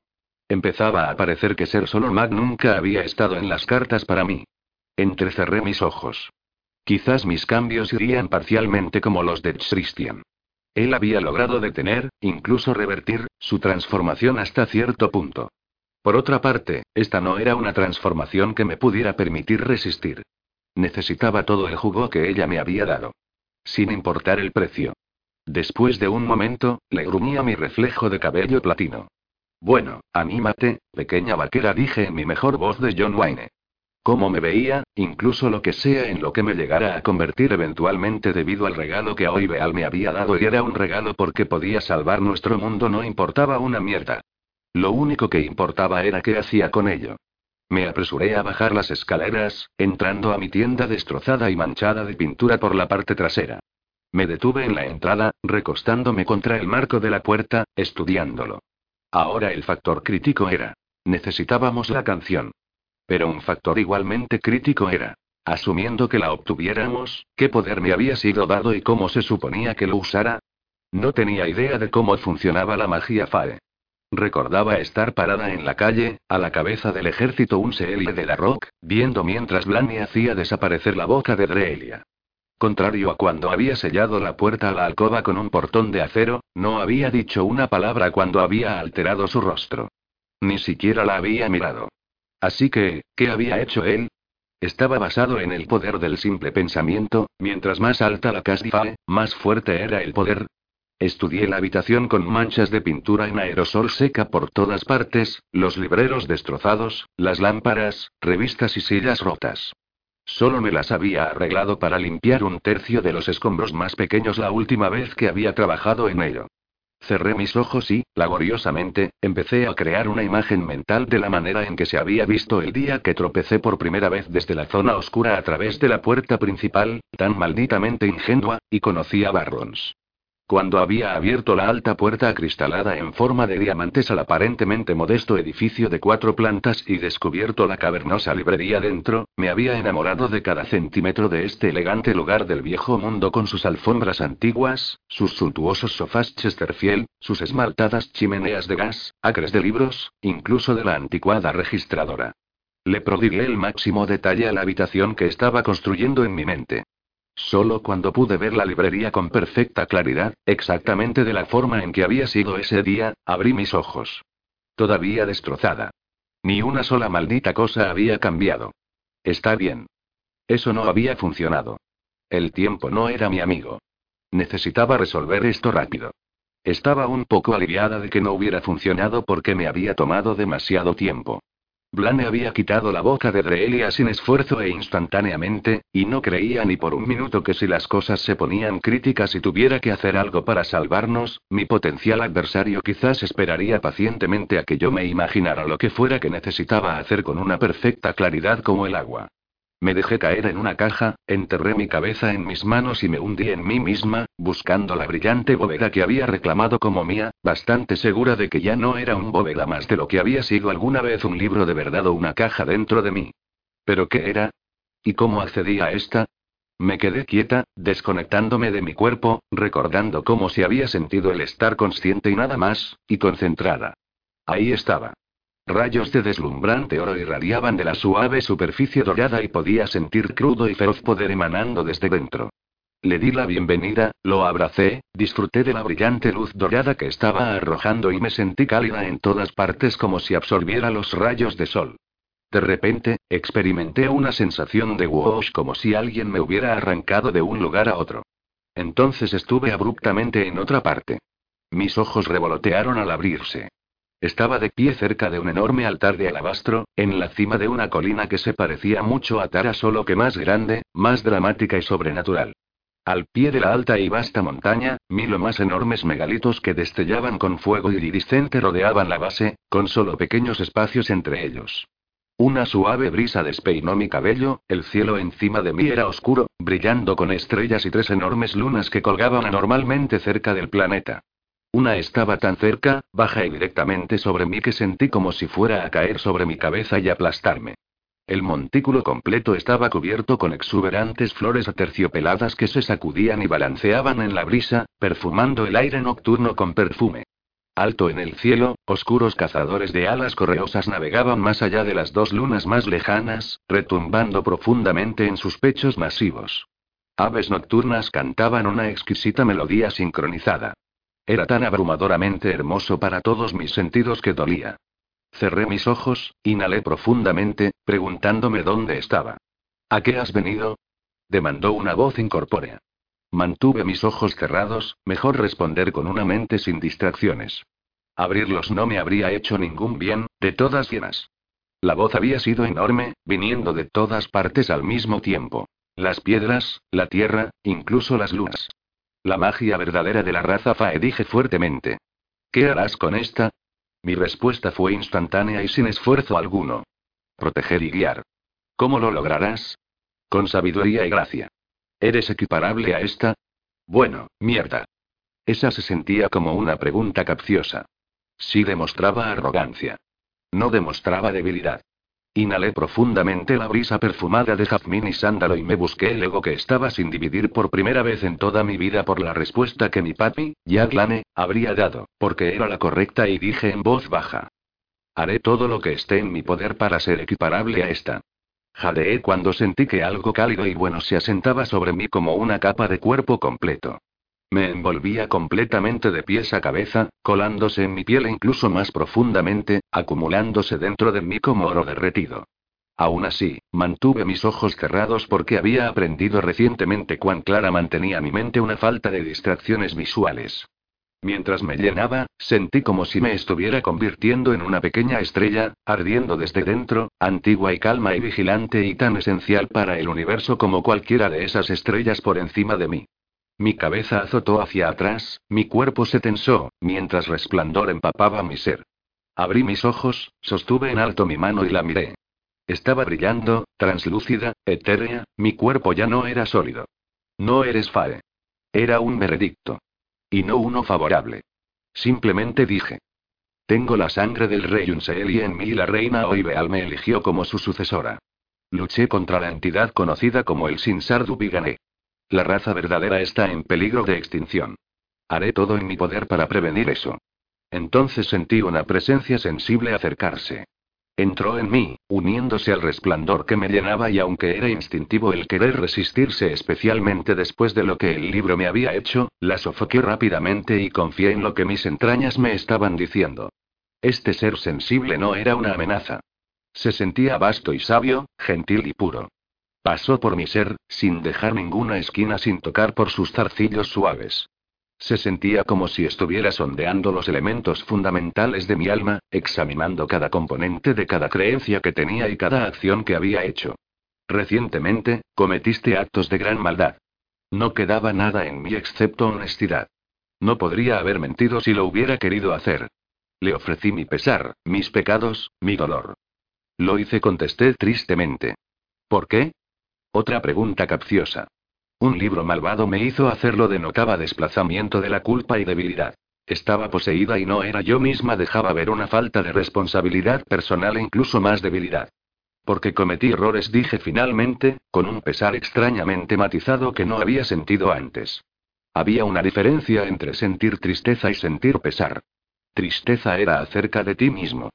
Speaker 1: Empezaba a parecer que ser solo Mag nunca había estado en las cartas para mí. Entrecerré mis ojos. Quizás mis cambios irían parcialmente como los de Christian. Él había logrado detener, incluso revertir, su transformación hasta cierto punto. Por otra parte, esta no era una transformación que me pudiera permitir resistir. Necesitaba todo el jugo que ella me había dado. Sin importar el precio. Después de un momento, le gruñía mi reflejo de cabello platino. Bueno, anímate, pequeña vaquera, dije en mi mejor voz de John Wayne. Cómo me veía, incluso lo que sea en lo que me llegara a convertir eventualmente debido al regalo que hoy Beal me había dado y era un regalo porque podía salvar nuestro mundo no importaba una mierda. Lo único que importaba era qué hacía con ello. Me apresuré a bajar las escaleras, entrando a mi tienda destrozada y manchada de pintura por la parte trasera. Me detuve en la entrada, recostándome contra el marco de la puerta, estudiándolo. Ahora el factor crítico era. Necesitábamos la canción. Pero un factor igualmente crítico era. Asumiendo que la obtuviéramos, ¿qué poder me había sido dado y cómo se suponía que lo usara? No tenía idea de cómo funcionaba la magia FAE. Recordaba estar parada en la calle, a la cabeza del ejército un Seelie de la Rock, viendo mientras Blanny hacía desaparecer la boca de Dreelia. Contrario a cuando había sellado la puerta a la alcoba con un portón de acero, no había dicho una palabra cuando había alterado su rostro. Ni siquiera la había mirado. Así que, ¿qué había hecho él? Estaba basado en el poder del simple pensamiento, mientras más alta la casdifae, más fuerte era el poder, Estudié la habitación con manchas de pintura en aerosol seca por todas partes, los libreros destrozados, las lámparas, revistas y sillas rotas. Solo me las había arreglado para limpiar un tercio de los escombros más pequeños la última vez que había trabajado en ello. Cerré mis ojos y, laboriosamente, empecé a crear una imagen mental de la manera en que se había visto el día que tropecé por primera vez desde la zona oscura a través de la puerta principal, tan malditamente ingenua, y conocí a Barrons. Cuando había abierto la alta puerta acristalada en forma de diamantes al aparentemente modesto edificio de cuatro plantas y descubierto la cavernosa librería dentro, me había enamorado de cada centímetro de este elegante lugar del viejo mundo con sus alfombras antiguas, sus suntuosos sofás Chesterfield, sus esmaltadas chimeneas de gas, acres de libros, incluso de la anticuada registradora. Le prodigué el máximo detalle a la habitación que estaba construyendo en mi mente. Solo cuando pude ver la librería con perfecta claridad, exactamente de la forma en que había sido ese día, abrí mis ojos. Todavía destrozada. Ni una sola maldita cosa había cambiado. Está bien. Eso no había funcionado. El tiempo no era mi amigo. Necesitaba resolver esto rápido. Estaba un poco aliviada de que no hubiera funcionado porque me había tomado demasiado tiempo. Blane había quitado la boca de Dreelia sin esfuerzo e instantáneamente, y no creía ni por un minuto que si las cosas se ponían críticas y tuviera que hacer algo para salvarnos, mi potencial adversario quizás esperaría pacientemente a que yo me imaginara lo que fuera que necesitaba hacer con una perfecta claridad como el agua. Me dejé caer en una caja, enterré mi cabeza en mis manos y me hundí en mí misma, buscando la brillante bóveda que había reclamado como mía, bastante segura de que ya no era un bóveda más de lo que había sido alguna vez un libro de verdad o una caja dentro de mí. ¿Pero qué era? ¿Y cómo accedí a esta? Me quedé quieta, desconectándome de mi cuerpo, recordando cómo se había sentido el estar consciente y nada más, y concentrada. Ahí estaba. Rayos de deslumbrante oro irradiaban de la suave superficie dorada y podía sentir crudo y feroz poder emanando desde dentro. Le di la bienvenida, lo abracé, disfruté de la brillante luz dorada que estaba arrojando y me sentí cálida en todas partes como si absorbiera los rayos de sol. De repente, experimenté una sensación de wash como si alguien me hubiera arrancado de un lugar a otro. Entonces estuve abruptamente en otra parte. Mis ojos revolotearon al abrirse. Estaba de pie cerca de un enorme altar de alabastro, en la cima de una colina que se parecía mucho a Tara solo que más grande, más dramática y sobrenatural. Al pie de la alta y vasta montaña, mil o más enormes megalitos que destellaban con fuego iridiscente rodeaban la base, con solo pequeños espacios entre ellos. Una suave brisa despeinó mi cabello, el cielo encima de mí era oscuro, brillando con estrellas y tres enormes lunas que colgaban anormalmente cerca del planeta. Una estaba tan cerca, baja y directamente sobre mí que sentí como si fuera a caer sobre mi cabeza y aplastarme. El montículo completo estaba cubierto con exuberantes flores aterciopeladas que se sacudían y balanceaban en la brisa, perfumando el aire nocturno con perfume. Alto en el cielo, oscuros cazadores de alas correosas navegaban más allá de las dos lunas más lejanas, retumbando profundamente en sus pechos masivos. Aves nocturnas cantaban una exquisita melodía sincronizada. Era tan abrumadoramente hermoso para todos mis sentidos que dolía. Cerré mis ojos, inhalé profundamente, preguntándome dónde estaba. ¿A qué has venido? demandó una voz incorpórea. Mantuve mis ojos cerrados, mejor responder con una mente sin distracciones. Abrirlos no me habría hecho ningún bien, de todas llenas. La voz había sido enorme, viniendo de todas partes al mismo tiempo. Las piedras, la tierra, incluso las lunas. La magia verdadera de la raza Fae dije fuertemente. ¿Qué harás con esta? Mi respuesta fue instantánea y sin esfuerzo alguno. Proteger y guiar. ¿Cómo lo lograrás? Con sabiduría y gracia. ¿Eres equiparable a esta? Bueno, mierda. Esa se sentía como una pregunta capciosa. Sí demostraba arrogancia. No demostraba debilidad. Inhalé profundamente la brisa perfumada de jazmín y sándalo y me busqué el ego que estaba sin dividir por primera vez en toda mi vida por la respuesta que mi papi, Yaglane, habría dado, porque era la correcta y dije en voz baja. Haré todo lo que esté en mi poder para ser equiparable a esta. Jadeé cuando sentí que algo cálido y bueno se asentaba sobre mí como una capa de cuerpo completo. Me envolvía completamente de pies a cabeza, colándose en mi piel incluso más profundamente, acumulándose dentro de mí como oro derretido. Aún así, mantuve mis ojos cerrados porque había aprendido recientemente cuán clara mantenía mi mente una falta de distracciones visuales. Mientras me llenaba, sentí como si me estuviera convirtiendo en una pequeña estrella, ardiendo desde dentro, antigua y calma y vigilante y tan esencial para el universo como cualquiera de esas estrellas por encima de mí. Mi cabeza azotó hacia atrás, mi cuerpo se tensó, mientras resplandor empapaba mi ser. Abrí mis ojos, sostuve en alto mi mano y la miré. Estaba brillando, translúcida, etérea, mi cuerpo ya no era sólido. No eres Fae. Era un veredicto. Y no uno favorable. Simplemente dije. Tengo la sangre del rey Unseel y en mí la reina Oibeal me eligió como su sucesora. Luché contra la entidad conocida como el Sinsardu Bigané. La raza verdadera está en peligro de extinción. Haré todo en mi poder para prevenir eso. Entonces sentí una presencia sensible acercarse. Entró en mí, uniéndose al resplandor que me llenaba y aunque era instintivo el querer resistirse especialmente después de lo que el libro me había hecho, la sofoqué rápidamente y confié en lo que mis entrañas me estaban diciendo. Este ser sensible no era una amenaza. Se sentía vasto y sabio, gentil y puro. Pasó por mi ser, sin dejar ninguna esquina sin tocar por sus zarcillos suaves. Se sentía como si estuviera sondeando los elementos fundamentales de mi alma, examinando cada componente de cada creencia que tenía y cada acción que había hecho. Recientemente, cometiste actos de gran maldad. No quedaba nada en mí excepto honestidad. No podría haber mentido si lo hubiera querido hacer. Le ofrecí mi pesar, mis pecados, mi dolor. Lo hice, contesté tristemente. ¿Por qué? Otra pregunta capciosa. Un libro malvado me hizo hacerlo denotaba desplazamiento de la culpa y debilidad. Estaba poseída y no era yo misma, dejaba ver una falta de responsabilidad personal e incluso más debilidad. Porque cometí errores, dije finalmente, con un pesar extrañamente matizado que no había sentido antes. Había una diferencia entre sentir tristeza y sentir pesar. Tristeza era acerca de ti mismo.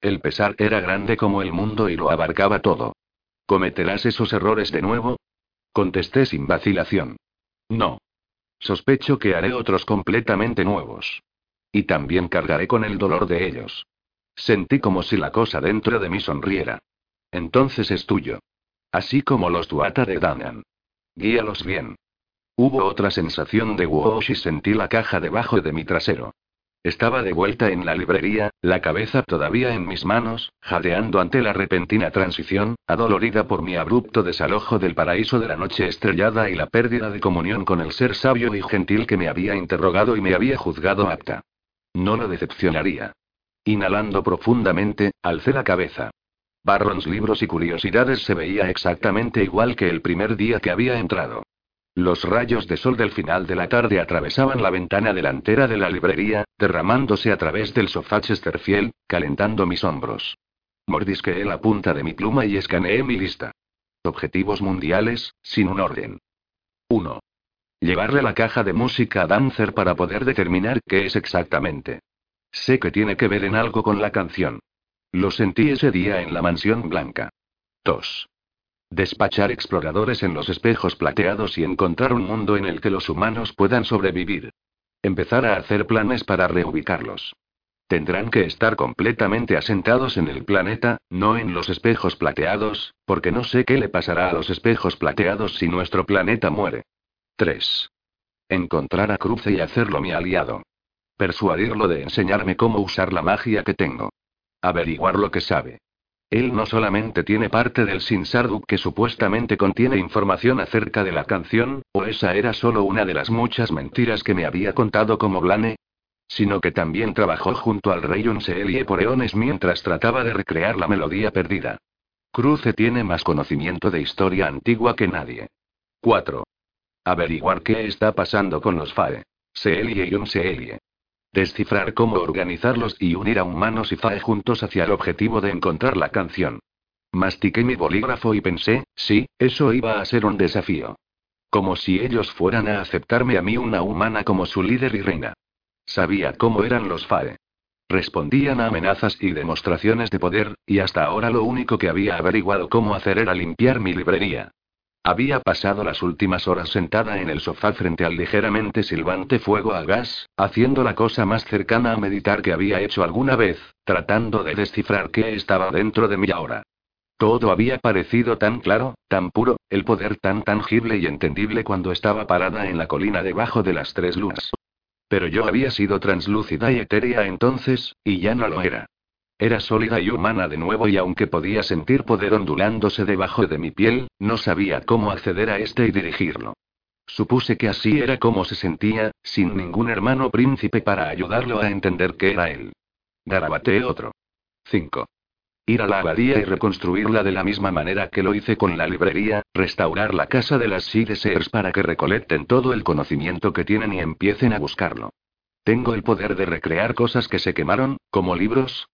Speaker 1: El pesar era grande como el mundo y lo abarcaba todo. ¿Cometerás esos errores de nuevo? Contesté sin vacilación. No. Sospecho que haré otros completamente nuevos. Y también cargaré con el dolor de ellos. Sentí como si la cosa dentro de mí sonriera. Entonces es tuyo. Así como los Tuata de Danan. Guíalos bien. Hubo otra sensación de wash y sentí la caja debajo de mi trasero. Estaba de vuelta en la librería, la cabeza todavía en mis manos, jadeando ante la repentina transición, adolorida por mi abrupto desalojo del paraíso de la noche estrellada y la pérdida de comunión con el ser sabio y gentil que me había interrogado y me había juzgado apta. No lo decepcionaría. Inhalando profundamente, alcé la cabeza. Barrons libros y curiosidades se veía exactamente igual que el primer día que había entrado. Los rayos de sol del final de la tarde atravesaban la ventana delantera de la librería, derramándose a través del sofá Chesterfield, calentando mis hombros. Mordisqueé la punta de mi pluma y escaneé mi lista. Objetivos mundiales, sin un orden. 1. Llevarle la caja de música a Dancer para poder determinar qué es exactamente. Sé que tiene que ver en algo con la canción. Lo sentí ese día en la mansión blanca. 2. Despachar exploradores en los espejos plateados y encontrar un mundo en el que los humanos puedan sobrevivir. Empezar a hacer planes para reubicarlos. Tendrán que estar completamente asentados en el planeta, no en los espejos plateados, porque no sé qué le pasará a los espejos plateados si nuestro planeta muere. 3. Encontrar a Cruce y hacerlo mi aliado. Persuadirlo de enseñarme cómo usar la magia que tengo. Averiguar lo que sabe. Él no solamente tiene parte del Sinsarduk que supuestamente contiene información acerca de la canción, o esa era solo una de las muchas mentiras que me había contado como Blane, sino que también trabajó junto al rey Unseelie por eones mientras trataba de recrear la melodía perdida. Cruce tiene más conocimiento de historia antigua que nadie. 4. Averiguar qué está pasando con los Fae. Seelie y Unseelie. Descifrar cómo organizarlos y unir a humanos y Fae juntos hacia el objetivo de encontrar la canción. Mastiqué mi bolígrafo y pensé, sí, eso iba a ser un desafío. Como si ellos fueran a aceptarme a mí una humana como su líder y reina. Sabía cómo eran los Fae. Respondían a amenazas y demostraciones de poder, y hasta ahora lo único que había averiguado cómo hacer era limpiar mi librería. Había pasado las últimas horas sentada en el sofá frente al ligeramente silbante fuego a gas, haciendo la cosa más cercana a meditar que había hecho alguna vez, tratando de descifrar qué estaba dentro de mí ahora. Todo había parecido tan claro, tan puro, el poder tan tangible y entendible cuando estaba parada en la colina debajo de las tres lunas. Pero yo había sido translúcida y etérea entonces, y ya no lo era. Era sólida y humana de nuevo y aunque podía sentir poder ondulándose debajo de mi piel, no sabía cómo acceder a este y dirigirlo. Supuse que así era como se sentía, sin ningún hermano príncipe para ayudarlo a entender que era él. Garabateé otro. 5. Ir a la abadía y reconstruirla de la misma manera que lo hice con la librería, restaurar la casa de las Sears para que recolecten todo el conocimiento que tienen y empiecen a buscarlo. Tengo el poder de recrear cosas que se quemaron, como libros,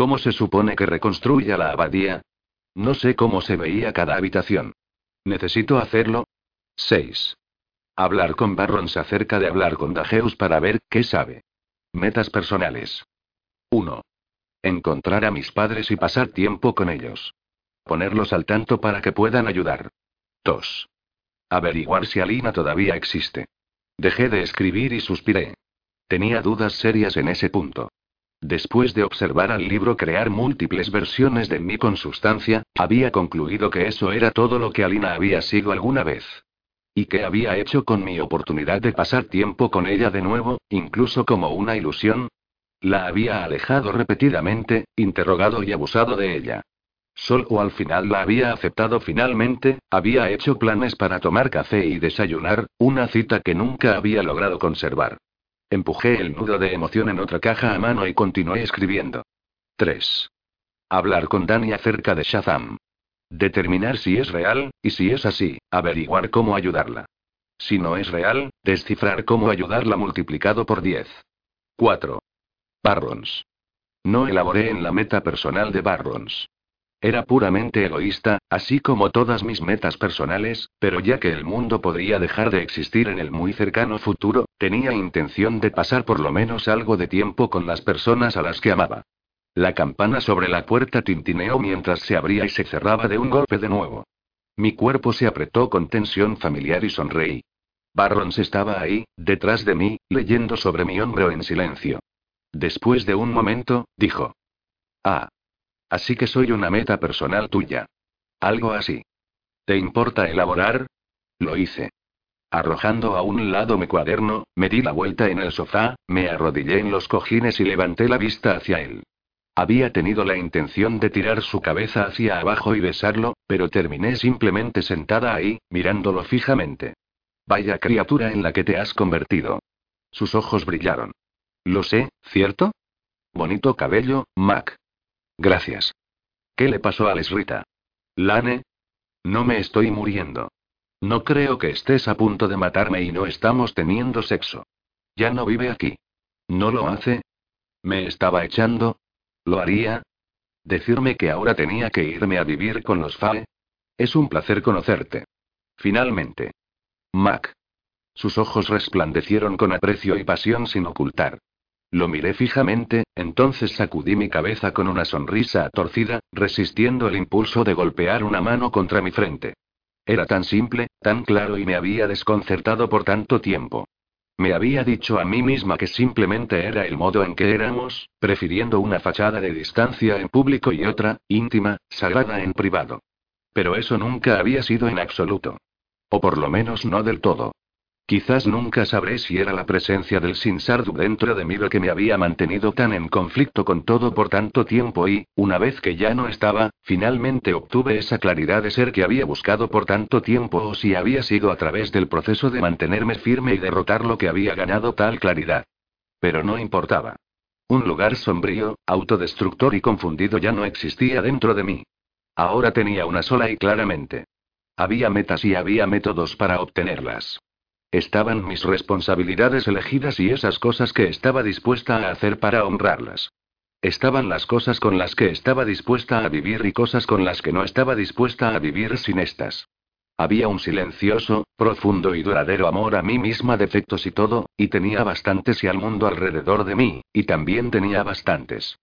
Speaker 1: ¿Cómo se supone que reconstruya la abadía? No sé cómo se veía cada habitación. ¿Necesito hacerlo? 6. Hablar con Barrons acerca de hablar con Dageus para ver qué sabe. Metas personales. 1. Encontrar a mis padres y pasar tiempo con ellos. Ponerlos al tanto para que puedan ayudar. 2. Averiguar si Alina todavía existe. Dejé de escribir y suspiré. Tenía dudas serias en ese punto. Después de observar al libro crear múltiples versiones de mí con sustancia, había concluido que eso era todo lo que Alina había sido alguna vez. ¿Y qué había hecho con mi oportunidad de pasar tiempo con ella de nuevo, incluso como una ilusión? La había alejado repetidamente, interrogado y abusado de ella. Solo al final la había aceptado finalmente, había hecho planes para tomar café y desayunar, una cita que nunca había logrado conservar. Empujé el nudo de emoción en otra caja a mano y continué escribiendo. 3. Hablar con Dani acerca de Shazam. Determinar si es real, y si es así, averiguar cómo ayudarla. Si no es real, descifrar cómo ayudarla multiplicado por 10. 4. Barrons. No elaboré en la meta personal de Barrons. Era puramente egoísta, así como todas mis metas personales, pero ya que el mundo podría dejar de existir en el muy cercano futuro, tenía intención de pasar por lo menos algo de tiempo con las personas a las que amaba. La campana sobre la puerta tintineó mientras se abría y se cerraba de un golpe de nuevo. Mi cuerpo se apretó con tensión familiar y sonreí. Barrons estaba ahí, detrás de mí, leyendo sobre mi hombro en silencio. Después de un momento, dijo. Ah. Así que soy una meta personal tuya. Algo así. ¿Te importa elaborar? Lo hice. Arrojando a un lado mi cuaderno, me di la vuelta en el sofá, me arrodillé en los cojines y levanté la vista hacia él. Había tenido la intención de tirar su cabeza hacia abajo y besarlo, pero terminé simplemente sentada ahí, mirándolo fijamente. Vaya criatura en la que te has convertido. Sus ojos brillaron. Lo sé, ¿cierto? Bonito cabello, Mac. Gracias. ¿Qué le pasó a Lesrita? Lane. No me estoy muriendo. No creo que estés a punto de matarme y no estamos teniendo sexo. Ya no vive aquí. ¿No lo hace? ¿Me estaba echando? ¿Lo haría? ¿Decirme que ahora tenía que irme a vivir con los FAE? Es un placer conocerte. Finalmente. Mac. Sus ojos resplandecieron con aprecio y pasión sin ocultar. Lo miré fijamente, entonces sacudí mi cabeza con una sonrisa torcida, resistiendo el impulso de golpear una mano contra mi frente. Era tan simple, tan claro y me había desconcertado por tanto tiempo. Me había dicho a mí misma que simplemente era el modo en que éramos, prefiriendo una fachada de distancia en público y otra, íntima, sagrada en privado. Pero eso nunca había sido en absoluto. O por lo menos no del todo. Quizás nunca sabré si era la presencia del Sinsardu dentro de mí lo que me había mantenido tan en conflicto con todo por tanto tiempo y, una vez que ya no estaba, finalmente obtuve esa claridad de ser que había buscado por tanto tiempo o si había sido a través del proceso de mantenerme firme y derrotar lo que había ganado tal claridad. Pero no importaba. Un lugar sombrío, autodestructor y confundido ya no existía dentro de mí. Ahora tenía una sola y claramente. Había metas y había métodos para obtenerlas. Estaban mis responsabilidades elegidas y esas cosas que estaba dispuesta a hacer para honrarlas. Estaban las cosas con las que estaba dispuesta a vivir y cosas con las que no estaba dispuesta a vivir sin estas. Había un silencioso, profundo y duradero amor a mí misma, defectos y todo, y tenía bastantes y al mundo alrededor de mí, y también tenía bastantes.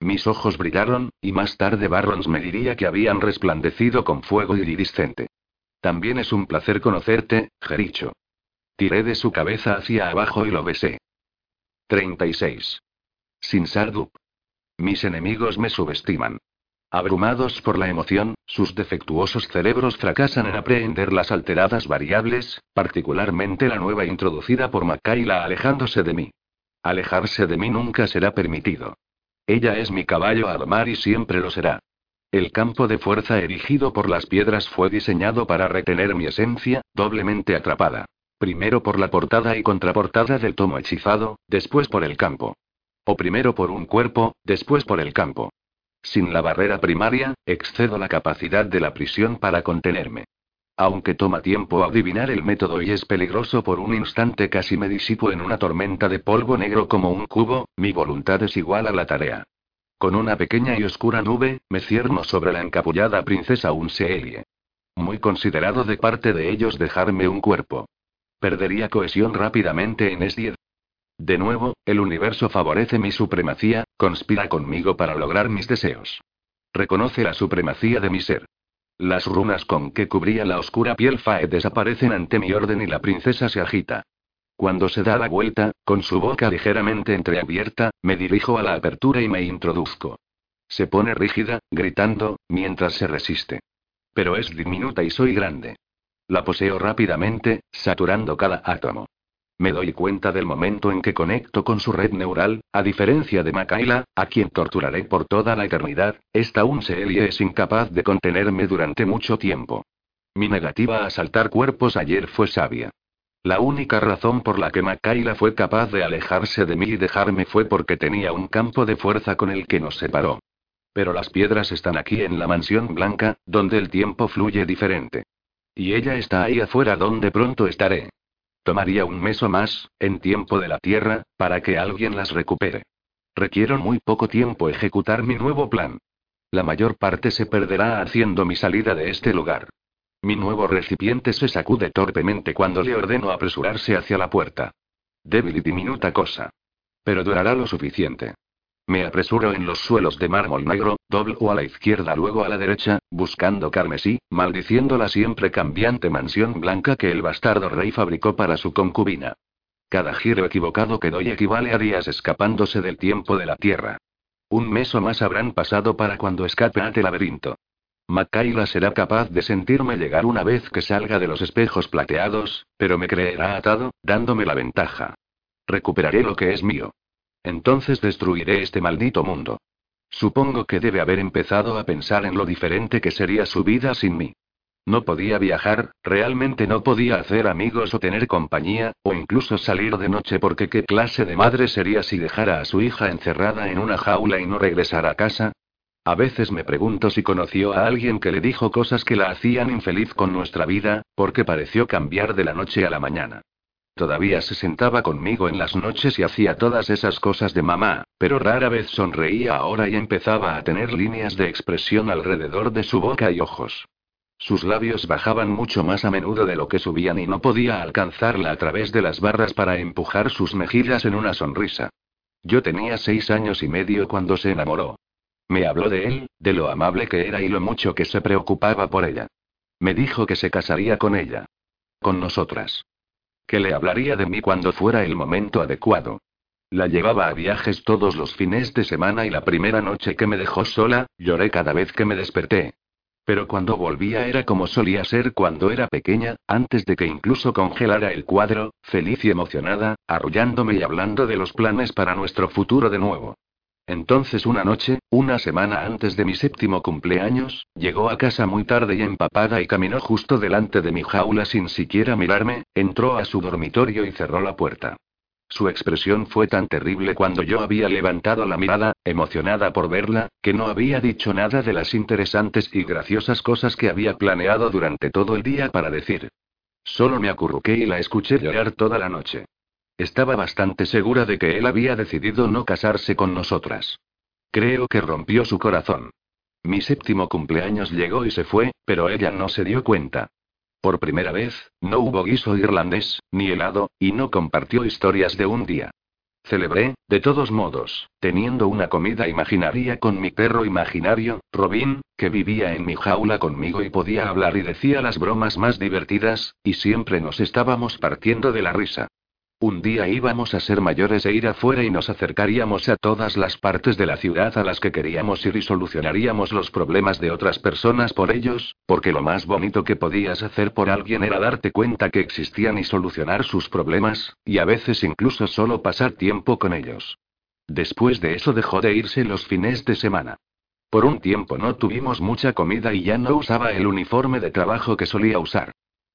Speaker 1: Mis ojos brillaron, y más tarde Barrons me diría que habían resplandecido con fuego iridiscente. También es un placer conocerte, Jericho. Tiré de su cabeza hacia abajo y lo besé. 36. Sin Sardup. Mis enemigos me subestiman. Abrumados por la emoción, sus defectuosos cerebros fracasan en aprehender las alteradas variables, particularmente la nueva introducida por Makaila alejándose de mí. Alejarse de mí nunca será permitido. Ella es mi caballo a domar y siempre lo será. El campo de fuerza erigido por las piedras fue diseñado para retener mi esencia, doblemente atrapada. Primero por la portada y contraportada del tomo hechizado, después por el campo. O primero por un cuerpo, después por el campo. Sin la barrera primaria, excedo la capacidad de la prisión para contenerme. Aunque toma tiempo adivinar el método y es peligroso por un instante casi me disipo en una tormenta de polvo negro como un cubo, mi voluntad es igual a la tarea. Con una pequeña y oscura nube, me cierno sobre la encapullada princesa Unseelie. Muy considerado de parte de ellos dejarme un cuerpo. Perdería cohesión rápidamente en S10. De nuevo, el universo favorece mi supremacía, conspira conmigo para lograr mis deseos. Reconoce la supremacía de mi ser. Las runas con que cubría la oscura piel Fae desaparecen ante mi orden y la princesa se agita. Cuando se da la vuelta, con su boca ligeramente entreabierta, me dirijo a la apertura y me introduzco. Se pone rígida, gritando, mientras se resiste. Pero es diminuta y soy grande. La poseo rápidamente, saturando cada átomo. Me doy cuenta del momento en que conecto con su red neural, a diferencia de Makaila, a quien torturaré por toda la eternidad, esta Unseelie es incapaz de contenerme durante mucho tiempo. Mi negativa a saltar cuerpos ayer fue sabia. La única razón por la que Makaila fue capaz de alejarse de mí y dejarme fue porque tenía un campo de fuerza con el que nos separó. Pero las piedras están aquí en la mansión blanca, donde el tiempo fluye diferente. Y ella está ahí afuera donde pronto estaré. Tomaría un mes o más, en tiempo de la Tierra, para que alguien las recupere. Requiero muy poco tiempo ejecutar mi nuevo plan. La mayor parte se perderá haciendo mi salida de este lugar. Mi nuevo recipiente se sacude torpemente cuando le ordeno apresurarse hacia la puerta. Débil y diminuta cosa. Pero durará lo suficiente. Me apresuro en los suelos de mármol negro, doblo a la izquierda luego a la derecha, buscando carmesí, maldiciendo la siempre cambiante mansión blanca que el bastardo rey fabricó para su concubina. Cada giro equivocado que doy equivale a días escapándose del tiempo de la Tierra. Un mes o más habrán pasado para cuando escape a este laberinto. Makayla será capaz de sentirme llegar una vez que salga de los espejos plateados, pero me creerá atado, dándome la ventaja. Recuperaré lo que es mío. Entonces destruiré este maldito mundo. Supongo que debe haber empezado a pensar en lo diferente que sería su vida sin mí. No podía viajar, realmente no podía hacer amigos o tener compañía, o incluso salir de noche porque qué clase de madre sería si dejara a su hija encerrada en una jaula y no regresara a casa. A veces me pregunto si conoció a alguien que le dijo cosas que la hacían infeliz con nuestra vida, porque pareció cambiar de la noche a la mañana. Todavía se sentaba conmigo en las noches y hacía todas esas cosas de mamá, pero rara vez sonreía ahora y empezaba a tener líneas de expresión alrededor de su boca y ojos. Sus labios bajaban mucho más a menudo de lo que subían y no podía alcanzarla a través de las barras para empujar sus mejillas en una sonrisa. Yo tenía seis años y medio cuando se enamoró. Me habló de él, de lo amable que era y lo mucho que se preocupaba por ella. Me dijo que se casaría con ella. Con nosotras. Que le hablaría de mí cuando fuera el momento adecuado. La llevaba a viajes todos los fines de semana y la primera noche que me dejó sola, lloré cada vez que me desperté. Pero cuando volvía era como solía ser cuando era pequeña, antes de que incluso congelara el cuadro, feliz y emocionada, arrullándome y hablando de los planes para nuestro futuro de nuevo. Entonces una noche, una semana antes de mi séptimo cumpleaños, llegó a casa muy tarde y empapada y caminó justo delante de mi jaula sin siquiera mirarme, entró a su dormitorio y cerró la puerta. Su expresión fue tan terrible cuando yo había levantado la mirada, emocionada por verla, que no había dicho nada de las interesantes y graciosas cosas que había planeado durante todo el día para decir. Solo me acurruqué y la escuché llorar toda la noche. Estaba bastante segura de que él había decidido no casarse con nosotras. Creo que rompió su corazón. Mi séptimo cumpleaños llegó y se fue, pero ella no se dio cuenta. Por primera vez, no hubo guiso irlandés, ni helado, y no compartió historias de un día. Celebré, de todos modos, teniendo una comida imaginaria con mi perro imaginario, Robin, que vivía en mi jaula conmigo y podía hablar y decía las bromas más divertidas, y siempre nos estábamos partiendo de la risa. Un día íbamos a ser mayores e ir afuera y nos acercaríamos a todas las partes de la ciudad a las que queríamos ir y solucionaríamos los problemas de otras personas por ellos, porque lo más bonito que podías hacer por alguien era darte cuenta que existían y solucionar sus problemas, y a veces incluso solo pasar tiempo con ellos. Después de eso dejó de irse los fines de semana. Por un tiempo no tuvimos mucha comida y ya no usaba el uniforme de trabajo que solía usar.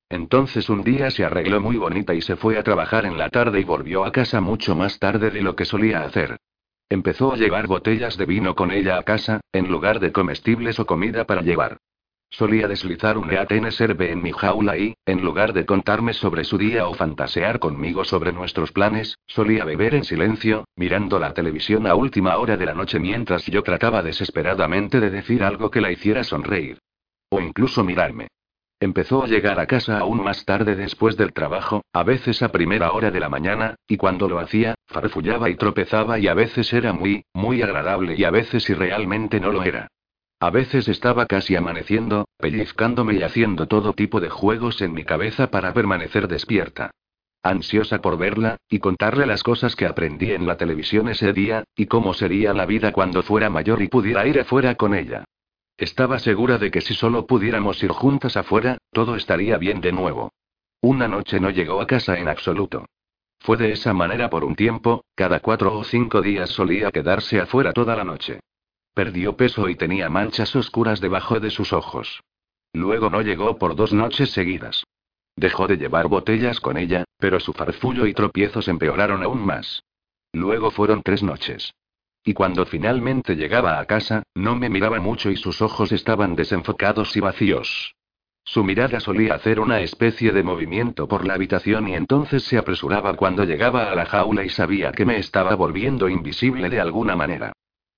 Speaker 1: Entonces un día se arregló muy bonita y se fue a trabajar en la tarde y volvió a casa mucho más tarde de lo que solía hacer. Empezó a llevar botellas de vino con ella a casa, en lugar de comestibles o comida para llevar. Solía deslizar un serve en mi jaula y, en lugar de contarme sobre su día o fantasear conmigo sobre nuestros planes, solía beber en silencio, mirando la televisión a última hora de la noche mientras yo trataba desesperadamente de decir algo que la hiciera sonreír. O incluso mirarme. Empezó a llegar a casa aún más tarde después del trabajo, a veces a primera hora de la mañana, y cuando lo hacía, farfullaba y tropezaba y a veces era muy, muy agradable y a veces y realmente no lo era. A veces estaba casi amaneciendo, pellizcándome y haciendo todo tipo de juegos en mi cabeza para permanecer despierta. Ansiosa por verla, y contarle las cosas que aprendí en la televisión ese día, y cómo sería la vida cuando fuera mayor y pudiera ir afuera con ella. Estaba segura de que si solo pudiéramos ir juntas afuera, todo estaría bien de nuevo. Una noche no llegó a casa en absoluto. Fue de esa manera por un tiempo, cada cuatro o cinco días solía quedarse afuera toda la noche. Perdió peso y tenía manchas oscuras debajo de sus ojos. Luego no llegó por dos noches seguidas. Dejó de llevar botellas con ella, pero su farfullo y tropiezos empeoraron aún más. Luego fueron tres noches. Y cuando finalmente llegaba a casa, no me miraba mucho y sus ojos estaban desenfocados y vacíos. Su mirada solía hacer una especie de movimiento por la habitación y entonces se apresuraba cuando llegaba a la jaula y sabía que me estaba volviendo invisible de alguna manera.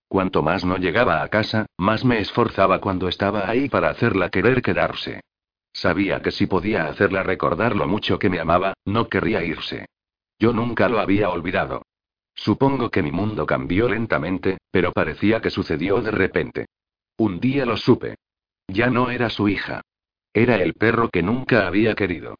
Speaker 1: Cuanto más no llegaba a casa, más me esforzaba cuando estaba ahí para hacerla querer quedarse. Sabía que si podía hacerla recordar lo mucho que me amaba, no querría irse. Yo nunca lo había olvidado. Supongo que mi mundo cambió lentamente, Pero parecía que sucedió de repente. Un día lo supe. Ya no era su hija. Era el perro que nunca había querido.